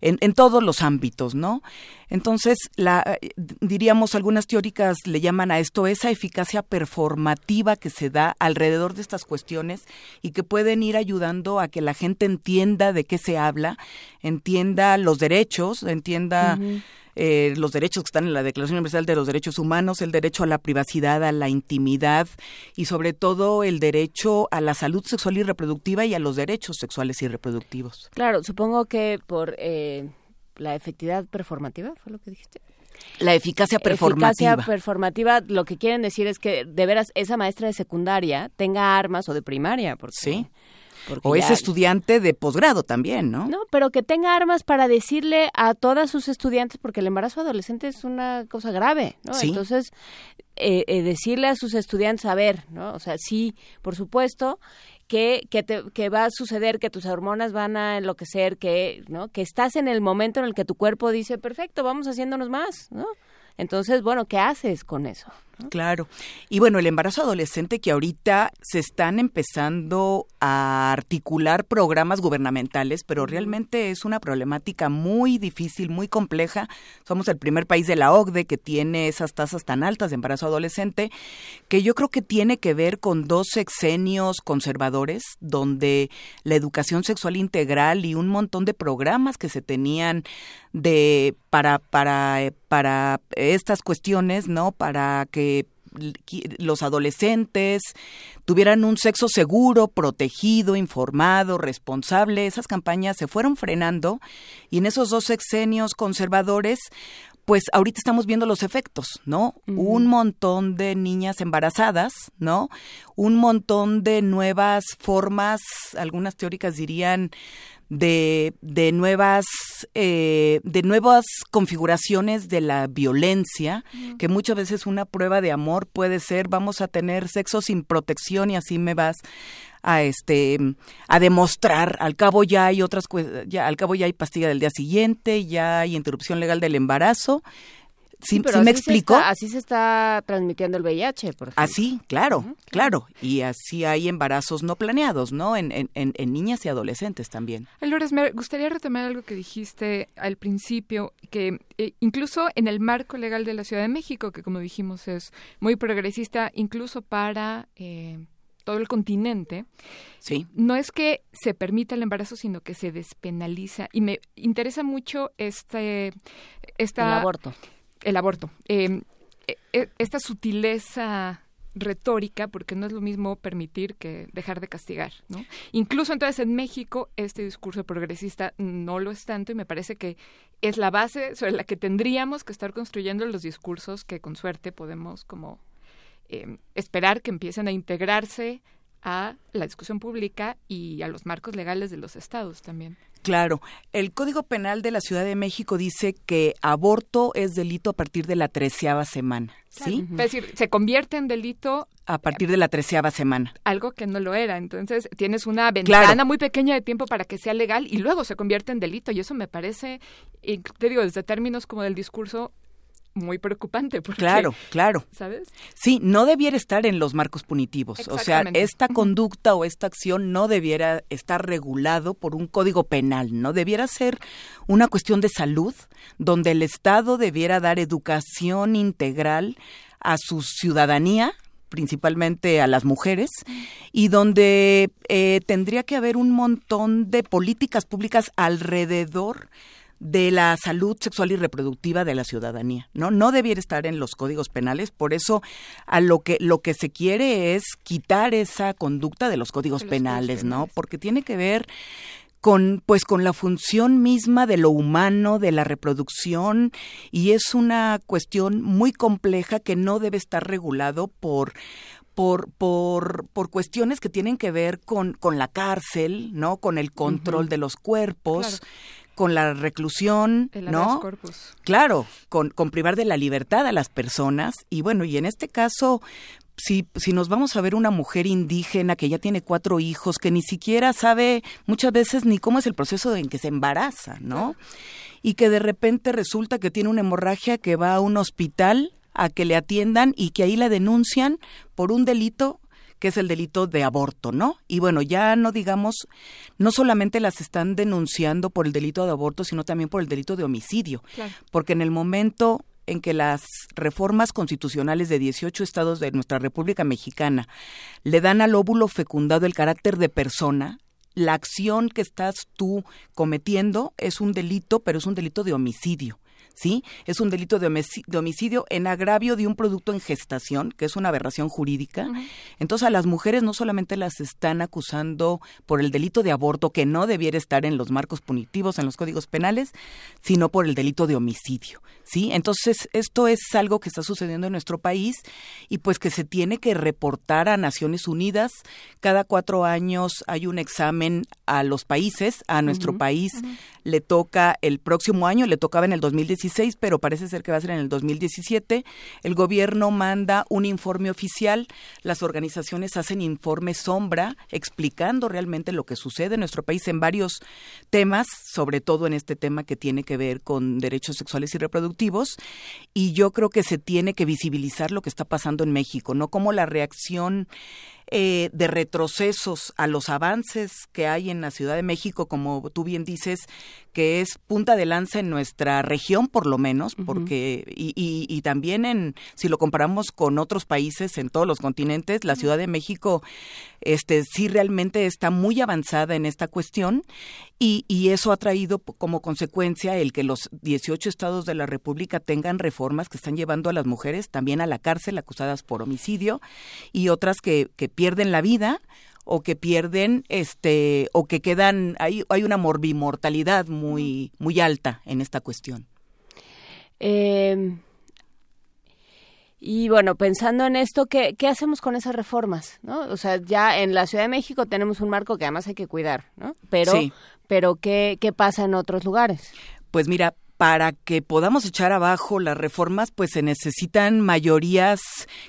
en, en todos los ámbitos, ¿no? Entonces, la, diríamos, algunas teóricas le llaman a esto esa eficacia performativa que se da alrededor de estas cuestiones y que pueden ir ayudando a que la gente entienda de qué se habla, entienda los derechos, entienda... Eh, los derechos que están en la Declaración Universal de los Derechos Humanos, el derecho a la privacidad, a la intimidad y sobre todo el derecho a la salud sexual y reproductiva y a los derechos sexuales y reproductivos. Claro, supongo que por eh, la efectividad performativa, ¿fue lo que dijiste? La eficacia performativa. Eficacia performativa, lo que quieren decir es que de veras esa maestra de secundaria tenga armas o de primaria, porque sí. o ese estudiante de posgrado también, ¿no? No, pero que tenga armas para decirle a todas sus estudiantes, porque el embarazo adolescente es una cosa grave, ¿no? Sí. Entonces, eh, eh, decirle a sus estudiantes, a ver, ¿no? O sea, sí, por supuesto, que, que, te, que va a suceder, que tus hormonas van a enloquecer, que, ¿no? que estás en el momento en el que tu cuerpo dice, perfecto, vamos haciéndonos más, ¿no? Entonces, bueno, ¿qué haces con eso? Claro. Y bueno, el embarazo adolescente que ahorita se están empezando a articular programas gubernamentales, pero realmente es una problemática muy difícil, muy compleja. Somos el primer país de la OCDE que tiene esas tasas tan altas de embarazo adolescente, que yo creo que tiene que ver con dos sexenios conservadores, donde la educación sexual integral y un montón de programas que se tenían de para para para estas cuestiones, ¿no? Para que los adolescentes tuvieran un sexo seguro, protegido, informado, responsable. Esas campañas se fueron frenando y en esos dos sexenios conservadores pues ahorita estamos viendo los efectos, ¿no? Un montón de niñas embarazadas, ¿no? Un montón de nuevas formas, algunas teóricas dirían de, de nuevas eh, de nuevas configuraciones de la violencia que muchas veces una prueba de amor puede ser vamos a tener sexo sin protección y así me vas a este a demostrar. Al cabo ya hay otras ya al cabo ya hay pastilla del día siguiente ya hay interrupción legal del embarazo ¿Sí, pero me así se explico? está- así se está transmitiendo el VIH, por ejemplo. Así, claro, claro. Y así hay embarazos no planeados, ¿no? En, en, en- en niñas y adolescentes también. Lourdes, me gustaría retomar algo que dijiste al principio, que eh, incluso en el marco legal de la Ciudad de México, que como dijimos es muy progresista, incluso para eh, todo el continente, sí. no es que se permita el embarazo, sino que se despenaliza. Y me interesa mucho este, esta, El aborto. El aborto. Eh, eh, eh, esta sutileza retórica, porque no es lo mismo permitir que dejar de castigar, ¿no? Incluso entonces en México este discurso progresista no lo es tanto y me parece que es la base sobre la que tendríamos que estar construyendo los discursos que con suerte podemos como eh, esperar que empiecen a integrarse a la discusión pública y a los marcos legales de los estados también. Claro, el Código Penal de la Ciudad de México dice que aborto es delito a partir de la treceava semana, ¿sí? Es decir, se convierte en delito A partir de la treceava semana. algo que no lo era. Entonces tienes una ventana Claro. muy pequeña de tiempo para que sea legal y luego se convierte en delito. Y eso me parece, te digo, desde términos como del discurso, muy preocupante. Porque, Claro, claro. ¿Sabes? Sí, no debiera estar en los marcos punitivos. O sea, esta conducta o esta acción no debiera estar regulado por un código penal, no debiera ser una cuestión de salud donde el Estado debiera dar educación integral a su ciudadanía principalmente a las mujeres, y donde eh, tendría que haber un montón de políticas públicas alrededor de la salud sexual y reproductiva de la ciudadanía, ¿no? No debiera estar en los códigos penales, por eso a lo que lo que se quiere es quitar esa conducta de los códigos penales, ¿no? Porque tiene que ver con pues con la función misma de lo humano, de la reproducción y es una cuestión muy compleja que no debe estar regulado por por, por, por cuestiones que tienen que ver con, con la cárcel, ¿no? Con el control de los cuerpos, Claro. Con la reclusión, El ¿no? corpus. Claro, con, con privar de la libertad a las personas. Y bueno, y en este caso, si, si nos vamos a ver una mujer indígena que ya tiene cuatro hijos, que ni siquiera sabe muchas veces ni cómo es el proceso en que se embaraza, ¿no? Y que de repente resulta que tiene una hemorragia que va a un hospital a que le atiendan y que ahí la denuncian por un delito que es el delito de aborto, ¿no? Y bueno, ya no digamos, no solamente las están denunciando por el delito de aborto, sino también por el delito de homicidio, porque en el momento en que las reformas constitucionales de 18 estados de nuestra República Mexicana le dan al óvulo fecundado el carácter de persona, la acción que estás tú cometiendo es un delito, pero es un delito de homicidio. ¿Sí? Es un delito de homicidio en agravio de un producto en gestación, que es una aberración jurídica. Entonces a las mujeres no solamente las están acusando por el delito de aborto, que no debiera estar en los marcos punitivos, en los códigos penales, sino por el delito de homicidio, ¿sí? Entonces esto es algo que está sucediendo en nuestro país y pues que se tiene que reportar a Naciones Unidas. Cada cuatro años hay un examen a los países, a nuestro país le toca el próximo año, le tocaba en el 2016, pero parece ser que va a ser en el 2017. El gobierno manda un informe oficial, las organizaciones hacen informe sombra explicando realmente lo que sucede en nuestro país en varios temas, sobre todo en este tema que tiene que ver con derechos sexuales y reproductivos, y yo creo que se tiene que visibilizar lo que está pasando en México, no como la reacción eh, de retrocesos a los avances que hay en la Ciudad de México, como tú bien dices, que es punta de lanza en nuestra región, por lo menos, porque y, y, también en si lo comparamos con otros países en todos los continentes, la Ciudad de México, este sí realmente está muy avanzada en esta cuestión y, y eso ha traído como consecuencia el que los 18 estados de la República tengan reformas que están llevando a las mujeres también a la cárcel acusadas por homicidio y otras que, que pierden la vida o que pierden este o que quedan hay hay una morbimortalidad muy muy alta en esta cuestión eh, y bueno, pensando en esto, ¿qué, ¿qué hacemos con esas reformas? ¿no? O sea, ya en la Ciudad de México tenemos un marco que además hay que cuidar, ¿no? Pero, pero ¿qué, ¿qué pasa en otros lugares? Pues mira, para que podamos echar abajo las reformas, pues se necesitan mayorías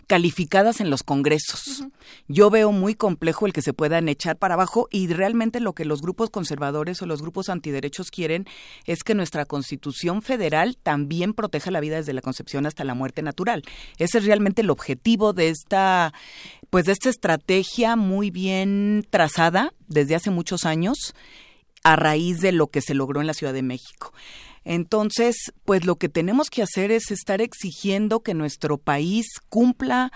calificadas en los congresos. Yo veo muy complejo el que se puedan echar para abajo y realmente lo que los grupos conservadores o los grupos antiderechos quieren es que nuestra Constitución federal también proteja la vida desde la concepción hasta la muerte natural. Ese es realmente el objetivo de esta pues de esta estrategia muy bien trazada desde hace muchos años a raíz de lo que se logró en la Ciudad de México. Entonces, pues lo que tenemos que hacer es estar exigiendo que nuestro país cumpla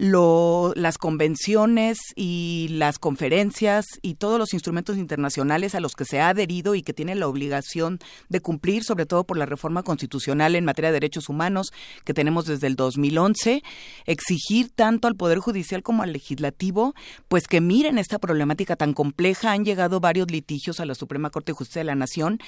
lo, las convenciones y las conferencias y todos los instrumentos internacionales a los que se ha adherido y que tiene la obligación de cumplir, sobre todo por la reforma constitucional en materia de derechos humanos que tenemos desde el 2011, exigir tanto al Poder Judicial como al Legislativo, pues que miren esta problemática tan compleja. Han llegado varios litigios a la Suprema Corte de Justicia de la Nación,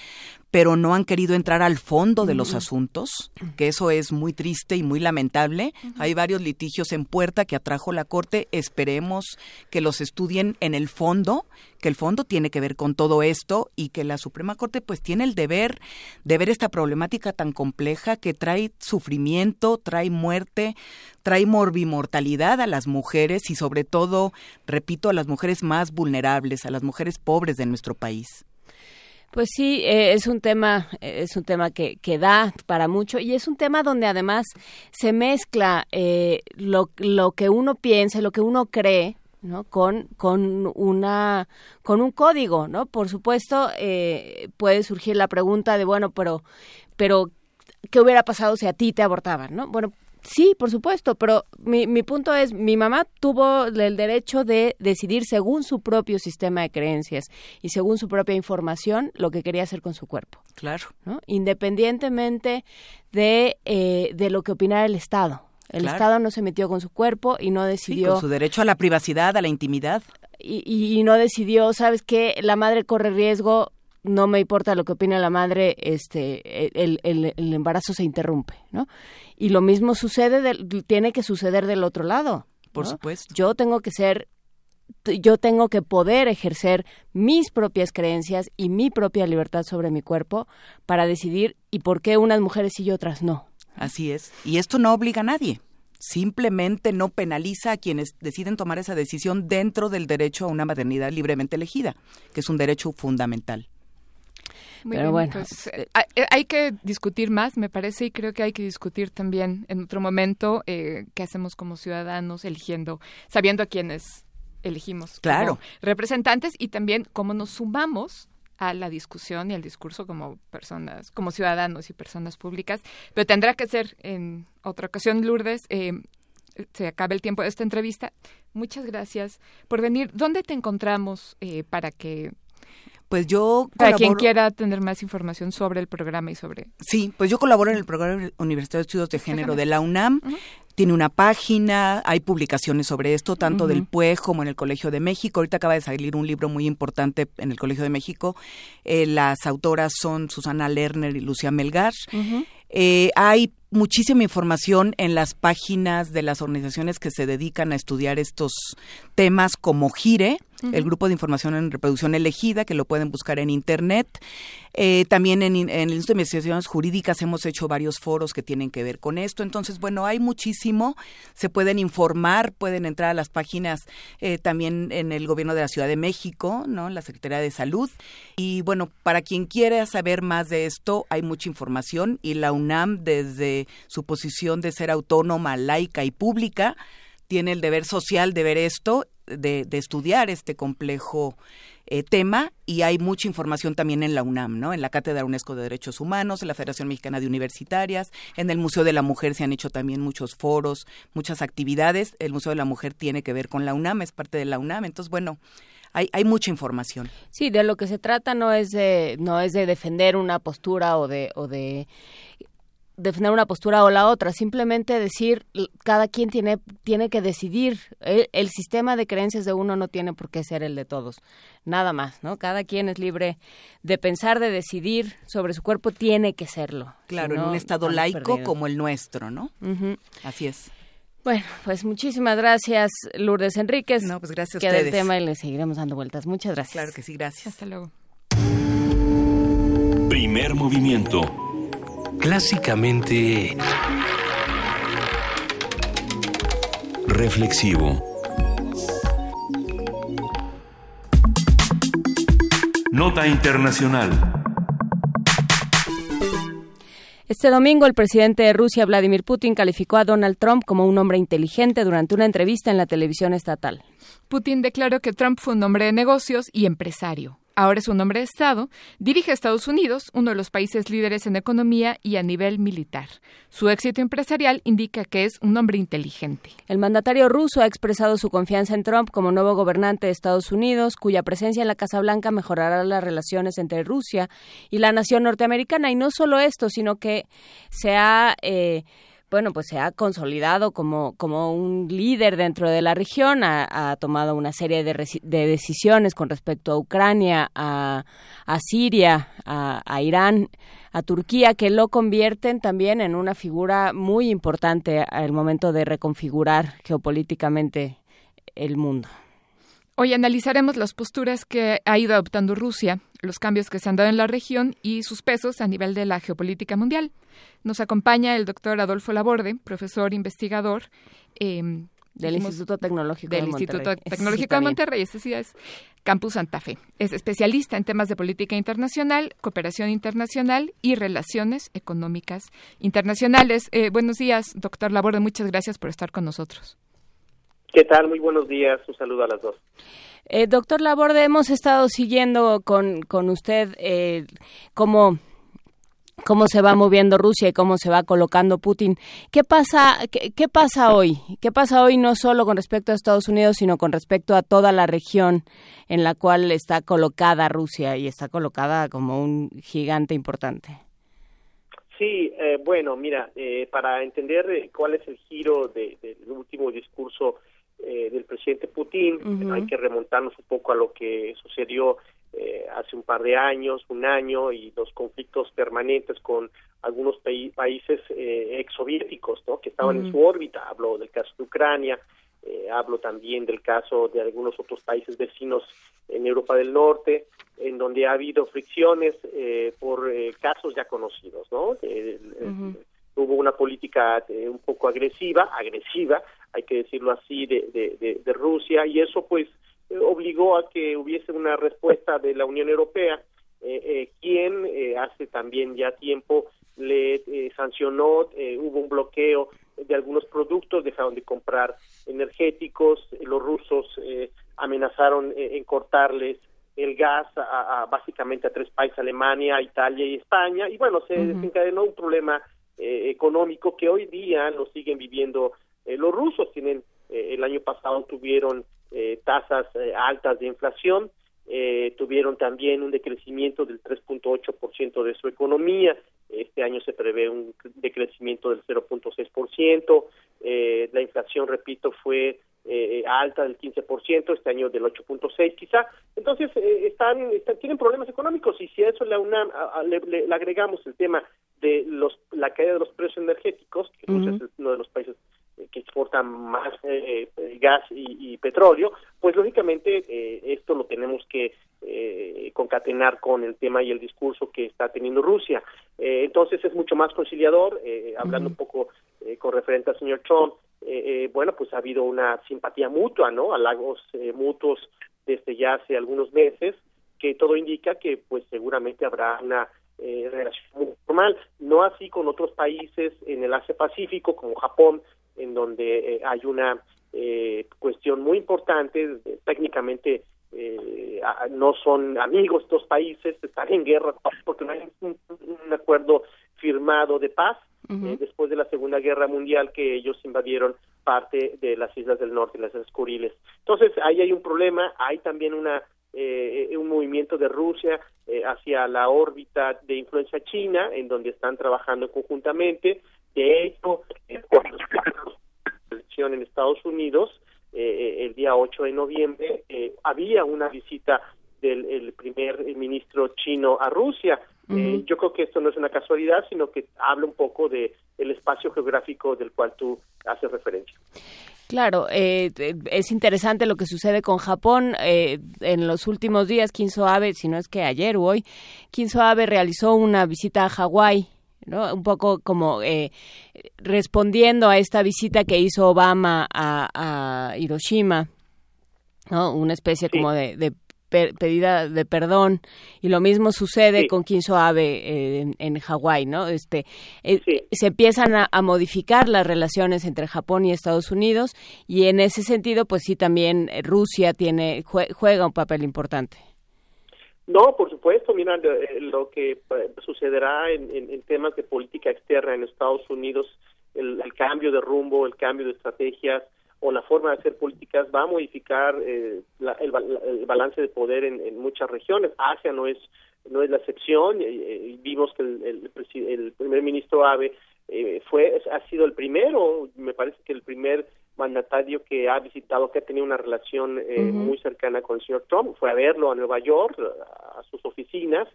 pero no han querido entrar al fondo de los asuntos, que eso es muy triste y muy lamentable. Hay varios litigios en puerta que atrajo la Corte, esperemos que los estudien en el fondo, que el fondo tiene que ver con todo esto y que la Suprema Corte pues tiene el deber de ver esta problemática tan compleja que trae sufrimiento, trae muerte, trae morbimortalidad a las mujeres y sobre todo, repito, a las mujeres más vulnerables, a las mujeres pobres de nuestro país. Pues sí, eh, es un tema, eh, es un tema que, que, da para mucho y es un tema donde además se mezcla eh, lo, lo que uno piensa, lo que uno cree, ¿no? Con, con una, con un código, ¿no? Por supuesto, puede surgir la pregunta de, bueno, pero, pero, ¿qué hubiera pasado si a ti te abortaban, no? Bueno, Sí, por supuesto, pero mi, mi punto es, mi mamá tuvo el derecho de decidir según su propio sistema de creencias y según su propia información lo que quería hacer con su cuerpo. Claro. ¿no? Independientemente de, eh, de lo que opinara el Estado. El Estado no se metió con su cuerpo y no decidió... con su derecho a la privacidad, a la intimidad. Y, y, no decidió, ¿sabes qué? La madre corre riesgo, no me importa lo que opine la madre, este, el, el, el embarazo se interrumpe, ¿no? Y lo mismo sucede, tiene que suceder del otro lado. Por supuesto. Yo tengo que ser, yo tengo que poder ejercer mis propias creencias y mi propia libertad sobre mi cuerpo para decidir y por qué unas mujeres y otras no. Así es. Y esto no obliga a nadie. simplemente no penaliza a quienes deciden tomar esa decisión dentro del derecho a una maternidad libremente elegida, que es un derecho fundamental. Pero bueno, pues, eh, eh, hay, que discutir más, me parece, y creo que hay que discutir también en otro momento eh, qué hacemos como ciudadanos eligiendo, sabiendo a quiénes elegimos claro. representantes y también cómo nos sumamos a la discusión y al discurso como personas, como ciudadanos y personas públicas, pero tendrá que ser en otra ocasión, Lourdes. Eh, se acaba el tiempo de esta entrevista. Muchas gracias por venir. ¿Dónde te encontramos eh, para que pues yo Para quien quiera tener más información sobre el programa y sobre... Sí, pues yo colaboro en el programa Universidad de Estudios de Género de la UNAM. Tiene una página, hay publicaciones sobre esto, tanto del PUEG como en el Colegio de México. Ahorita acaba de salir un libro muy importante en el Colegio de México. Eh, las autoras son Susana Lerner y Lucia Melgar. Eh, hay muchísima información en las páginas de las organizaciones que se dedican a estudiar estos temas como GIRE, el Grupo de Información en Reproducción Elegida, que lo pueden buscar en Internet. Eh, también en, el Instituto de Investigaciones Jurídicas hemos hecho varios foros que tienen que ver con esto. Entonces, bueno, hay muchísimo. Se pueden informar, pueden entrar a las páginas eh, también en el Gobierno de la Ciudad de México, ¿no? La Secretaría de Salud. Y bueno, para quien quiera saber más de esto, hay mucha información y la UNAM, desde su posición de ser autónoma, laica y pública, tiene el deber social de ver esto, de, de estudiar este complejo eh, tema y hay mucha información también en la UNAM, ¿no? En la Cátedra UNESCO de Derechos Humanos, en la Federación Mexicana de Universitarias, en el Museo de la Mujer se han hecho también muchos foros, muchas actividades. El Museo de la Mujer tiene que ver con la UNAM, es parte de la UNAM, entonces bueno, hay, hay mucha información. Sí, de lo que se trata no es de no es de defender una postura o de o de defender una postura o la otra, simplemente decir cada quien tiene tiene que decidir el, sistema de creencias de uno no tiene por qué ser el de todos, nada más, ¿no? Cada quien es libre de pensar, de decidir sobre su cuerpo, tiene que serlo. Claro, en un estado laico como el nuestro, ¿no? Así es. Bueno, pues muchísimas gracias, Lourdes Enríquez. No, pues gracias a ustedes. el tema y le seguiremos dando vueltas. Muchas gracias. Claro que sí, gracias. Hasta luego. Primer movimiento clásicamente reflexivo. Nota Internacional. Este domingo el presidente de Rusia, Vladimir Putin, calificó a Donald Trump como un hombre inteligente durante una entrevista en la televisión estatal. Putin declaró que Trump fue un hombre de negocios y empresario ahora es un hombre de Estado, dirige a Estados Unidos, uno de los países líderes en economía y a nivel militar. Su éxito empresarial indica que es un hombre inteligente. El mandatario ruso ha expresado su confianza en Trump como nuevo gobernante de Estados Unidos, cuya presencia en la Casa Blanca mejorará las relaciones entre Rusia y la nación norteamericana. Y no solo esto, sino que se ha... Eh, bueno, pues se ha consolidado como, como un líder dentro de la región, ha, tomado una serie de, de, decisiones con respecto a Ucrania, a, a Siria, a, Irán, a Turquía, que lo convierten también en una figura muy importante al momento de reconfigurar geopolíticamente el mundo. Hoy analizaremos las posturas que ha ido adoptando Rusia, los cambios que se han dado en la región y sus pesos a nivel de la geopolítica mundial. Nos acompaña el doctor Adolfo Laborde, profesor investigador. Em, del Instituto Tecnológico del de Instituto Monterrey. Tecnológico de Monterrey, este sí es Campus Santa Fe. Es especialista en temas de política internacional, cooperación internacional y relaciones económicas internacionales. Eh, buenos días, doctor Laborde, muchas gracias por estar con nosotros. ¿Qué tal? Muy buenos días. Un saludo a las dos. Eh, doctor Laborde, hemos estado siguiendo con, con usted eh, cómo cómo se va moviendo Rusia y cómo se va colocando Putin. ¿Qué pasa, qué, pasa hoy? ¿Qué pasa hoy no solo con respecto a Estados Unidos, sino con respecto a toda la región en la cual está colocada Rusia y está colocada como un gigante importante? Sí, eh, bueno, mira, eh, para entender eh, cuál es el giro del último discurso eh, del presidente Putin. Hay que remontarnos un poco a lo que sucedió eh, hace un par de años, un año, y los conflictos permanentes con algunos países eh, exsoviéticos ¿no? que estaban en su órbita. Hablo del caso de Ucrania, eh, hablo también del caso de algunos otros países vecinos en Europa del Norte, en donde ha habido fricciones por casos ya conocidos, ¿no? hubo una política eh, un poco agresiva, agresiva, hay que decirlo así, de, de, de, Rusia, y eso pues eh, obligó a que hubiese una respuesta de la Unión Europea, eh, quien hace también ya tiempo le sancionó, hubo un bloqueo de algunos productos, dejaron de comprar energéticos, los rusos amenazaron en cortarles el gas a, básicamente a tres países, Alemania, Italia y España, y bueno, se desencadenó un problema eh, económico que hoy día lo siguen viviendo eh, los rusos. Tienen eh, el año pasado tuvieron tasas altas de inflación, tuvieron también un decrecimiento del 3.8% de su economía. Este año se prevé un decrecimiento del 0.6%. la inflación, repito, fue alta del 15%, este año del 8.6 quizá. Entonces, están, tienen problemas económicos y si a eso le, agregamos el tema de los, la caída de los precios energéticos, que es uno de los países eh, que exportan más eh, eh, gas y, petróleo, pues lógicamente esto lo tenemos que concatenar con el tema y el discurso que está teniendo Rusia. entonces es mucho más conciliador, hablando un poco con referente al señor Trump, bueno, pues ha habido una simpatía mutua, ¿no? Halagos mutuos desde ya hace algunos meses, que todo indica que pues seguramente habrá una eh, relación normal, no así con otros países en el Asia Pacífico como Japón, en donde eh, hay una eh, cuestión muy importante, técnicamente eh, no son amigos estos países, están en guerra porque no hay un, acuerdo firmado de paz después de la Segunda Guerra Mundial que ellos invadieron parte de las islas del norte, las islas Kuriles. Entonces ahí hay un problema, hay también una eh, un movimiento de Rusia eh, hacia la órbita de influencia china, en donde están trabajando conjuntamente. De hecho, cuando la elección en Estados Unidos, eh, el día 8 de noviembre, había una visita del primer ministro chino a Rusia. yo creo que esto no es una casualidad, sino que habla un poco de el espacio geográfico del cual tú haces referencia. Claro, eh, es interesante lo que sucede con Japón. Eh, en los últimos días, Kinzo Abe, si no es que ayer o hoy, Kinzo Abe realizó una visita a Hawái, ¿no? Un poco como eh, respondiendo a esta visita que hizo Obama a, Hiroshima, ¿no? Una especie como de, de pedida de perdón y lo mismo sucede con Kinzo Abe en, en Hawái, ¿no? Este eh, se empiezan a, modificar las relaciones entre Japón y Estados Unidos y en ese sentido, pues sí también eh, Rusia tiene juega un papel importante. No, por supuesto, mira, eh, lo que sucederá en, temas de política externa en Estados Unidos, el cambio de rumbo, el cambio de estrategias, o la forma de hacer políticas va a modificar eh, el, balance de poder en, muchas regiones. Asia no es no es la excepción. y vimos que el, el, primer ministro Abe eh, fue ha sido el primero, me parece que el primer mandatario que ha visitado, que ha tenido una relación eh, muy cercana con el señor Trump, fue a verlo a Nueva York, a sus oficinas,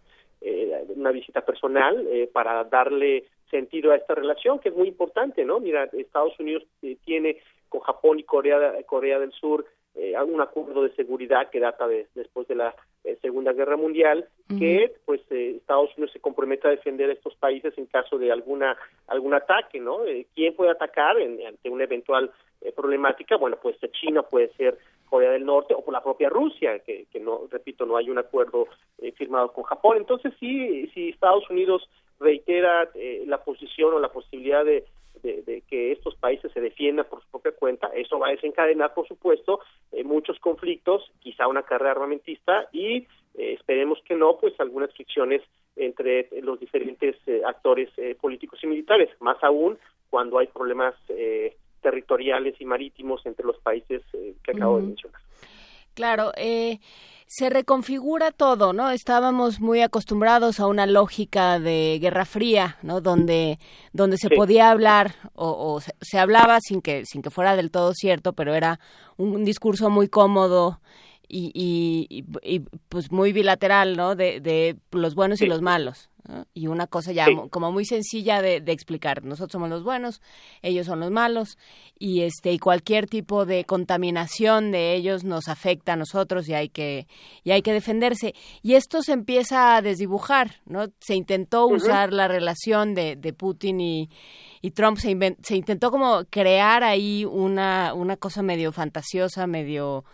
una visita personal para darle sentido a esta relación que es muy importante, ¿no? Mira, Estados Unidos tiene con Japón y Corea, Corea del Sur eh, un acuerdo de seguridad que data de, después de la eh, Segunda Guerra Mundial, que pues eh, Estados Unidos se compromete a defender a estos países en caso de alguna algún ataque, ¿no? Eh, ¿Quién puede atacar ante una eventual problemática? Bueno, pues China puede ser Corea del Norte o por la propia Rusia, que, que no, repito, no hay un acuerdo firmado con Japón. Entonces sí, si Estados Unidos reitera la posición o la posibilidad de de, que estos países se defiendan por su propia cuenta, eso va a desencadenar, por supuesto, eh, muchos conflictos, quizá una carrera armamentista y eh, esperemos que no, pues algunas fricciones entre los diferentes eh, actores políticos y militares, más aún cuando hay problemas territoriales y marítimos entre los países que acabo de mencionar. Claro, eh, se reconfigura todo, ¿no? Estábamos muy acostumbrados a una lógica de Guerra Fría, ¿no? Donde, donde se podía hablar o, se, hablaba sin que, sin que fuera del todo cierto, pero era un, discurso muy cómodo y, y, pues muy bilateral, ¿no? De, de los buenos y los malos. Y una cosa ya como muy sencilla de, explicar. Nosotros somos los buenos, ellos son los malos y este y cualquier tipo de contaminación de ellos nos afecta a nosotros y hay que y hay que defenderse. Y esto se empieza a desdibujar, ¿no? Se intentó usar la relación de, de Putin y, y Trump se, se intentó como crear ahí una una cosa medio fantasiosa, medio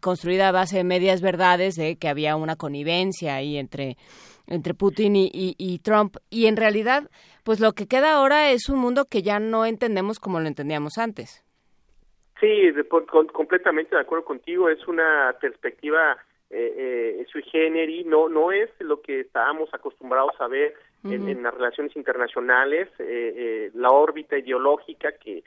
construida a base de medias verdades de que había una connivencia ahí entre entre Putin y, Trump. Y en realidad, pues lo que queda ahora es un mundo que ya no entendemos como lo entendíamos antes. Sí, completamente de acuerdo contigo. Es una perspectiva eh, eh, sui generis, no, no es lo que estábamos acostumbrados a ver en, las relaciones internacionales, eh, eh, la órbita ideológica que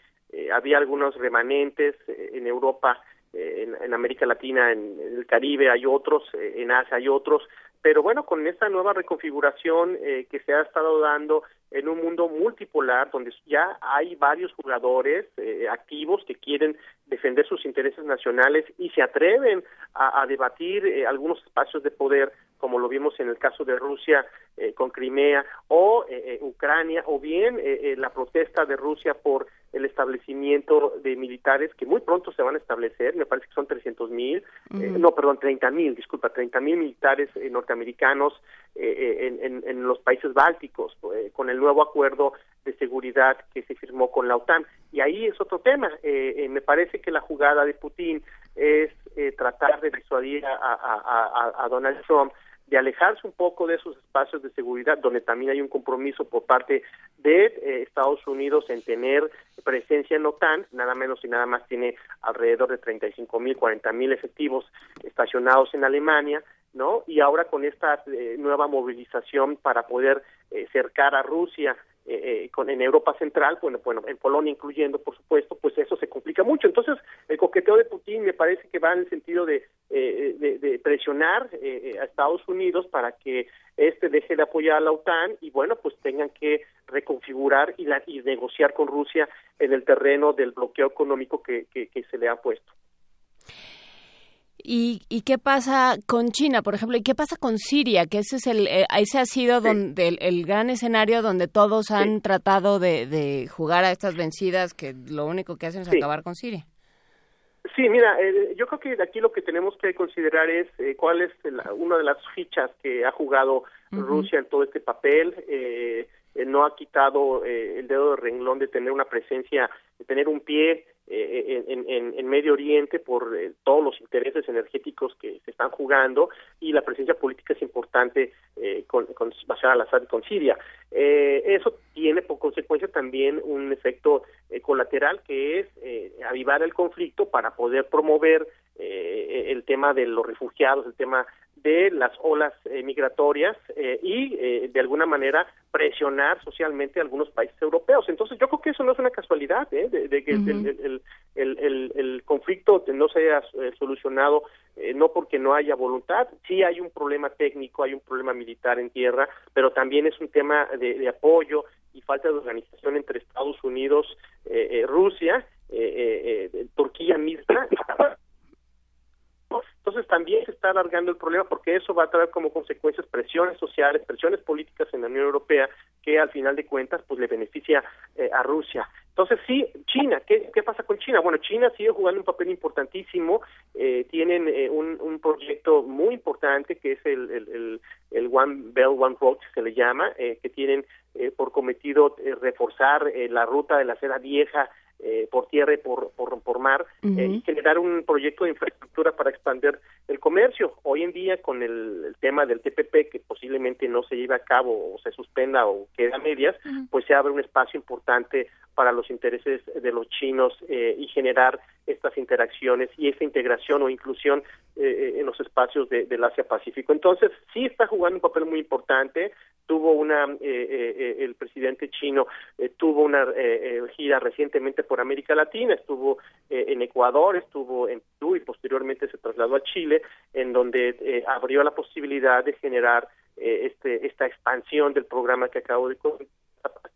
había algunos remanentes en Europa, en, en, América Latina, en, el Caribe hay otros, en Asia hay otros, pero bueno, con esta nueva reconfiguración eh, que se ha estado dando en un mundo multipolar donde ya hay varios jugadores eh, activos que quieren defender sus intereses nacionales y se atreven a, debatir eh, algunos espacios de poder como lo vimos en el caso de Rusia con Crimea o Ucrania o bien la protesta de Rusia por el establecimiento de militares que muy pronto se van a establecer, me parece que son 300 mil, eh, no, perdón, 30 mil, disculpa, 30 mil militares eh, norteamericanos eh, en, en, los países bálticos, con el nuevo acuerdo de seguridad que se firmó con la OTAN. Y ahí es otro tema. me parece que la jugada de Putin es tratar de disuadir a, a, a Donald Trump de alejarse un poco de esos espacios de seguridad, donde también hay un compromiso por parte de eh, Estados Unidos en tener presencia en OTAN, nada menos y nada más tiene alrededor de 35 mil, 40 mil efectivos estacionados en Alemania, ¿no? Y ahora con esta eh, nueva movilización para poder eh, cercar a Rusia eh, eh, con, en Europa Central, bueno, bueno, en Polonia incluyendo, por supuesto, pues eso se complica mucho. Entonces, el coqueteo de Putin me parece que va en el sentido de, eh, de, presionar a Estados Unidos para que este deje de apoyar a la OTAN y, bueno, pues tengan que reconfigurar y, la, y negociar con Rusia en el terreno del bloqueo económico que se le ha puesto. ¿Y, ¿Y, qué pasa con China, por ejemplo? ¿Y qué pasa con Siria? Que ese, es el, eh, ese ha sido donde, el, gran escenario donde todos han tratado de, jugar a estas vencidas que lo único que hacen es acabar con Siria. Sí, mira, eh, yo creo que aquí lo que tenemos que considerar es eh, cuál es una de las fichas que ha jugado Rusia en todo este papel. no ha quitado el dedo de renglón de tener una presencia, de tener un pie eh, en, en, Medio Oriente por eh, todos los intereses energéticos que se están jugando y la presencia política es importante eh, con, con Bashar al-Assad y con Siria. Eh, eso tiene por consecuencia también un efecto colateral que es avivar el conflicto para poder promover el tema de los refugiados, el tema de las olas eh, migratorias eh, y eh, de alguna manera presionar socialmente a algunos países europeos. Entonces yo creo que eso no es una casualidad, de, que el, el, el, conflicto no se haya solucionado no porque no haya voluntad, sí hay un problema técnico, hay un problema militar en tierra, pero también es un tema de, apoyo y falta de organización entre Estados Unidos, Rusia, Turquía misma entonces también se está alargando el problema porque eso va a traer como consecuencias presiones sociales, presiones políticas en la Unión Europea que al final de cuentas pues le beneficia eh, a Rusia. Entonces sí, China, ¿qué, ¿qué pasa con China? Bueno, China sigue jugando un papel importantísimo, eh, tienen eh, un, un, proyecto muy importante que es el, el, el, One Belt, One Road, se le llama, que tienen por cometido reforzar la ruta de la seda vieja eh, por tierra y por, por, por mar eh, y generar un proyecto de infraestructura para expandir el comercio. Hoy en día con el, tema del TPP que posiblemente no se lleve a cabo o se suspenda o quede a medias, pues se abre un espacio importante para los intereses de los chinos eh, y generar estas interacciones y esta integración o inclusión eh, en los espacios de, del Asia-Pacífico. Entonces, sí está jugando un papel muy importante. Tuvo una, eh, el presidente chino tuvo una gira recientemente por América Latina, estuvo en Ecuador, estuvo en Perú y posteriormente se trasladó a Chile, en donde abrió la posibilidad de generar este, esta expansión del programa que acabo de comentar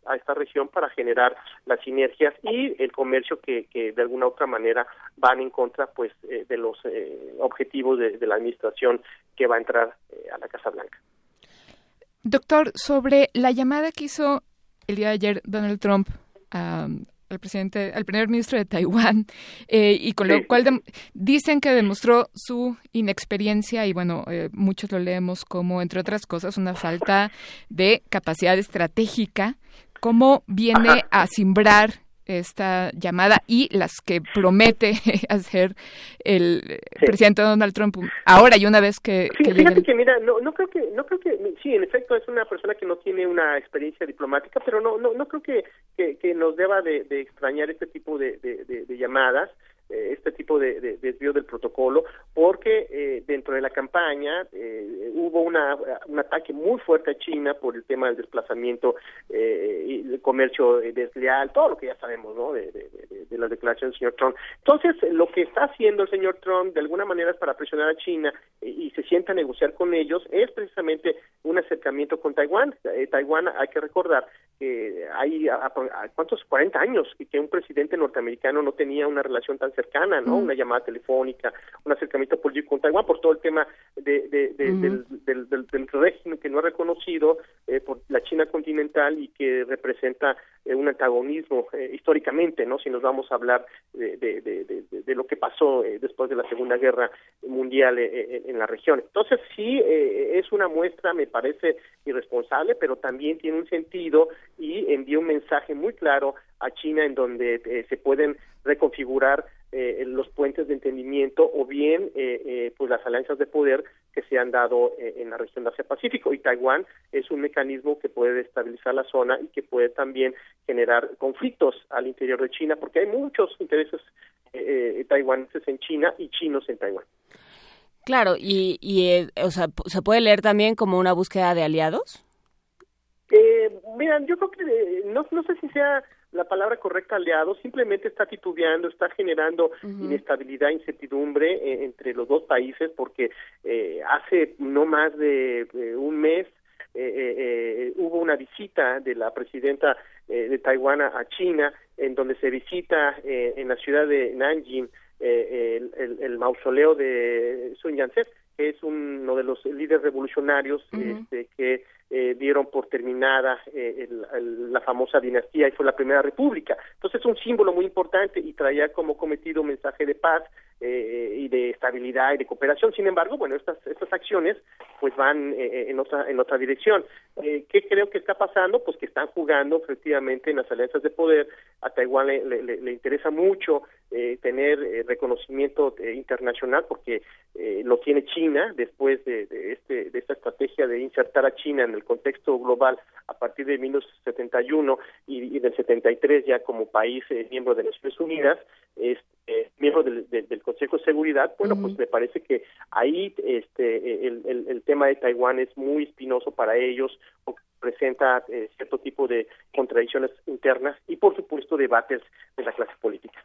a esta región para generar las sinergias y el comercio que, que de alguna otra manera van en contra pues eh, de los eh, objetivos de, la administración que va a entrar eh, a la Casa Blanca. Doctor, sobre la llamada que hizo el día de ayer Donald Trump al presidente, al primer ministro de Taiwán, eh, y con lo cual dicen que demostró su inexperiencia y bueno, eh, muchos lo leemos como, entre otras cosas, una falta de capacidad estratégica. ¿Cómo viene a simbrar esta llamada y las que promete hacer el presidente Donald Trump ahora y una vez que, fíjate que mira no no creo que no creo que sí en efecto es una persona que no tiene una experiencia diplomática pero no no no creo que que, nos deba de, extrañar este tipo de, de llamadas. eh, este tipo de, desvío del protocolo, porque eh, dentro de la campaña eh, hubo una, un ataque muy fuerte a China por el tema del desplazamiento y el comercio desleal, todo lo que ya sabemos, ¿no? De, las declaraciones del señor Trump. Entonces, lo que está haciendo el señor Trump de alguna manera es para presionar a China y, se sienta a negociar con ellos, es precisamente un acercamiento con Taiwán. Taiwán, hay que recordar que hay, a, ¿cuántos? 40 años que un presidente norteamericano no tenía una relación tan cercana, ¿no? Una llamada telefónica, un acercamiento político con Taiwán por todo el tema de, del, del, régimen que no ha reconocido eh, por la China continental y que representa eh, un antagonismo eh, históricamente, ¿no? Si nos vamos a hablar de, de lo que pasó después de la Segunda Guerra Mundial en la región. Entonces, sí, es una muestra, me parece irresponsable, pero también tiene un sentido y envía un mensaje muy claro a China en donde se pueden reconfigurar eh, los puentes de entendimiento o bien eh, eh, pues las alianzas de poder que se han dado en la región de Asia Pacífico y Taiwán es un mecanismo que puede destabilizar la zona y que puede también generar conflictos al interior de China porque hay muchos intereses taiwaneses en China y chinos en Taiwán. Claro, y, y o sea, ¿se puede leer también como una búsqueda de aliados? Eh, mira, yo creo que no, no sé si sea la palabra correcta aliado, simplemente está titubeando, está generando inestabilidad, incertidumbre eh, entre los dos países, porque eh, hace no más de un mes eh, hubo una visita de la presidenta de Taiwán a China, en donde se visita en la ciudad de Nanjing el, el, mausoleo de Sun Yat-sen, que es uno de los líderes revolucionarios este, que eh, dieron por terminada eh, la famosa dinastía y fue la primera república. Entonces es un símbolo muy importante y traía como cometido un mensaje de paz eh, y de estabilidad y de cooperación. Sin embargo, bueno, estas, estas acciones pues van en, otra, en otra dirección. ¿Qué creo que está pasando? Pues que están jugando efectivamente en las alianzas de poder. A Taiwán le, le, interesa mucho tener reconocimiento internacional porque lo tiene China después de, de, este, de esta estrategia de insertar a China en el contexto global a partir de 1971 y, y del 73 ya como país eh, miembro de Naciones Unidas, es eh, miembro del, Consejo de Seguridad, bueno, pues me parece que ahí este el, el, tema de Taiwán es muy espinoso para ellos, presenta eh, cierto tipo de contradicciones internas y por supuesto debates de la clase política.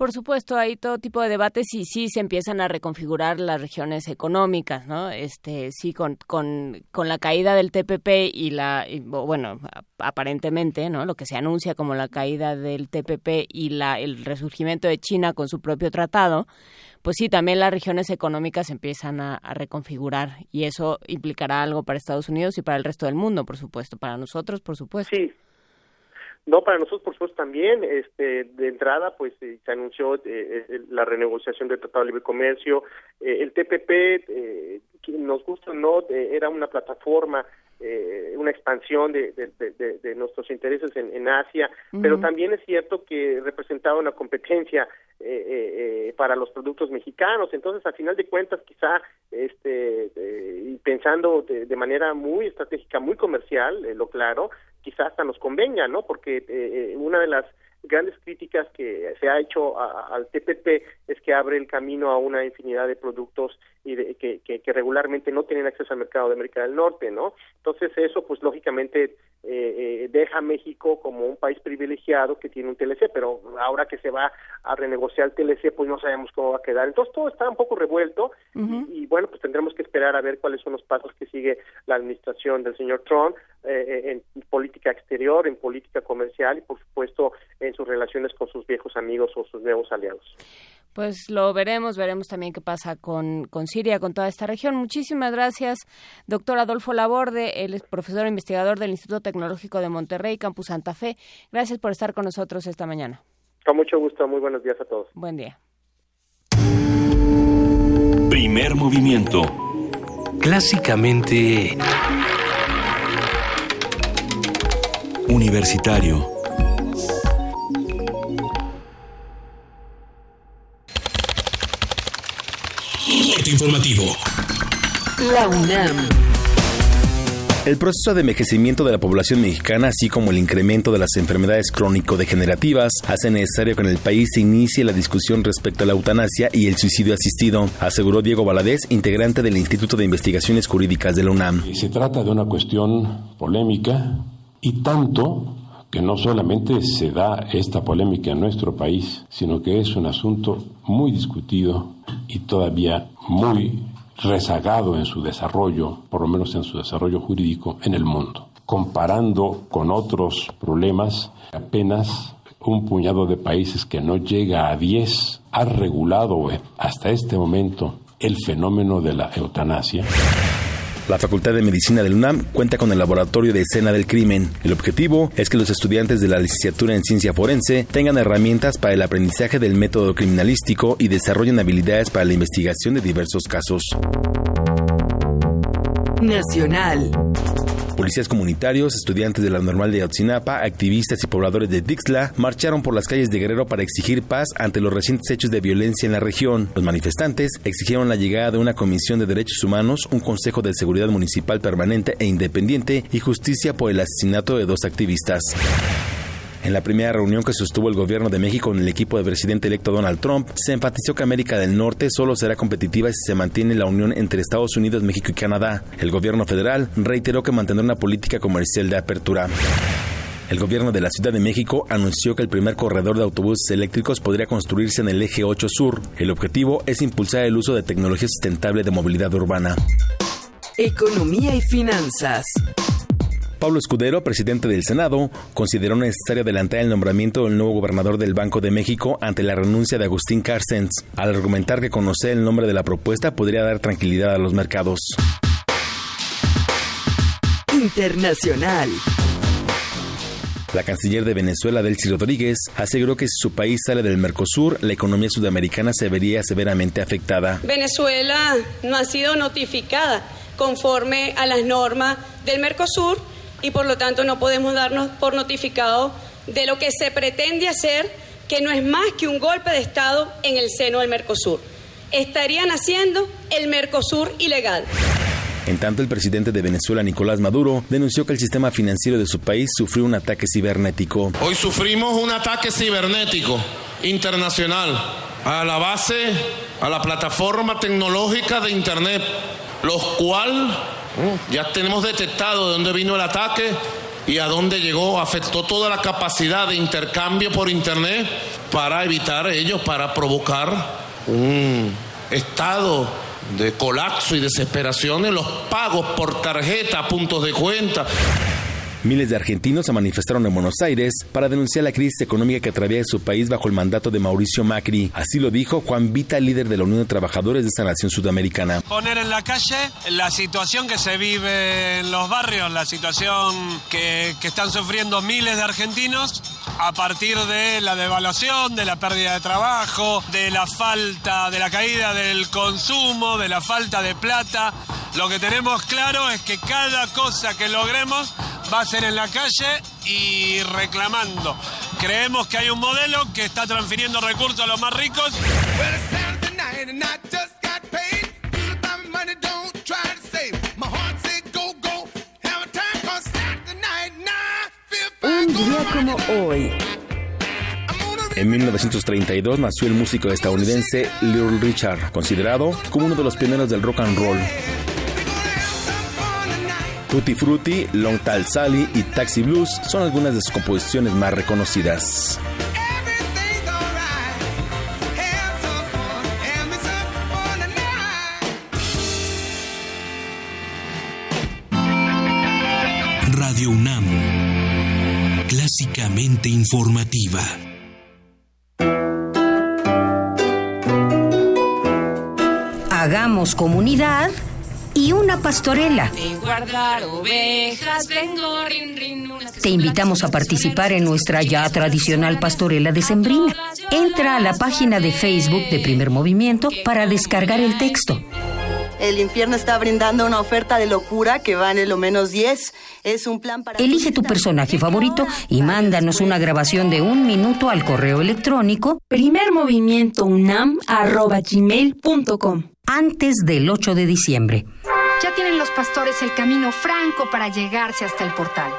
Por supuesto, hay todo tipo de debates y sí se empiezan a reconfigurar las regiones económicas, ¿no? Este, sí, con, con, con la caída del TPP y la, bueno, aparentemente, ¿no? Lo que se anuncia como la caída del TPP y la, el resurgimiento de China con su propio tratado, pues sí, también las regiones económicas empiezan a, a reconfigurar y eso implicará algo para Estados Unidos y para el resto del mundo, por supuesto, para nosotros, por supuesto. Sí, no, para nosotros, por supuesto, también. Este, de entrada, pues eh, se anunció eh, eh, la renegociación del Tratado de Libre Comercio. el TPP, nos gusta o no, era una plataforma una expansión de, de, nuestros intereses en, Asia, pero también es cierto que representaba una competencia para los productos mexicanos. Entonces, a final de cuentas, quizá este, pensando de, manera muy estratégica, muy comercial, lo claro, quizás hasta nos convenga, ¿no? Porque eh, eh, una de las grandes críticas que se ha hecho al TPP es que abre el camino a una infinidad de productos y de, que, que, regularmente no tienen acceso al mercado de América del Norte, ¿no? Entonces eso, pues lógicamente eh, deja a México como un país privilegiado que tiene un TLC, pero ahora que se va a renegociar el TLC, pues no sabemos cómo va a quedar. Entonces todo está un poco revuelto y, bueno, pues tendremos que esperar a ver cuáles son los pasos que sigue la administración del señor Trump eh, en política exterior, en política comercial y por supuesto en sus relaciones con sus viejos amigos o sus nuevos aliados. Pues lo veremos, veremos también qué pasa con, con Siria, con toda esta región. Muchísimas gracias, doctor Adolfo Laborde, el profesor investigador del Instituto Tecnológico de Monterrey, Campus Santa Fe. Gracias por estar con nosotros esta mañana. Con mucho gusto, muy buenos días a todos. Buen día. Primer movimiento. Clásicamente... Universitario. Corte informativo. La UNAM. El proceso de envejecimiento de la población mexicana, así como el incremento de las enfermedades crónico-degenerativas, hace necesario que en el país se inicie la discusión respecto a la eutanasia y el suicidio asistido, aseguró Diego Valadez, integrante del Instituto de Investigaciones Jurídicas de la UNAM. Se trata de una cuestión polémica y tanto que no solamente se da esta polémica en nuestro país, sino que es un asunto muy discutido y todavía muy rezagado en su desarrollo, por lo menos en su desarrollo jurídico, en el mundo. Comparando con otros problemas, apenas un puñado de países que no llega a 10 ha regulado hasta este momento el fenómeno de la eutanasia. La Facultad de Medicina del UNAM cuenta con el Laboratorio de Escena del Crimen. El objetivo es que los estudiantes de la licenciatura en ciencia forense tengan herramientas para el aprendizaje del método criminalístico y desarrollen habilidades para la investigación de diversos casos. Nacional. Policías comunitarios, estudiantes de la normal de Ayotzinapa, activistas y pobladores de Dixla marcharon por las calles de Guerrero para exigir paz ante los recientes hechos de violencia en la región. Los manifestantes exigieron la llegada de una comisión de derechos humanos, un consejo de seguridad municipal permanente e independiente y justicia por el asesinato de dos activistas. En la primera reunión que sostuvo el gobierno de México con el equipo del presidente electo Donald Trump, se enfatizó que América del Norte solo será competitiva si se mantiene la unión entre Estados Unidos, México y Canadá. El gobierno federal reiteró que mantendrá una política comercial de apertura. El gobierno de la Ciudad de México anunció que el primer corredor de autobuses eléctricos podría construirse en el eje 8 Sur. El objetivo es impulsar el uso de tecnología sustentable de movilidad urbana. Economía y finanzas. Pablo Escudero, presidente del Senado, consideró necesario adelantar el nombramiento del nuevo gobernador del Banco de México ante la renuncia de Agustín Carstens, al argumentar que conocer el nombre de la propuesta podría dar tranquilidad a los mercados. Internacional. La canciller de Venezuela, Delcy Rodríguez, aseguró que si su país sale del Mercosur, la economía sudamericana se vería severamente afectada. Venezuela no ha sido notificada conforme a las normas del Mercosur y por lo tanto no podemos darnos por notificado de lo que se pretende hacer, que no es más que un golpe de Estado en el seno del Mercosur. Estarían haciendo el Mercosur ilegal. En tanto, el presidente de Venezuela, Nicolás Maduro, denunció que el sistema financiero de su país sufrió un ataque cibernético. Hoy sufrimos un ataque cibernético internacional a la base, a la plataforma tecnológica de Internet, los cual ya tenemos detectado de dónde vino el ataque y a dónde llegó, afectó toda la capacidad de intercambio por Internet para evitar ellos, para provocar un estado de colapso y desesperación en los pagos por tarjeta, puntos de cuenta. Miles de argentinos se manifestaron en Buenos Aires para denunciar la crisis económica que atraviesa su país bajo el mandato de Mauricio Macri. Así lo dijo Juan Vita, líder de la Unión de Trabajadores de esta nación sudamericana. Poner en la calle la situación que se vive en los barrios, la situación que, que están sufriendo miles de argentinos a partir de la devaluación, de la pérdida de trabajo, de la falta, de la caída del consumo, de la falta de plata. Lo que tenemos claro es que cada cosa que logremos va a ser en la calle y reclamando. Creemos que hay un modelo que está transfiriendo recursos a los más ricos. Un día como hoy. En 1932 nació el músico estadounidense Little Richard, considerado como uno de los pioneros del rock and roll. Tutti Frutti, Long Tall Sally y Taxi Blues son algunas de sus composiciones más reconocidas. Radio UNAM. Informativa. Hagamos comunidad y una pastorela. Te invitamos a participar en nuestra ya tradicional pastorela de Sembrina. Entra a la página de Facebook de Primer Movimiento para descargar el texto el infierno está brindando una oferta de locura que vale lo menos 10. Es un plan para... Elige tu personaje favorito y mándanos una grabación de un minuto al correo electrónico primermovimientounam.gmail.com antes del 8 de diciembre. Ya tienen los pastores el camino franco para llegarse hasta el portal.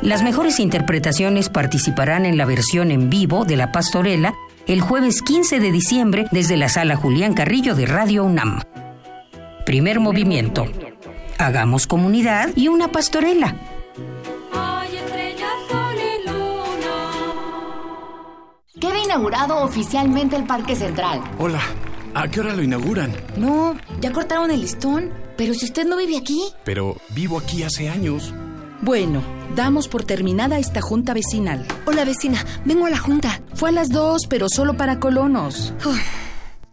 Las mejores interpretaciones participarán en la versión en vivo de La Pastorela el jueves 15 de diciembre desde la sala Julián Carrillo de Radio UNAM. Primer movimiento. Hagamos comunidad y una pastorela. Queda inaugurado oficialmente el Parque Central. Hola, ¿a qué hora lo inauguran? No, ya cortaron el listón. Pero si usted no vive aquí. Pero vivo aquí hace años. Bueno, damos por terminada esta junta vecinal. Hola vecina, vengo a la junta. Fue a las dos, pero solo para colonos.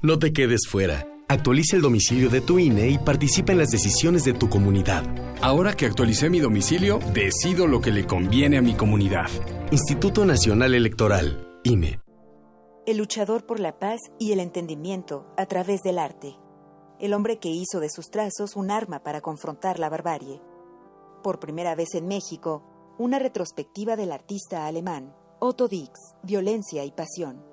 No te quedes fuera. Actualiza el domicilio de tu INE y participa en las decisiones de tu comunidad. Ahora que actualicé mi domicilio, decido lo que le conviene a mi comunidad. Instituto Nacional Electoral, INE. El luchador por la paz y el entendimiento a través del arte. El hombre que hizo de sus trazos un arma para confrontar la barbarie. Por primera vez en México, una retrospectiva del artista alemán, Otto Dix, Violencia y Pasión.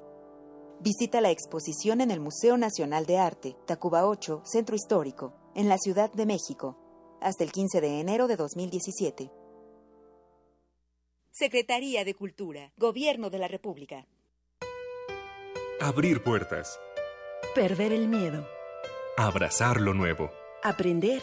Visita la exposición en el Museo Nacional de Arte, Tacuba 8, Centro Histórico, en la Ciudad de México, hasta el 15 de enero de 2017. Secretaría de Cultura, Gobierno de la República. Abrir puertas. Perder el miedo. Abrazar lo nuevo. Aprender.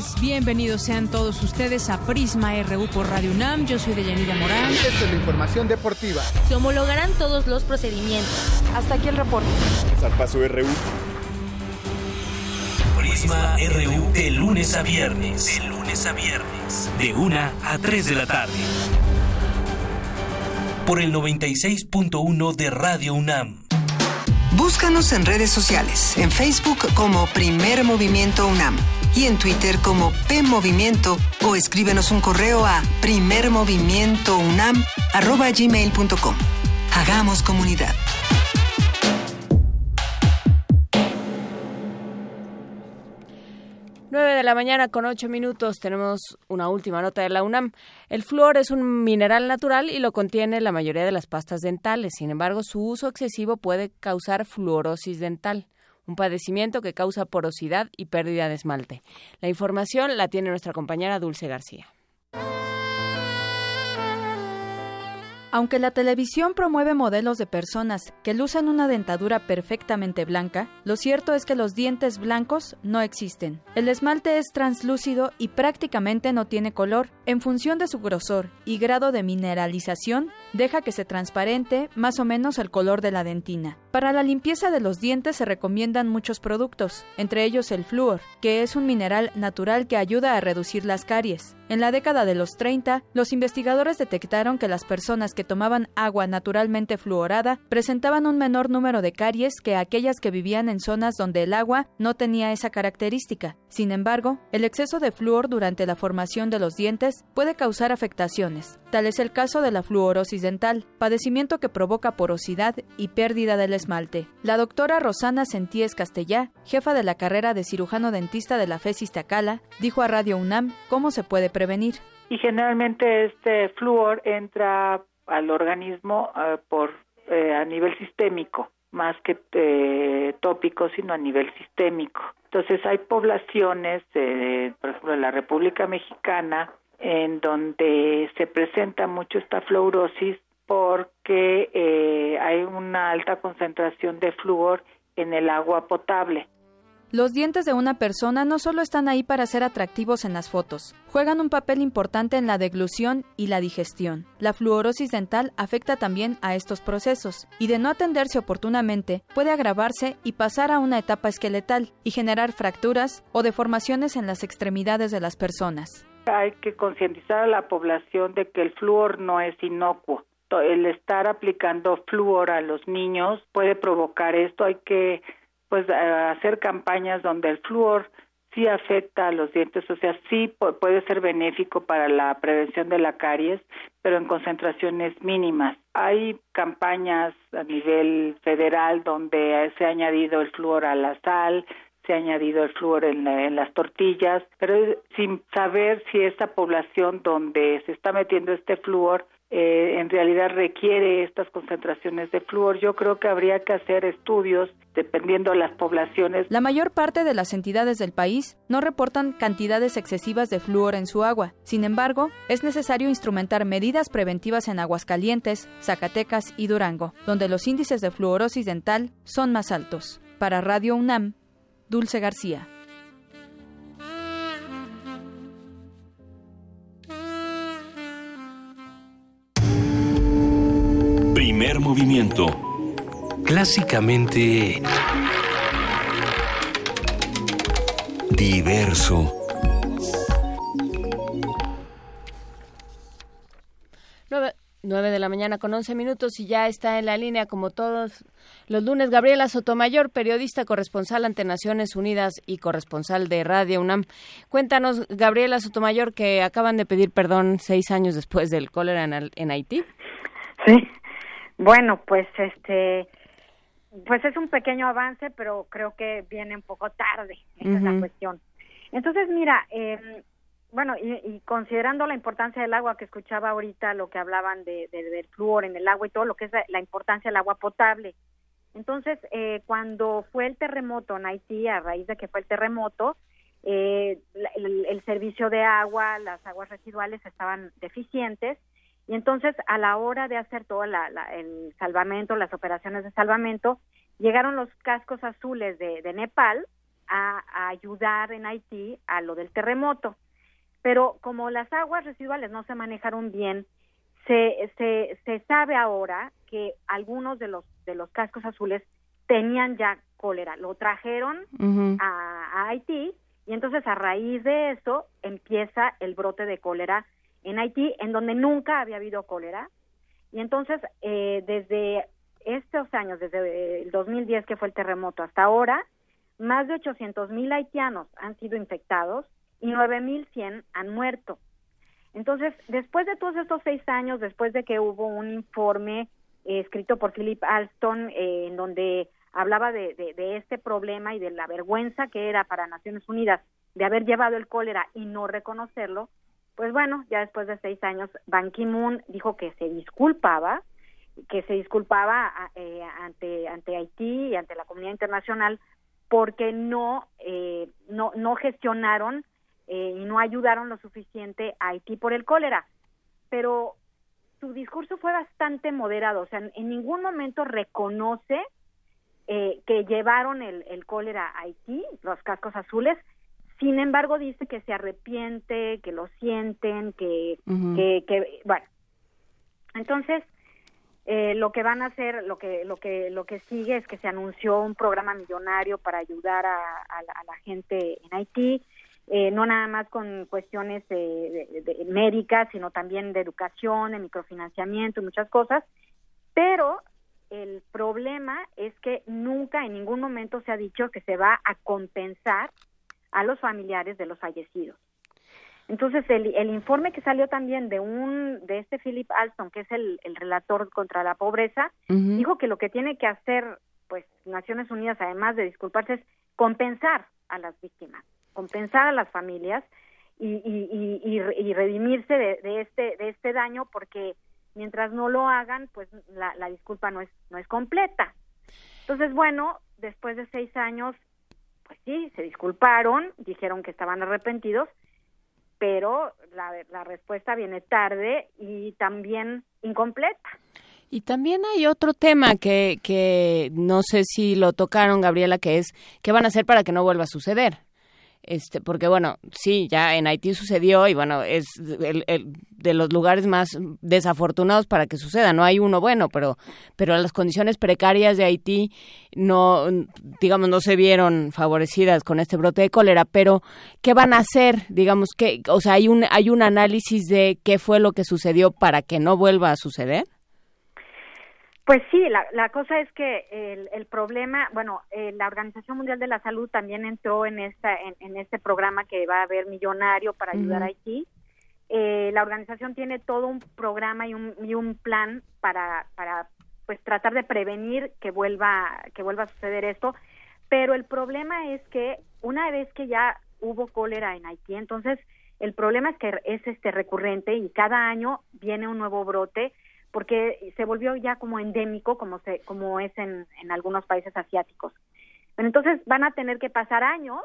Tardes, bienvenidos sean todos ustedes a Prisma RU por Radio UNAM. Yo soy Deyanira Morán. Esta es la información deportiva. Se homologarán todos los procedimientos. Hasta aquí el reporte. Zarpazo RU. Prisma RU de lunes a viernes. De lunes a viernes. De 1 a 3 de la tarde. Por el 96.1 de Radio UNAM. Búscanos en redes sociales, en Facebook como Primer Movimiento UNAM y en Twitter como P Movimiento o escríbenos un correo a primermovimientounam@gmail.com. Hagamos comunidad. Nueve de la mañana con ocho minutos tenemos una última nota de la UNAM. El flúor es un mineral natural y lo contiene la mayoría de las pastas dentales. Sin embargo, su uso excesivo puede causar fluorosis dental, un padecimiento que causa porosidad y pérdida de esmalte. La información la tiene nuestra compañera Dulce García. Aunque la televisión promueve modelos de personas que lucen una dentadura perfectamente blanca, lo cierto es que los dientes blancos no existen. El esmalte es translúcido y prácticamente no tiene color. En función de su grosor y grado de mineralización, deja que se transparente más o menos el color de la dentina. Para la limpieza de los dientes se recomiendan muchos productos, entre ellos el flúor, que es un mineral natural que ayuda a reducir las caries. En la década de los 30, los investigadores detectaron que las personas que tomaban agua naturalmente fluorada presentaban un menor número de caries que aquellas que vivían en zonas donde el agua no tenía esa característica. Sin embargo, el exceso de flúor durante la formación de los dientes puede causar afectaciones. Tal es el caso de la fluorosis dental, padecimiento que provoca porosidad y pérdida del esmalte. La doctora Rosana Sentíes Castellá, jefa de la carrera de cirujano dentista de la FES Iztacala, dijo a Radio UNAM cómo se puede prevenir. Y generalmente este flúor entra al organismo uh, por eh, a nivel sistémico más que eh, tópico, sino a nivel sistémico. Entonces hay poblaciones, eh, por ejemplo, en la República Mexicana, en donde se presenta mucho esta fluorosis porque eh, hay una alta concentración de flúor en el agua potable. Los dientes de una persona no solo están ahí para ser atractivos en las fotos, juegan un papel importante en la deglución y la digestión. La fluorosis dental afecta también a estos procesos y de no atenderse oportunamente puede agravarse y pasar a una etapa esqueletal y generar fracturas o deformaciones en las extremidades de las personas. Hay que concientizar a la población de que el flúor no es inocuo. El estar aplicando flúor a los niños puede provocar esto. Hay que pues hacer campañas donde el flúor sí afecta a los dientes, o sea, sí puede ser benéfico para la prevención de la caries, pero en concentraciones mínimas. Hay campañas a nivel federal donde se ha añadido el flúor a la sal, se ha añadido el flúor en, en, las tortillas, pero sin saber si esta población donde se está metiendo este flúor eh, en realidad requiere estas concentraciones de flúor. Yo creo que habría que hacer estudios dependiendo de las poblaciones. La mayor parte de las entidades del país no reportan cantidades excesivas de flúor en su agua. Sin embargo, es necesario instrumentar medidas preventivas en Aguascalientes, Zacatecas y Durango, donde los índices de fluorosis dental son más altos. Para Radio UNAM, Dulce García. Primer movimiento. Clásicamente... Diverso. Nueve, de la mañana con once minutos y ya está en la línea como todos los lunes Gabriela Sotomayor, periodista corresponsal ante Naciones Unidas y corresponsal de Radio UNAM. Cuéntanos, Gabriela Sotomayor, que acaban de pedir perdón seis años después del cólera en, en Haití. Sí, bueno, pues este, pues es un pequeño avance, pero creo que viene un poco tarde, esa es la cuestión. Entonces, mira, eh, bueno, y, considerando la importancia del agua que escuchaba ahorita, lo que hablaban de, del flúor en el agua y todo lo que es la, importancia del agua potable. Entonces, eh, cuando fue el terremoto en Haití, a raíz de que fue el terremoto, eh, el, el, servicio de agua, las aguas residuales estaban deficientes y entonces, a la hora de hacer todo la, el salvamento, las operaciones de salvamento, llegaron los cascos azules de, Nepal a, ayudar en Haití a lo del terremoto. Pero como las aguas residuales no se manejaron bien, se, se, se sabe ahora que algunos de los, de los cascos azules tenían ya cólera. Lo trajeron a Haití y entonces a raíz de eso empieza el brote de cólera en Haití, en donde nunca había habido cólera. Y entonces, eh, desde estos años, desde el 2010 que fue el terremoto hasta ahora, más de 800 mil haitianos han sido infectados y 9.100 han muerto. Entonces, después de todos estos seis años, después de que hubo un informe eh, escrito por Philip Alston, eh, en donde hablaba de, de, este problema y de la vergüenza que era para Naciones Unidas de haber llevado el cólera y no reconocerlo, pues bueno, ya después de seis años, Ban Ki-moon dijo que se disculpaba, que se disculpaba eh, ante, ante Haití y ante la comunidad internacional porque no, eh, no, no gestionaron eh, y no ayudaron lo suficiente a Haití por el cólera. Pero su discurso fue bastante moderado, o sea, en ningún momento reconoce que llevaron el, el cólera a Haití, los cascos azules, sin embargo, dice que se arrepiente, que lo sienten, que, que, bueno. Entonces, eh, lo que van a hacer, lo que, lo que, lo que sigue es que se anunció un programa millonario para ayudar a, la, gente en Haití, eh, no nada más con cuestiones de, médicas, sino también de educación, de microfinanciamiento y muchas cosas, pero el problema es que nunca en ningún momento se ha dicho que se va a compensar a los familiares de los fallecidos. Entonces, el, el, informe que salió también de un de este Philip Alston, que es el, el relator contra la pobreza, dijo que lo que tiene que hacer, pues, Naciones Unidas, además de disculparse, es compensar a las víctimas, compensar a las familias y, y, redimirse de, de, este de este daño, porque mientras no lo hagan, pues la, la disculpa no es no es completa. Entonces, bueno, después de seis años pues sí, se disculparon, dijeron que estaban arrepentidos, pero la, respuesta viene tarde y también incompleta. Y también hay otro tema que, que no sé si lo tocaron, Gabriela, que es qué van a hacer para que no vuelva a suceder. Este, porque bueno, sí, ya en Haití sucedió y bueno, es el, de los lugares más desafortunados para que suceda. No hay uno bueno, pero, pero las condiciones precarias de Haití no, digamos, no se vieron favorecidas con este brote de cólera. Pero, ¿qué van a hacer? Digamos que, o sea, hay un, hay un análisis de qué fue lo que sucedió para que no vuelva a suceder. Pues sí, la, la cosa es que el, el problema, bueno, eh, la Organización Mundial de la Salud también entró en esta en, este programa que va a haber millonario para ayudar a Haití. Eh, la organización tiene todo un programa y un, y un plan para para pues tratar de prevenir que vuelva que vuelva a suceder esto, pero el problema es que una vez que ya hubo cólera en Haití, entonces el problema es que es este recurrente y cada año viene un nuevo brote porque se volvió ya como endémico como se como es en, en algunos países asiáticos. entonces van a tener que pasar años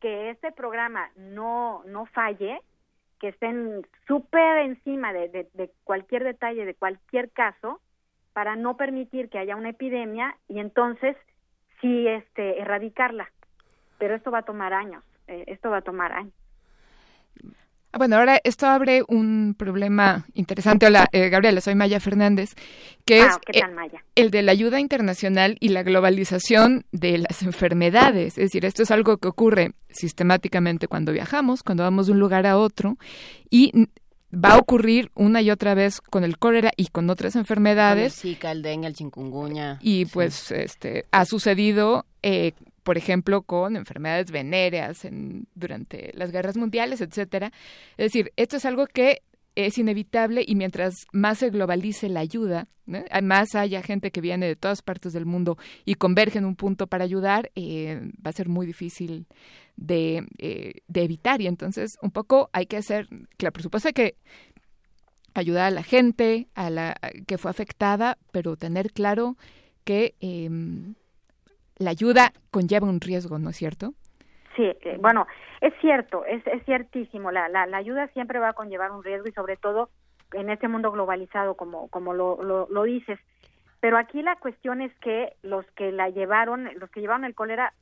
que este programa no no falle, que estén súper encima de, de, cualquier detalle, de cualquier caso, para no permitir que haya una epidemia y entonces sí este erradicarla. Pero esto va a tomar años, eh, esto va a tomar años. Ah, bueno, ahora esto abre un problema interesante. Hola, eh, Gabriela, soy Maya Fernández, que ah, es eh, Maya? el de la ayuda internacional y la globalización de las enfermedades. Es decir, esto es algo que ocurre sistemáticamente cuando viajamos, cuando vamos de un lugar a otro, y va a ocurrir una y otra vez con el cólera y con otras enfermedades. Sí, el el dengue, el chikungunya. Y pues este ha sucedido eh, por ejemplo, con enfermedades venéreas en, durante las guerras mundiales, etcétera. Es decir, esto es algo que es inevitable y mientras más se globalice la ayuda, más haya gente que viene de todas partes del mundo y converge en un punto para ayudar, eh, va a ser muy difícil de, eh, de, evitar. Y entonces, un poco hay que hacer, claro, por supuesto que ayudar a la gente a la que fue afectada, pero tener claro que em, la ayuda conlleva un riesgo, ¿no es cierto? Sí, eh, bueno, es cierto, es, es ciertísimo. La, la, ayuda siempre va a conllevar un riesgo y sobre todo en este mundo globalizado, como, lo, lo, dices. Pero aquí la cuestión es que los que la llevaron, los que llevaron el cólera,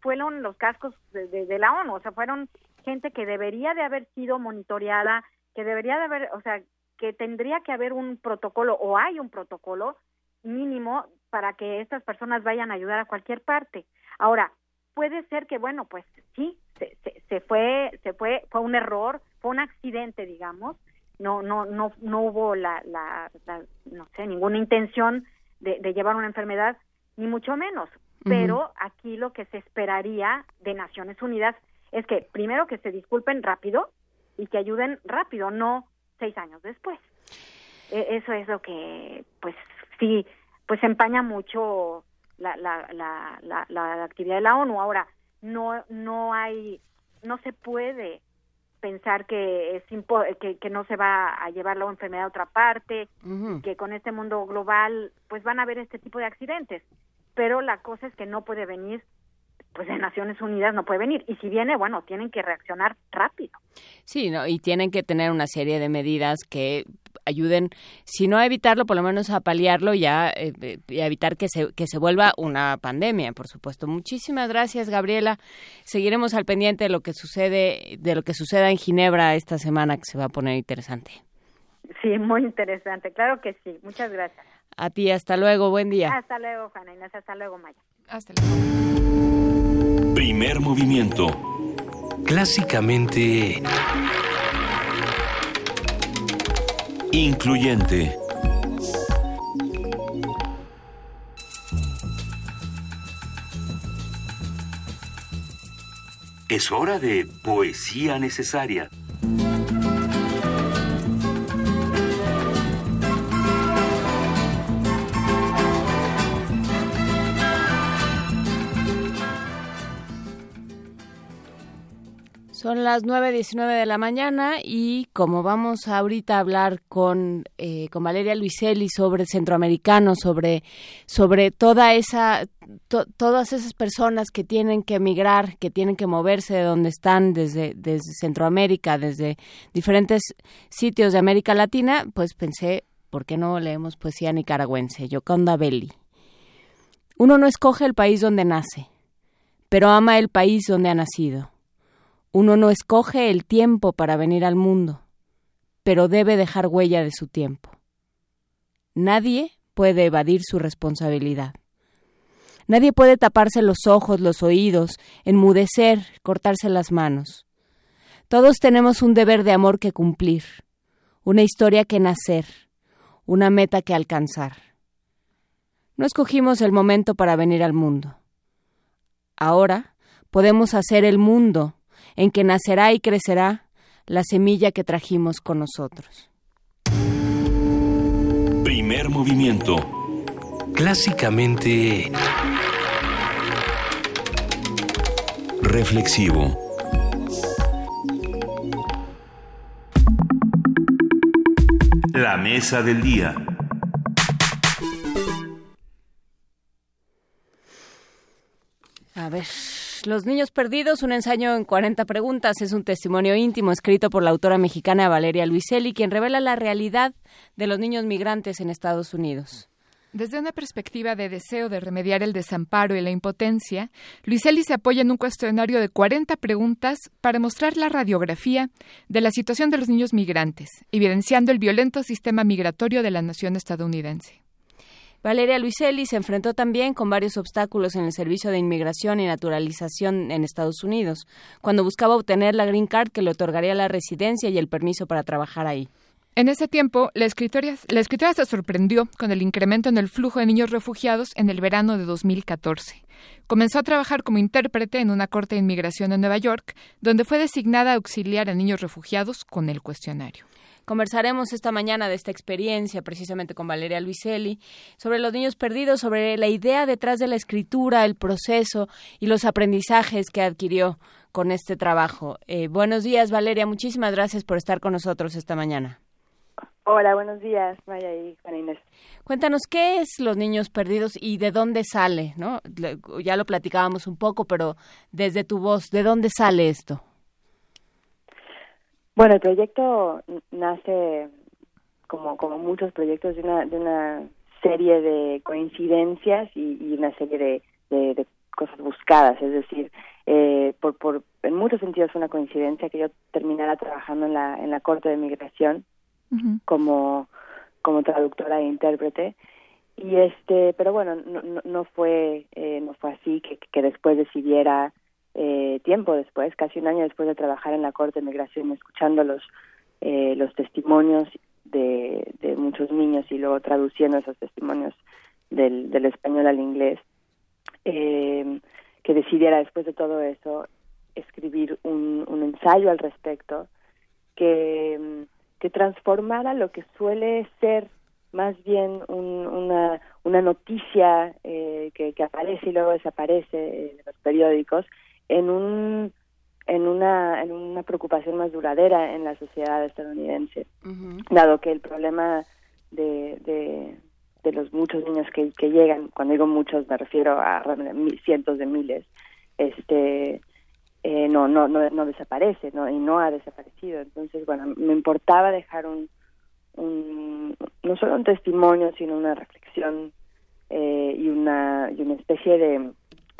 fueron los cascos de, de, la ONU, o sea, fueron gente que debería de haber sido monitoreada, que debería de haber, o sea, que tendría que haber un protocolo o hay un protocolo mínimo para que estas personas vayan a ayudar a cualquier parte. Ahora, puede ser que, bueno, pues sí, se, se, fue, se fue, fue un error, fue un accidente, digamos, no, no, no, no hubo la, la, no sé, ninguna intención de, de, llevar una enfermedad, ni mucho menos. Pero aquí lo que se esperaría de Naciones Unidas es que primero que se disculpen rápido y que ayuden rápido, no seis años después. E, eso es lo que, pues, sí, pues empaña mucho la, la, la, la, actividad de la ONU. Ahora, no, no hay, no se puede pensar que es que, que no se va a llevar la enfermedad a otra parte, que con este mundo global pues van a haber este tipo de accidentes, pero la cosa es que no puede venir pues de Naciones Unidas no puede venir y si viene, bueno, tienen que reaccionar rápido. Sí, no, y tienen que tener una serie de medidas que ayuden, si no a evitarlo, por lo menos a paliarlo y a, eh, eh, a evitar que se, que se vuelva una pandemia, por supuesto. Muchísimas gracias, Gabriela. Seguiremos al pendiente de lo que sucede, de lo que suceda en Ginebra esta semana, que se va a poner interesante. Sí, muy interesante, claro que sí. Muchas gracias. A ti, hasta luego, buen día. Hasta luego, Juana Inés, hasta luego, Maya. Hasta luego. Primer movimiento. Clásicamente Incluyente. Es hora de poesía necesaria. Son las 9.19 de la mañana y como vamos ahorita a hablar con, eh, con Valeria Luiselli sobre centroamericanos, sobre, sobre toda esa, todas esas personas que tienen que emigrar, que tienen que moverse de donde están desde, desde Centroamérica, desde diferentes sitios de América Latina, pues pensé ¿Por qué no leemos poesía nicaragüense? Yoconda Belli. Uno no escoge el país donde nace, pero ama el país donde ha nacido. Uno no escoge el tiempo para venir al mundo, pero debe dejar huella de su tiempo. Nadie puede evadir su responsabilidad. Nadie puede taparse los ojos, los oídos, enmudecer, cortarse las manos. Todos tenemos un deber de amor que cumplir, una historia que nacer, una meta que alcanzar. No escogimos el momento para venir al mundo. Ahora podemos hacer el mundo en que nacerá y crecerá la semilla que trajimos con nosotros. Primer movimiento. Clásicamente... Reflexivo. La mesa del día. A ver, Los Niños Perdidos, un ensayo en 40 preguntas, es un testimonio íntimo escrito por la autora mexicana Valeria Luiselli, quien revela la realidad de los niños migrantes en Estados Unidos. Desde una perspectiva de deseo de remediar el desamparo y la impotencia, Luiselli se apoya en un cuestionario de 40 preguntas para mostrar la radiografía de la situación de los niños migrantes, evidenciando el violento sistema migratorio de la nación estadounidense. Valeria Luiselli se enfrentó también con varios obstáculos en el servicio de inmigración y naturalización en Estados Unidos, cuando buscaba obtener la green card que le otorgaría la residencia y el permiso para trabajar ahí. En ese tiempo, la escritora, se sorprendió con el incremento en el flujo de niños refugiados en el verano de 2014. Comenzó a trabajar como intérprete en una corte de inmigración en Nueva York, donde fue designada a auxiliar a niños refugiados con el cuestionario. Conversaremos esta mañana de esta experiencia precisamente con Valeria Luiselli, sobre los niños perdidos, sobre la idea detrás de la escritura, el proceso y los aprendizajes que adquirió con este trabajo. Eh, buenos días, Valeria. Muchísimas gracias por estar con nosotros esta mañana. Hola, buenos días, Maya y Juana Inés. Cuéntanos qué es Los Niños Perdidos y de dónde sale, ¿no? Ya lo platicábamos un poco, pero desde tu voz, ¿de dónde sale esto? Bueno, el proyecto nace como como muchos proyectos de una de una serie de coincidencias y, una serie de, de, cosas buscadas, es decir, eh, por, por en muchos sentidos fue una coincidencia que yo terminara trabajando en la en la corte de migración como como traductora e intérprete. Y este pero bueno no, no, no fue eh, no fue así que, que después decidiera eh, tiempo después, casi un año después de trabajar en la Corte de Migración, escuchando los, eh, los testimonios de, de muchos niños y luego traduciendo esos testimonios del, español al inglés, eh, que decidiera después de todo eso escribir un, ensayo al respecto que, que transformara lo que suele ser más bien un, una, una noticia eh, que aparece y luego desaparece en los periódicos en un en una en una preocupación más duradera en la sociedad estadounidense dado que el problema de, de, de los muchos niños que, que llegan cuando digo muchos me refiero a cientos de miles este eh, no, no no no desaparece no y no ha desaparecido. Entonces bueno me importaba dejar un, un no solo un testimonio sino una reflexión eh, y una y una especie de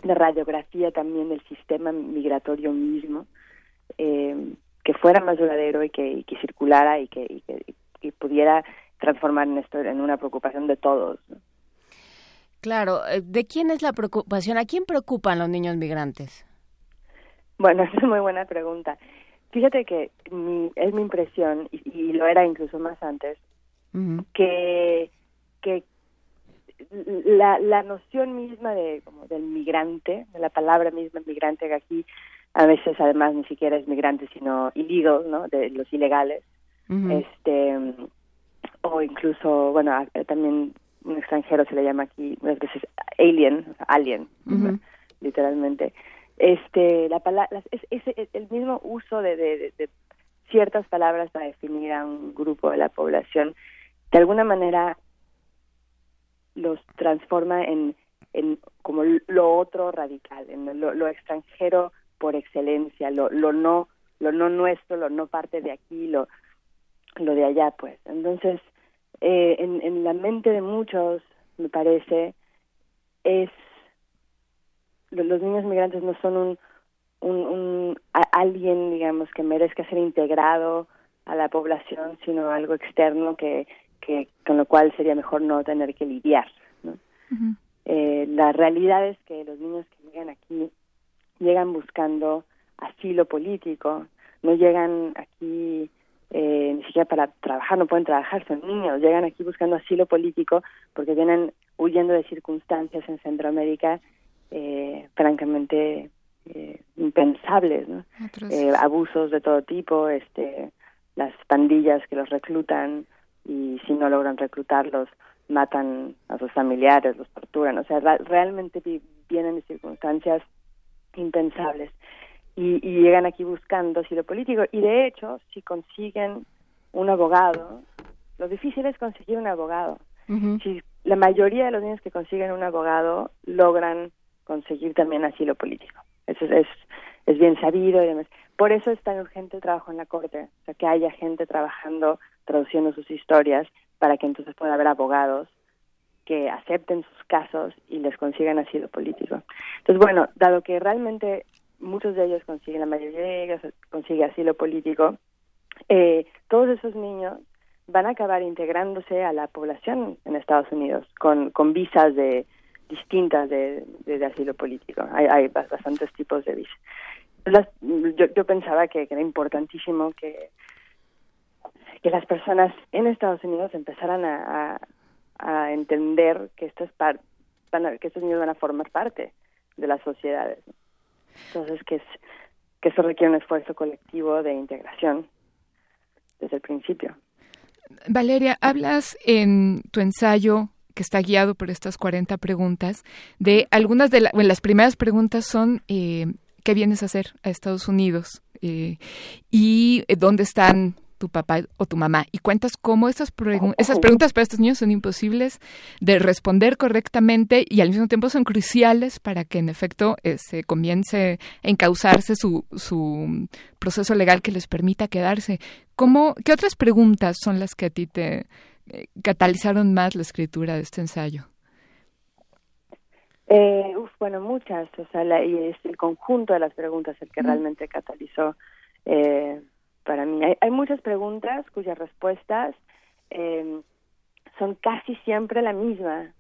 de radiografía también del sistema migratorio mismo, eh, que fuera más duradero y que, que circulara y que, y pudiera transformar en esto en una preocupación de todos. Claro, eh, ¿de quién es la preocupación? ¿A quién preocupan los niños migrantes? Bueno, es una muy buena pregunta. Fíjate que es mi impresión, y, lo era incluso más antes, que, que la, la noción misma de como del migrante, de la palabra misma migrante que aquí a veces además ni siquiera es migrante sino illegal, ¿no? De los ilegales. Este o incluso, bueno, también un extranjero se le llama aquí muchas veces alien, alien, literalmente. Este, la palabra es, es, el mismo uso de, de, de ciertas palabras para definir a un grupo de la población de alguna manera los transforma en, en como lo otro radical, en lo, lo extranjero por excelencia, lo, lo no lo no nuestro, lo no parte de aquí, lo lo de allá, pues. Entonces, eh, en, en la mente de muchos, me parece, es los niños migrantes no son un, un, un alguien, digamos, que merezca ser integrado a la población, sino algo externo que, que con lo cual sería mejor no tener que lidiar. ¿no? eh, la realidad es que los niños que llegan aquí llegan buscando asilo político, no llegan aquí eh, ni siquiera para trabajar, no pueden trabajar, son niños, llegan aquí buscando asilo político porque vienen huyendo de circunstancias en Centroamérica eh, francamente eh, impensables, ¿no? Abusos de todo tipo, este, las pandillas que los reclutan y si no logran reclutarlos matan a sus familiares, los torturan, o sea, realmente vienen de circunstancias impensables y, y llegan aquí buscando asilo político y de hecho si consiguen un abogado, lo difícil es conseguir un abogado. Si la mayoría de los niños que consiguen un abogado logran conseguir también asilo político. Eso es, es, bien sabido y demás. Por eso es tan urgente el trabajo en la corte, o sea, que haya gente trabajando, traduciendo sus historias, para que entonces pueda haber abogados que acepten sus casos y les consigan asilo político. Entonces, bueno, dado que realmente muchos de ellos consiguen, la mayoría de ellos consigue asilo político, eh, todos esos niños van a acabar integrándose a la población en Estados Unidos con, con visas de distintas de, de, asilo político. Hay, hay, bastantes tipos de visas. yo, yo, pensaba que, era importantísimo que, que las personas en Estados Unidos empezaran a, entender que estos, par, que estos niños van a formar parte de las sociedades. Entonces, que, es, que eso requiere un esfuerzo colectivo de integración desde el principio. Valeria, hablas en tu ensayo que está guiado por estas 40 preguntas, de algunas de las primeras preguntas son eh, ¿qué vienes a hacer a Estados Unidos? Eh, y eh, dónde están tu papá o tu mamá y cuentas cómo esas, esas preguntas para estos niños son imposibles de responder correctamente y al mismo tiempo son cruciales para que en efecto se comience a encauzarse su, su proceso legal que les permita quedarse. ¿Cómo, ¿Qué otras preguntas son las que a ti te, eh, catalizaron más la escritura de este ensayo? Eh, bueno, muchas, o sea, y es el conjunto de las preguntas el que realmente catalizó eh, para mí. Hay, muchas preguntas cuyas respuestas eh, son casi siempre la misma.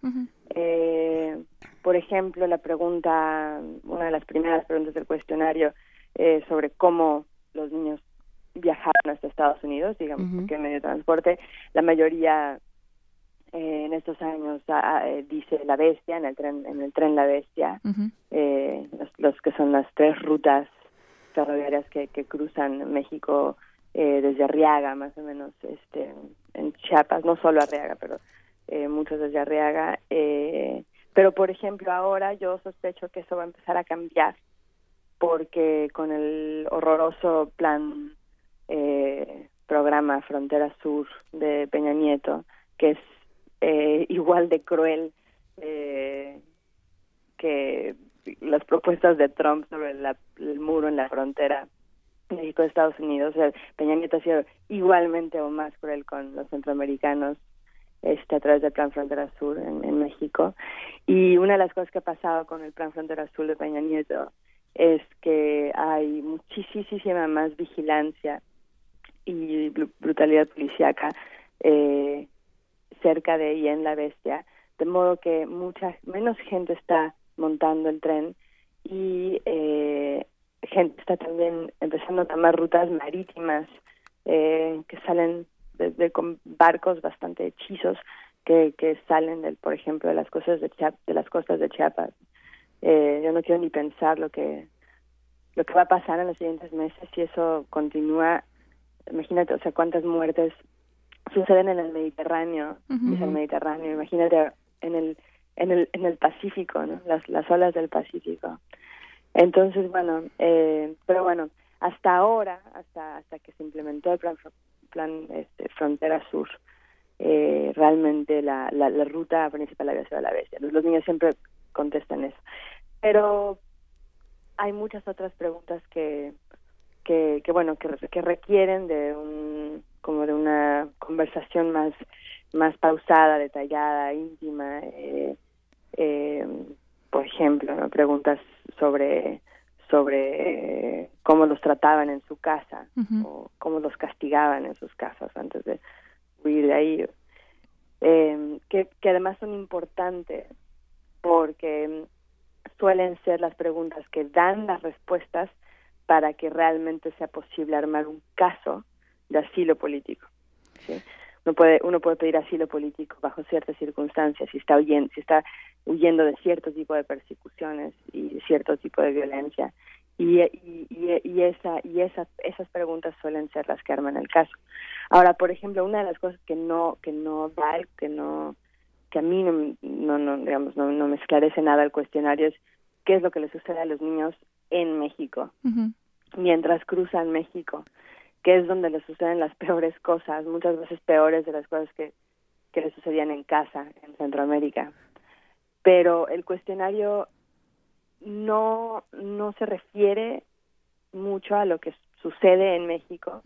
por ejemplo, la pregunta, una de las primeras preguntas del cuestionario sobre cómo los niños viajaron hasta Estados Unidos, digamos, que medio de transporte, la mayoría eh, en estos años ah, ah, eh, dice la bestia en el tren en el tren la bestia eh, los, que son las tres rutas ferroviarias que, que cruzan México desde Arriaga más o menos este en Chiapas no solo Arriaga pero muchos desde Arriaga pero por ejemplo ahora yo sospecho que eso va a empezar a cambiar porque con el horroroso plan eh, programa Frontera Sur de Peña Nieto, que es eh, igual de cruel eh, que las propuestas de Trump sobre el muro en la frontera México-Estados Unidos. Peña Nieto ha sido igualmente o más cruel con los centroamericanos este, a través del Plan Frontera Sur en, en, México. Y una de las cosas que ha pasado con el Plan Frontera Sur de Peña Nieto es que hay muchísima más vigilancia y brutalidad policíaca eh, cerca de y en la bestia, de modo que mucha menos gente está montando el tren y eh, gente está también empezando a tomar rutas marítimas eh, que salen de, con barcos bastante hechizos que, que salen del por ejemplo de las costas de de las costas de Chiapas. Eh, yo no quiero ni pensar lo que lo que va a pasar en los siguientes meses si eso continúa. Imagínate, o sea, cuántas muertes suceden en el Mediterráneo, es el Mediterráneo, imagínate en el en el en el Pacífico, ¿no? Las las olas del Pacífico. Entonces, bueno, eh, pero bueno, hasta ahora, hasta hasta que se implementó el plan plan este, Frontera Sur, eh, realmente la, la, ruta principal había sido la bestia. Los, los niños siempre contestan eso. Pero hay muchas otras preguntas que que, que bueno que, que requieren de un como de una conversación más más pausada, detallada, íntima. Eh, eh, por ejemplo, ¿no? preguntas sobre sobre eh, cómo los trataban en su casa o cómo los castigaban en sus casas antes de huir de ahí. Eh, que, que además son importantes porque suelen ser las preguntas que dan las respuestas para que realmente sea posible armar un caso de asilo político. ¿sí? Uno puede, uno puede pedir asilo político bajo ciertas circunstancias si está huyendo, si está huyendo de cierto tipo de persecuciones y de cierto tipo de violencia. Y, y, y, esa, y esa, esas preguntas suelen ser las que arman el caso. Ahora, por ejemplo, una de las cosas que no, que no da, que no, que a mí no, no, no digamos, no, no me esclarece nada el cuestionario es qué es lo que le sucede a los niños en México mientras cruzan México, que es donde les suceden las peores cosas, muchas veces peores de las cosas que, que les sucedían en casa, en Centroamérica. Pero el cuestionario no, no se refiere mucho a lo que sucede en México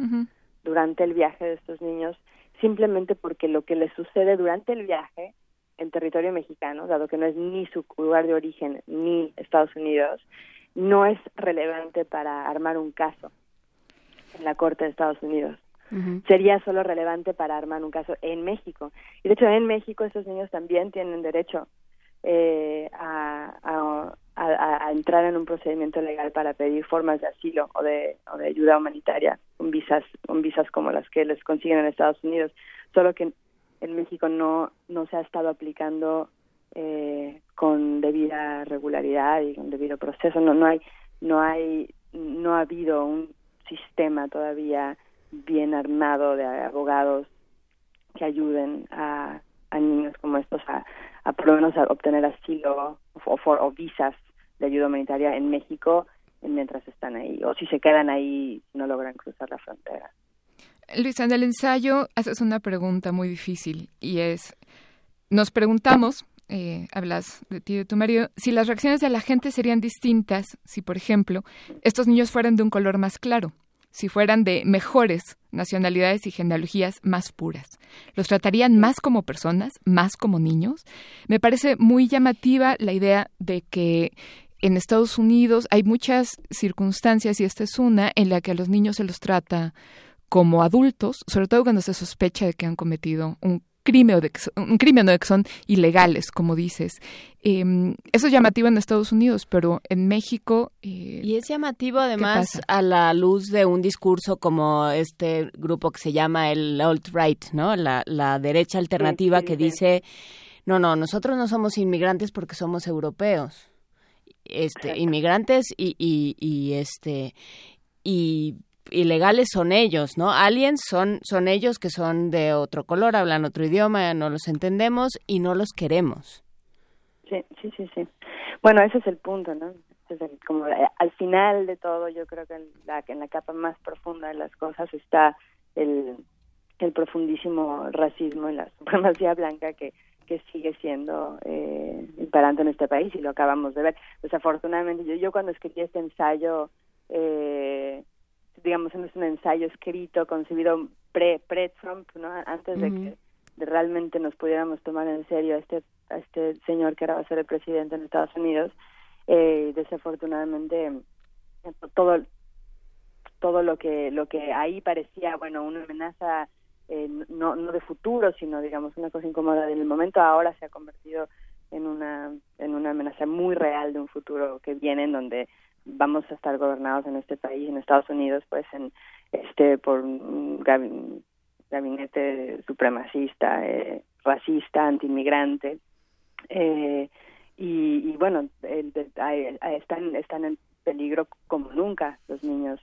durante el viaje de estos niños, simplemente porque lo que les sucede durante el viaje en territorio mexicano, dado que no es ni su lugar de origen ni Estados Unidos, no es relevante para armar un caso en la Corte de Estados Unidos. Sería solo relevante para armar un caso en México. Y de hecho, en México estos niños también tienen derecho eh, a, a, a, entrar en un procedimiento legal para pedir formas de asilo o de, o de ayuda humanitaria con visas, con visas como las que les consiguen en Estados Unidos. Solo que en México no, no se ha estado aplicando eh, con debida regularidad y con debido proceso. No, no hay, no hay, no ha habido un sistema todavía bien armado de abogados que ayuden a, niños como estos a, a por lo menos a obtener asilo o, o, visas de ayuda humanitaria en México mientras están ahí o si se quedan ahí no logran cruzar la frontera. Luisa, en el ensayo haces una pregunta muy difícil y es, nos preguntamos, eh, hablas de ti y de tu marido, si las reacciones de la gente serían distintas si, por ejemplo, estos niños fueran de un color más claro, si fueran de mejores nacionalidades y genealogías más puras. ¿Los tratarían más como personas, más como niños? Me parece muy llamativa la idea de que en Estados Unidos hay muchas circunstancias, y esta es una, en la que a los niños se los trata como adultos, sobre todo cuando se sospecha de que han cometido un crimen o de que son, un crimen o que son ilegales, como dices. Eh, eso es llamativo en Estados Unidos, pero en México... Eh, y es llamativo además a la luz de un discurso como este grupo que se llama el alt-right, ¿no? La, la derecha alternativa sí, sí, que dice, no, no, nosotros no somos inmigrantes porque somos europeos. Este, inmigrantes y, y, y este y ilegales son ellos, ¿no? Aliens son, son ellos que son de otro color, hablan otro idioma, no los entendemos y no los queremos. Sí, sí, sí, sí. Bueno, ese es el punto, ¿no? Es el, como eh, al final de todo, yo creo que en la, en la capa más profunda de las cosas está el, profundísimo racismo y la supremacía blanca que que sigue siendo eh, imperante en este país y lo acabamos de ver. Desafortunadamente, yo, yo cuando escribí este ensayo eh, digamos, es un ensayo escrito, concebido pre, pre-Trump, ¿no? Antes de que de realmente nos pudiéramos tomar en serio a este, a este señor que ahora va a ser el presidente en Estados Unidos. Eh, desafortunadamente, todo, todo lo que, lo que ahí parecía, bueno, una amenaza eh, no, no de futuro, sino, digamos, una cosa incómoda del momento, ahora se ha convertido en una, en una amenaza muy real de un futuro que viene en donde vamos a estar gobernados en este país, en Estados Unidos, pues en este por un gabinete supremacista, eh, racista, antiinmigrante. Eh, y, y bueno, el, el, están, están en peligro como nunca los niños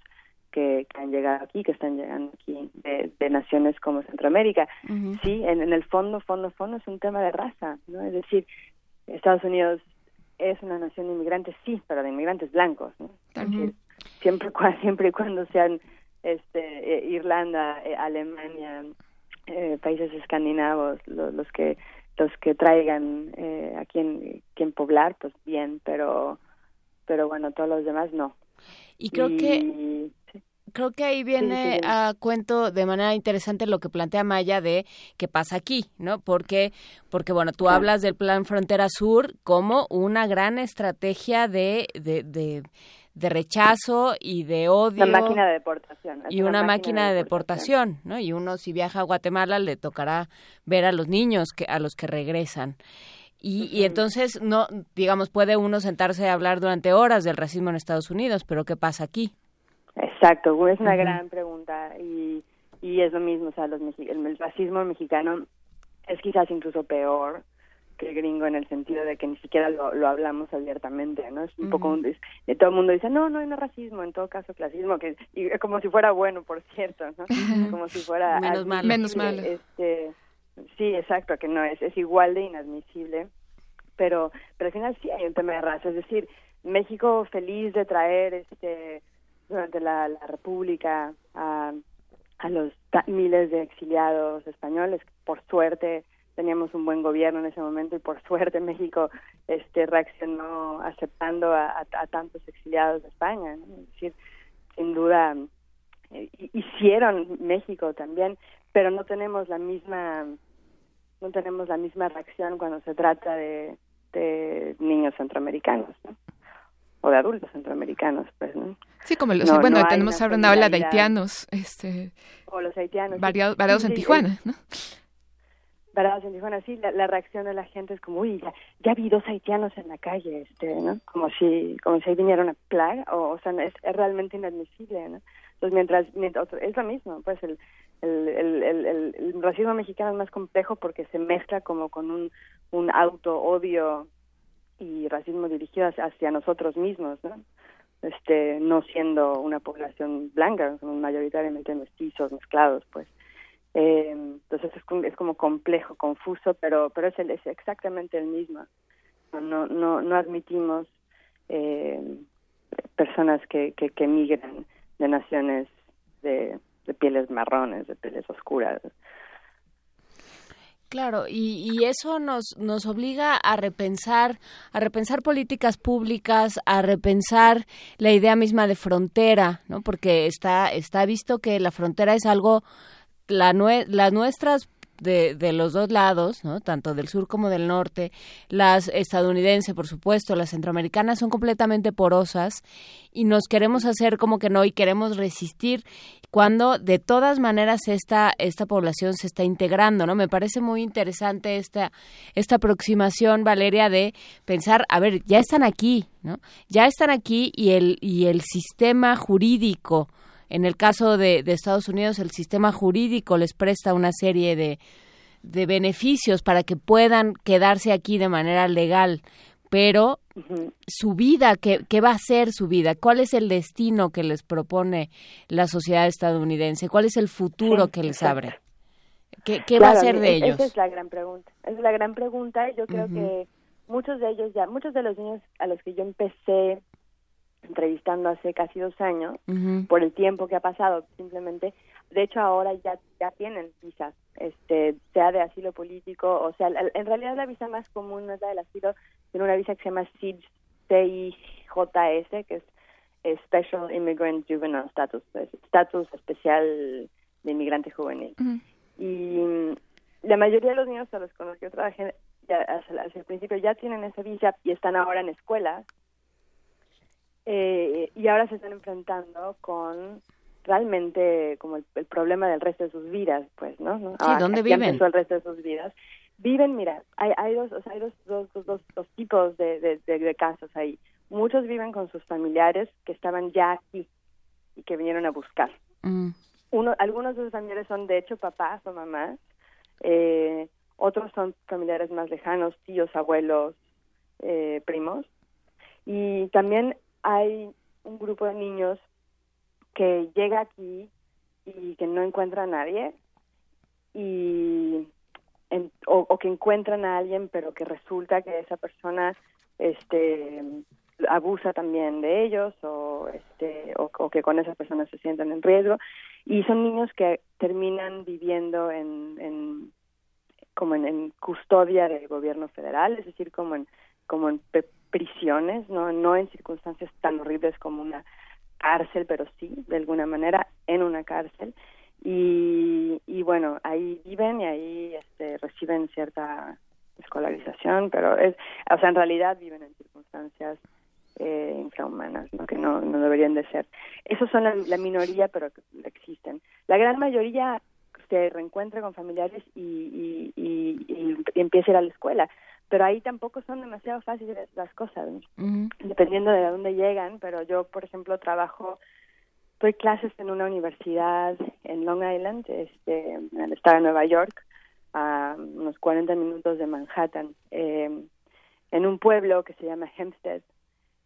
que, que, han llegado aquí, que están llegando aquí de, de naciones como Centroamérica. Uh -huh. Sí, en, en, el fondo, fondo, fondo es un tema de raza, ¿no? Es decir, Estados Unidos es una nación de inmigrantes, sí, pero de inmigrantes blancos, ¿no? Uh-huh. Siempre, siempre y cuando sean este, eh, Irlanda, eh, Alemania, eh, países escandinavos, lo, los que los que traigan eh, a quien, quien poblar, pues bien, pero pero bueno, todos los demás no. Y creo y, que sí. Creo que ahí viene a cuento de manera interesante lo que plantea Maya de qué pasa aquí, ¿no? Porque, porque bueno, tú hablas del Plan Frontera Sur como una gran estrategia de, de, de, rechazo y de odio. Una máquina de deportación. Y una, máquina, de, deportación. ¿no? Y uno, si viaja a Guatemala, le tocará ver a los niños que, a los que regresan. Y, y, entonces, no, digamos, puede uno sentarse a hablar durante horas del racismo en Estados Unidos, pero ¿qué pasa aquí? Exacto, es una gran pregunta y, y es lo mismo, o sea, los, el, racismo mexicano es quizás incluso peor que el gringo en el sentido de que ni siquiera lo, lo hablamos abiertamente, ¿no? Es un poco un, todo el mundo dice, no, no hay no racismo, en todo caso clasismo, que y, como si fuera bueno, por cierto, ¿no? Como si fuera... menos malo. Menos malo. Este, Sí, exacto, que no es, es igual de inadmisible, pero, pero al final sí hay un tema de raza, es decir, México feliz de traer este durante la, República a, a los miles de exiliados españoles, por suerte teníamos un buen gobierno en ese momento y por suerte México este reaccionó aceptando a, tantos exiliados de España, sin duda eh, hicieron México también, pero no tenemos la misma no tenemos la misma reacción cuando se trata de, de niños centroamericanos, ¿no? O de adultos centroamericanos, pues, ¿no? Sí, como los, bueno, tenemos ahora una ola de haitianos, este... O los haitianos. Variados, varados en Tijuana, ¿no? Varados en Tijuana, sí, la, reacción de la gente es como, uy, ya, ya vi dos haitianos en la calle, este, ¿no? Como si, como si ahí viniera una plaga, o, o sea, es, es realmente inadmisible, ¿no? Entonces, mientras, mientras es lo mismo, pues el, el, el, el, racismo mexicano es más complejo porque se mezcla como con un, un auto-odio y racismo dirigido hacia, nosotros mismos, ¿no? Este, no siendo una población blanca, mayoritariamente mestizos, mezclados, pues. Eh, entonces es, es, como complejo, confuso, pero pero es, el, es exactamente el mismo. No no no admitimos eh, personas que, que, que migran de naciones de pieles marrones, de pieles oscuras. Claro, y, y, eso nos, nos obliga a repensar, a repensar políticas públicas, a repensar la idea misma de frontera, ¿no? Porque está, está visto que la frontera es algo, la las nuestras de, de, los dos lados, ¿no? tanto del sur como del norte, las estadounidenses, por supuesto, las centroamericanas son completamente porosas y nos queremos hacer como que no y queremos resistir cuando de todas maneras esta esta población se está integrando, ¿no? Me parece muy interesante esta esta aproximación Valeria de pensar, a ver, ya están aquí, ¿no? Ya están aquí y el y el sistema jurídico en el caso de, Estados Unidos, el sistema jurídico les presta una serie de, de beneficios para que puedan quedarse aquí de manera legal, pero su vida, ¿qué, ¿qué, va a ser su vida? ¿Cuál es el destino que les propone la sociedad estadounidense? ¿Cuál es el futuro que les abre? ¿Qué, qué va a ser de ellos? Esa es la gran pregunta. Esa es la gran pregunta yo creo que muchos de ellos ya, muchos de los niños a los que yo empecé entrevistando hace casi dos años, por el tiempo que ha pasado, simplemente, de hecho ahora ya ya tienen visas, este, sea de asilo político, o sea, en realidad la visa más común no es la del asilo, sino una visa que se llama CIJS, que es Special Immigrant Juvenile Status, estatus especial de inmigrante juvenil. Y la mayoría de los niños a los con los que yo trabajé ya, hacia, el principio ya tienen esa visa y están ahora en escuelas eh, y ahora se están enfrentando con realmente como el, problema del resto de sus vidas, pues, ¿no? Sí, ¿dónde viven? el resto de sus vidas. Viven, mira, hay, hay dos, o sea, hay dos, dos, dos, dos, tipos de, de, de, casos ahí. Muchos viven con sus familiares que estaban ya aquí y que vinieron a buscar. Mm. Uno, algunos de sus familiares son de hecho papás o mamás, eh, otros son familiares más lejanos, tíos, abuelos, eh, primos. Y también hay un grupo de niños que llega aquí y que no encuentra a nadie y o, que encuentran a alguien pero que resulta que esa persona este abusa también de ellos o este o, que con esa persona se sienten en riesgo. Y son niños que terminan viviendo en, en como en, custodia del gobierno federal es decir como en como en prisiones, no, no en circunstancias tan horribles como una cárcel, pero sí, de alguna manera, en una cárcel. Y, y bueno, ahí viven y ahí este, reciben cierta escolarización, pero es, o sea, en realidad viven en circunstancias eh, infrahumanas, ¿no? que no, no deberían de ser. Esos son la, minoría, pero existen. La gran mayoría se reencuentra con familiares y, y, y, empieza a ir a la escuela, pero ahí tampoco son demasiado fáciles las cosas, dependiendo de dónde llegan, pero yo, por ejemplo, trabajo doy clases en una universidad en Long Island, este, en el estado de Nueva York, a unos 40 minutos de Manhattan, eh, en un pueblo que se llama Hempstead,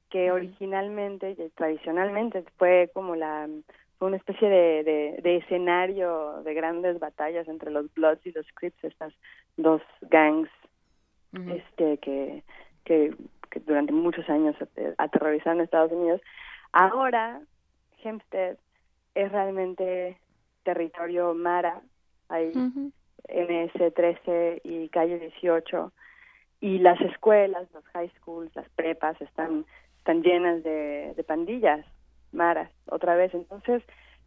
que originalmente, tradicionalmente, fue como la fue una especie de, de, escenario de grandes batallas entre los Bloods y los Crips, estas dos gangs este que, que, que durante muchos años aterrorizaron a Estados Unidos. Ahora, Hempstead es realmente territorio Mara, hay MS-13 y calle 18, y las escuelas, los high schools, las prepas están están llenas de, de pandillas maras otra vez. Entonces,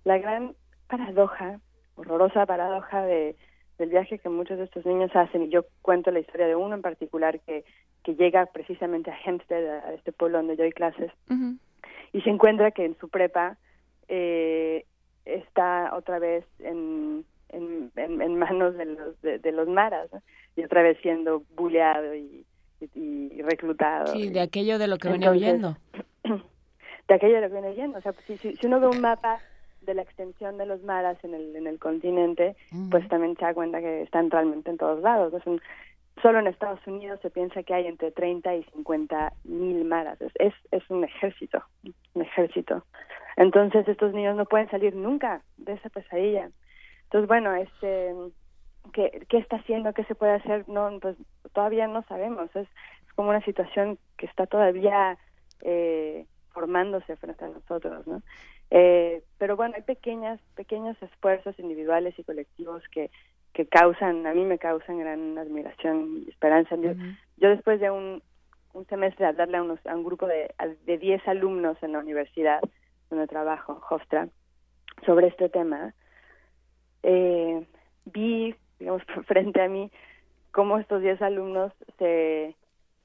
la gran paradoja, horrorosa paradoja de, del viaje que muchos de estos niños hacen, y yo cuento la historia de uno en particular que, que llega precisamente a Hempstead, a este pueblo donde yo doy clases, y se encuentra que en su prepa eh, está otra vez en, en, en, manos de los, de, los maras, y otra vez siendo bulleado y y, reclutado. Sí, de aquello de lo que venía oyendo. De aquello de lo que viene oyendo. O sea, si, si, uno ve un mapa de la extensión de los maras en el, en el continente, pues también se da cuenta que están realmente en todos lados. Es un, solo en Estados Unidos se piensa que hay entre 30 y 50 mil maras. Es, es, un ejército, un ejército. Entonces estos niños no pueden salir nunca de esa pesadilla. Entonces, bueno, este qué, qué está haciendo, qué se puede hacer, no, pues todavía no sabemos. Es, como una situación que está todavía eh, formándose frente a nosotros, ¿no? Eh, pero bueno, hay pequeñas, pequeños esfuerzos individuales y colectivos que, que causan, a mí me causan gran admiración y esperanza. Yo, después de un, un semestre de darle a, unos, a un grupo de, de 10 alumnos en la universidad donde trabajo, Hofstra, sobre este tema, eh, vi digamos, frente a mí, cómo estos 10 alumnos se,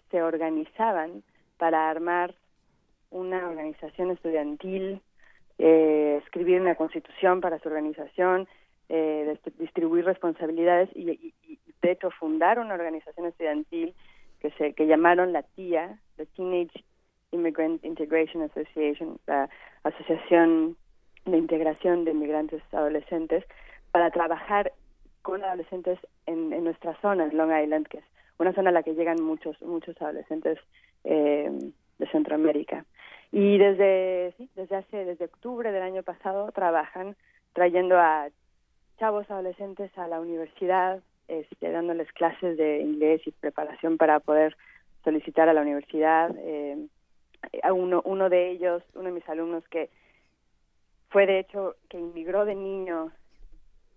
se organizaban para armar una organización estudiantil, eh, escribir una constitución para su organización, eh, distribuir responsabilidades y, de hecho fundar una organización estudiantil que se que llamaron la TIA, la Teenage Immigrant Integration Association, la Asociación de Integración de Inmigrantes Adolescentes, para trabajar con adolescentes en, en nuestra zona, en Long Island, que es una zona a la que llegan muchos muchos adolescentes eh, de Centroamérica. Y desde sí, desde hace desde octubre del año pasado trabajan trayendo a chavos adolescentes a la universidad, este, dándoles clases de inglés y preparación para poder solicitar a la universidad. Eh, a uno uno de ellos, uno de mis alumnos que fue de hecho que inmigró de niño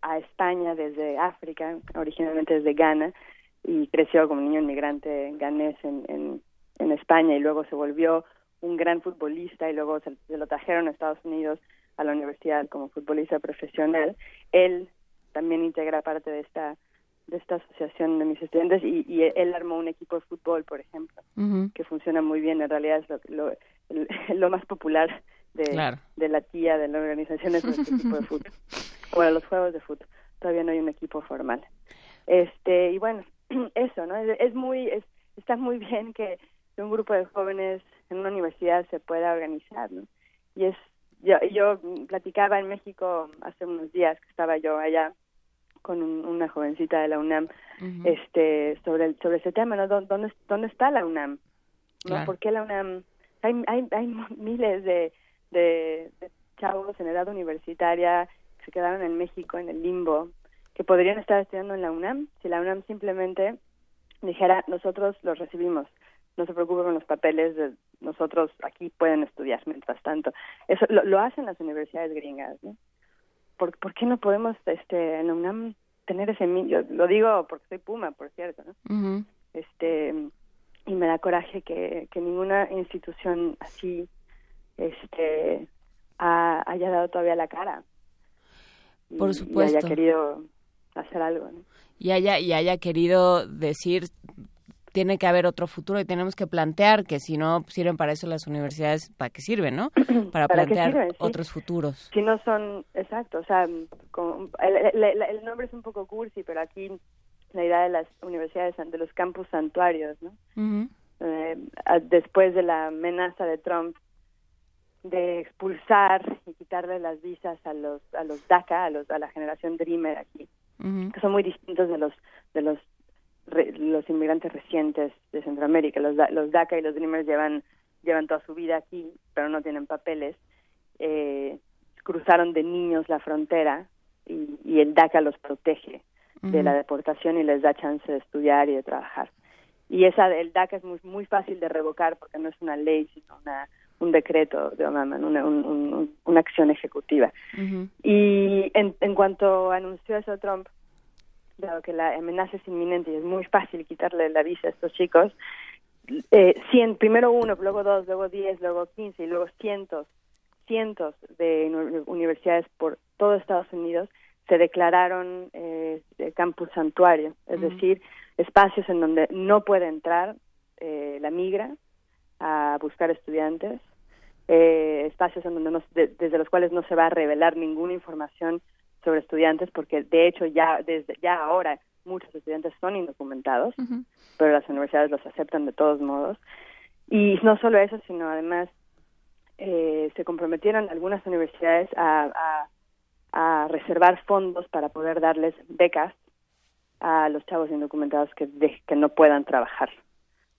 a España desde África, originalmente desde Ghana, y creció como niño inmigrante ganés en, en, en España y luego se volvió un gran futbolista y luego se, lo trajeron a Estados Unidos a la universidad como futbolista profesional. Él también integra parte de esta de esta asociación de mis estudiantes y, y él armó un equipo de fútbol, por ejemplo, que funciona muy bien. En realidad es lo, lo, lo más popular de, de la tía de la organización es nuestro equipo de fútbol. Bueno, los juegos de fútbol. Todavía no hay un equipo formal. Este, y bueno, eso, ¿no? Es, muy, es, está muy bien que un grupo de jóvenes en una universidad se pueda organizar, ¿no? Y es, yo, yo platicaba en México hace unos días que estaba yo allá con una jovencita de la UNAM, este, sobre el, sobre ese tema, ¿no? ¿Dónde, dónde está la UNAM? ¿No? ¿Por qué la UNAM? Hay, hay, hay miles de, de, de chavos en edad universitaria se quedaron en México, en el limbo, que podrían estar estudiando en la UNAM, si la UNAM simplemente dijera, nosotros los recibimos, no se preocupen con los papeles, de nosotros aquí pueden estudiar mientras tanto. Eso lo, hacen las universidades gringas, ¿no? ¿Por, ¿Por, qué no podemos este, en UNAM tener ese... Yo lo digo porque soy Puma, por cierto, ¿no? Este y me da coraje que, que ninguna institución así este haya dado todavía la cara. Por supuesto. Y haya querido hacer algo. Y, haya, y haya querido decir, tiene que haber otro futuro y tenemos que plantear que si no sirven para eso las universidades, ¿para qué sirven, no? Para, plantear otros futuros. Si no son, exacto, o sea, el, nombre es un poco cursi, pero aquí la idea de las universidades, de los campus santuarios, ¿no? Eh, después de la amenaza de Trump de expulsar y quitarle las visas a los a los DACA, a los a la generación Dreamer aquí, que son muy distintos de los de los los inmigrantes recientes de Centroamérica. Los los DACA y los Dreamers llevan llevan toda su vida aquí, pero no tienen papeles. Eh, cruzaron de niños la frontera y, y el DACA los protege de la deportación y les da chance de estudiar y de trabajar. Y esa el DACA es muy muy fácil de revocar porque no es una ley, sino una un decreto de Obama, una, una acción ejecutiva. Y en, en cuanto anunció eso Trump, dado que la amenaza es inminente y es muy fácil quitarle la visa a estos chicos, eh, cien, primero uno, luego dos, luego diez, luego quince y luego cientos, cientos de universidades por todo Estados Unidos se declararon eh, campus santuario, es decir, espacios en donde no puede entrar eh, la migra a buscar estudiantes, eh, espacios en donde no, desde los cuales no se va a revelar ninguna información sobre estudiantes, porque de hecho ya desde ya ahora muchos estudiantes son indocumentados, pero las universidades los aceptan de todos modos. Y no solo eso, sino además eh, se comprometieron algunas universidades a, a, reservar fondos para poder darles becas a los chavos indocumentados que, que no puedan trabajar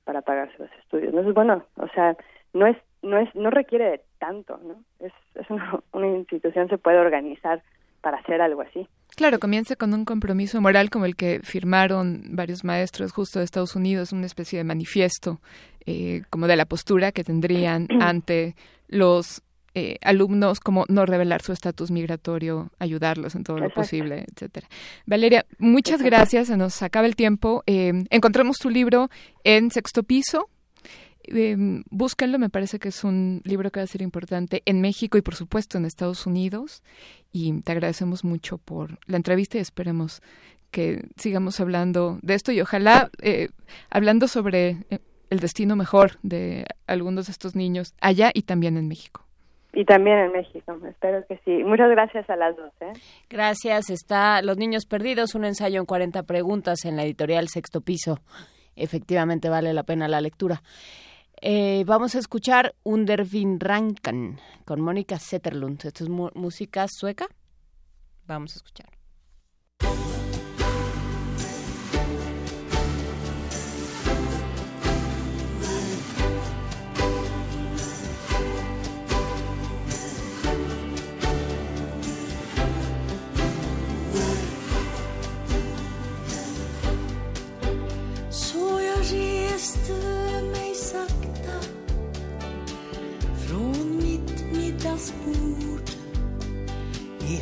para pagarse los estudios. Entonces, bueno, o sea, no es no es no requiere tanto, ¿no? Es, es una, una institución se puede organizar para hacer algo así. Claro, comienza con un compromiso moral como el que firmaron varios maestros justo de Estados Unidos, una especie de manifiesto eh, como de la postura que tendrían ante los eh, alumnos, como no revelar su estatus migratorio, ayudarlos en todo lo posible, etcétera. Valeria, muchas gracias, se nos acaba el tiempo. Eh, encontramos tu libro en sexto piso, eh, búsquenlo, me parece que es un libro que va a ser importante en México y por supuesto en Estados Unidos. Y te agradecemos mucho por la entrevista y esperemos que sigamos hablando de esto y ojalá eh, hablando sobre eh, el destino mejor de algunos de estos niños allá y también en México. Y también en México, espero que sí. Muchas gracias a las dos. ¿eh? Gracias. Está Los Niños Perdidos, un ensayo en 40 preguntas en la editorial Sexto Piso. Efectivamente vale la pena la lectura. Eh, vamos a escuchar Undervin Rankan con Mónica Zetterlund. Esto es música sueca. Vamos a escuchar. Herzblut, die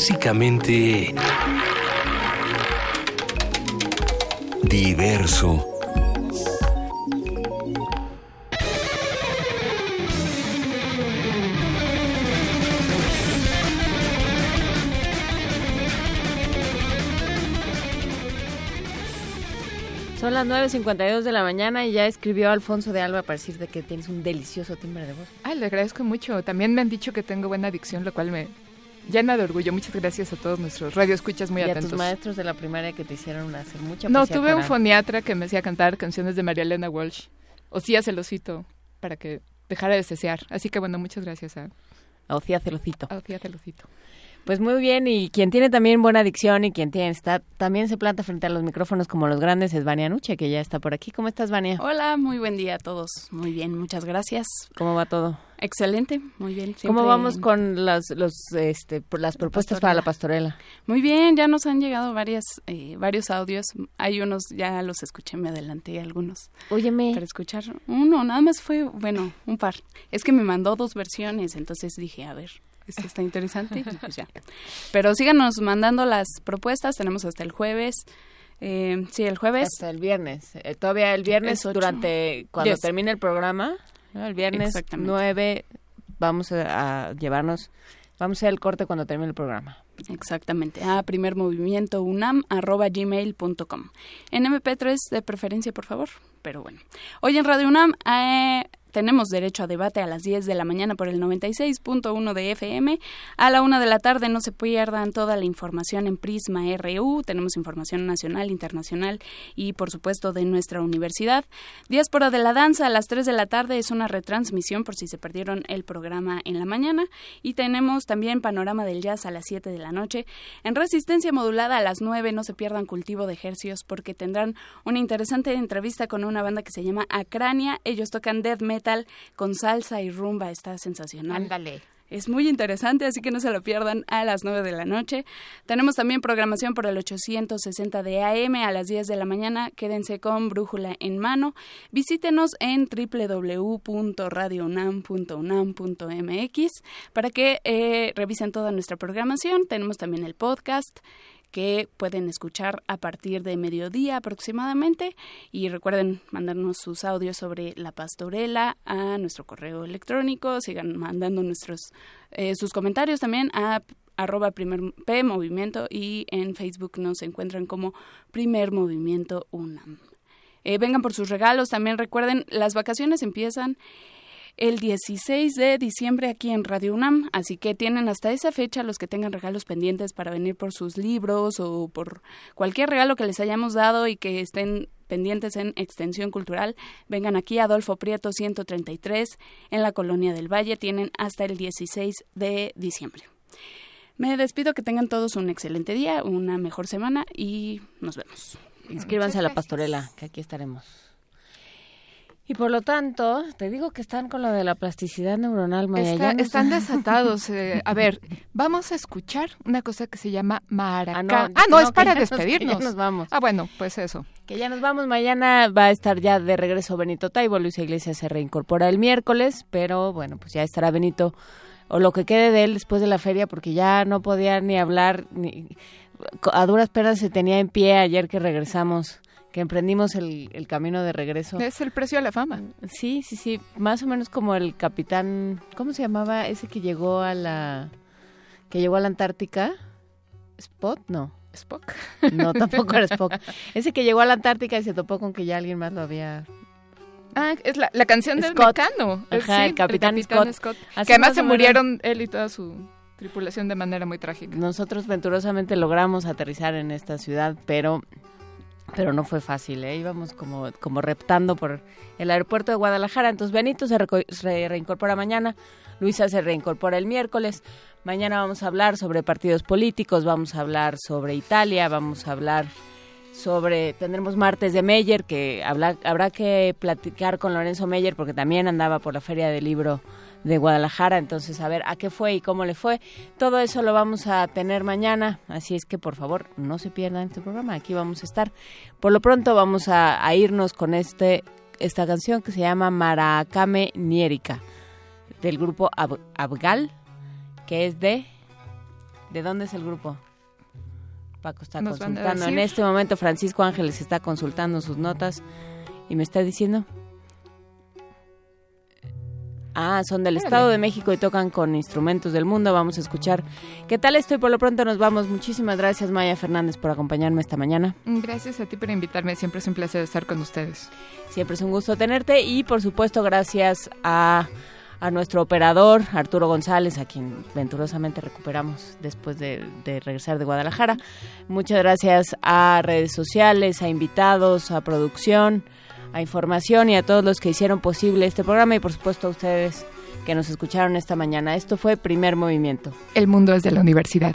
Clásicamente... Diverso. Son las 9.52 de la mañana y ya escribió Alfonso de Alba para decirte que tienes un delicioso timbre de voz. Ay, le agradezco mucho. También me han dicho que tengo buena adicción, lo cual me llena de orgullo. Muchas gracias a todos nuestros radioescuchas muy y atentos. a tus maestros de la primaria que te hicieron hacer mucha No, tuve un foniatra que me hacía cantar canciones de María Elena Walsh. Ocía Celosito para que dejara de cesear. Así que bueno, muchas gracias a, A Ocía Celocito. a Ocía Celosito. Pues muy bien, y quien tiene también buena adicción y quien tiene está también se planta frente a los micrófonos como los grandes es Vania Nuche, que ya está por aquí. ¿Cómo estás, Vania? Hola, muy buen día a todos. Muy bien, muchas gracias. ¿Cómo va todo? Excelente, muy bien. ¿Cómo vamos con las, los, este, las propuestas para la pastorela? Muy bien, ya nos han llegado varias, eh, varios audios. Hay unos, ya los escuché, me adelanté algunos. Óyeme. Para escuchar uno, nada más fue, bueno, un par. Es que me mandó dos versiones, entonces dije, a ver, esto está interesante, pues ya. Pero síganos mandando las propuestas, tenemos hasta el jueves. Eh, sí, el jueves. Hasta el viernes. Eh, todavía el viernes durante cuando termine el programa, ¿no? el viernes Exactamente. 9 vamos a, a llevarnos vamos a hacer el corte cuando termine el programa. Exactamente, a primer movimiento unam arroba gmail.com. En MP3 de preferencia, por favor. Pero bueno, hoy en Radio UNAM eh, tenemos derecho a debate a las 10 de la mañana por el 96.1 de FM. A la una de la tarde no se pierdan toda la información en Prisma RU. Tenemos información nacional, internacional y, por supuesto, de nuestra universidad. Diáspora de la Danza a las 3 de la tarde es una retransmisión por si se perdieron el programa en la mañana. Y tenemos también Panorama del Jazz a las 7 de la noche. En Resistencia Modulada a las 9 no se pierdan Cultivo de Hercios porque tendrán una interesante entrevista con una banda que se llama Acrania. Ellos tocan death metal con salsa y rumba. Está sensacional. Ándale. Es muy interesante, así que no se lo pierdan a las 9 de la noche. Tenemos también programación por el 860 de AM a las 10 de la mañana. Quédense con Brújula en mano. Visítenos en www.radiounam.unam.mx para que eh, revisen toda nuestra programación. Tenemos también el podcast que pueden escuchar a partir de mediodía aproximadamente. Y recuerden mandarnos sus audios sobre la pastorela a nuestro correo electrónico, sigan mandando nuestros eh, sus comentarios también a arroba primer P y en Facebook nos encuentran como primer movimiento UNAM. Eh, vengan por sus regalos, también recuerden las vacaciones empiezan el 16 de diciembre aquí en Radio UNAM, así que tienen hasta esa fecha los que tengan regalos pendientes para venir por sus libros o por cualquier regalo que les hayamos dado y que estén pendientes en Extensión Cultural, vengan aquí a Adolfo Prieto 133 en la Colonia del Valle, tienen hasta el 16 de diciembre. Me despido, que tengan todos un excelente día, una mejor semana y nos vemos. Inscríbanse a la pastorela, que aquí estaremos. Y por lo tanto, te digo que están con lo de la plasticidad neuronal, Maya. Está- ya no están sé. desatados. eh, a ver, vamos a escuchar una cosa que se llama Maracá. Ah, Ah, no, es para ya nos- despedirnos. nos vamos. Ah, bueno, pues eso. Que ya nos vamos. Mañana va a estar ya de regreso Benito Taibo. Luisa Iglesias se reincorpora el miércoles, pero bueno, pues ya estará Benito o lo que quede de él después de la feria, porque ya no podía ni hablar, ni a duras penas se tenía en pie ayer que regresamos, que emprendimos el, el camino de regreso. Es el precio de la fama. Sí, sí, sí, más o menos como el capitán, ¿cómo se llamaba ese que llegó a la que llegó a la Antártica? Spot, no. Spock. No, tampoco era Spock. Ese que llegó a la Antártica y se topó con que ya alguien más lo había Ah, es la, la canción del Scott. mecano. Ajá, sí, el Capitán Scott. Así Que además más se murieron él y toda su tripulación de manera muy trágica. Nosotros venturosamente logramos aterrizar en esta ciudad, pero pero no fue fácil, ¿eh? íbamos como, como reptando por el aeropuerto de Guadalajara. Entonces Benito se, reincorpora mañana, Luisa se reincorpora el miércoles. Mañana vamos a hablar sobre partidos políticos, vamos a hablar sobre Italia, vamos a hablar sobre, tendremos martes de Meyer, que habla- habrá que platicar con Lorenzo Meyer porque también andaba por la Feria del Libro de Guadalajara, entonces a ver a qué fue y cómo le fue. Todo eso lo vamos a tener mañana, así es que por favor no se pierdan este programa, aquí vamos a estar. Por lo pronto vamos a, a irnos con este esta canción que se llama Maracame Niérica del grupo Ab- Abgal, que es de ¿De dónde es el grupo? Paco está Nos consultando. En este momento Francisco Ángeles está consultando sus notas y me está diciendo Ah, son del. Estado de México y tocan con instrumentos del mundo. Vamos a escuchar qué tal estoy. Por lo pronto nos vamos. Muchísimas gracias, Maya Fernández, por acompañarme esta mañana. Gracias a ti por invitarme. Siempre es un placer estar con ustedes. Siempre es un gusto tenerte y, por supuesto, gracias a, a nuestro operador, Arturo González, a quien venturosamente recuperamos después de, de regresar de Guadalajara. Muchas gracias a redes sociales, a invitados, a producción, a información y a todos los que hicieron posible este programa y, por supuesto, a ustedes que nos escucharon esta mañana. Esto fue Primer Movimiento. El mundo es de la universidad.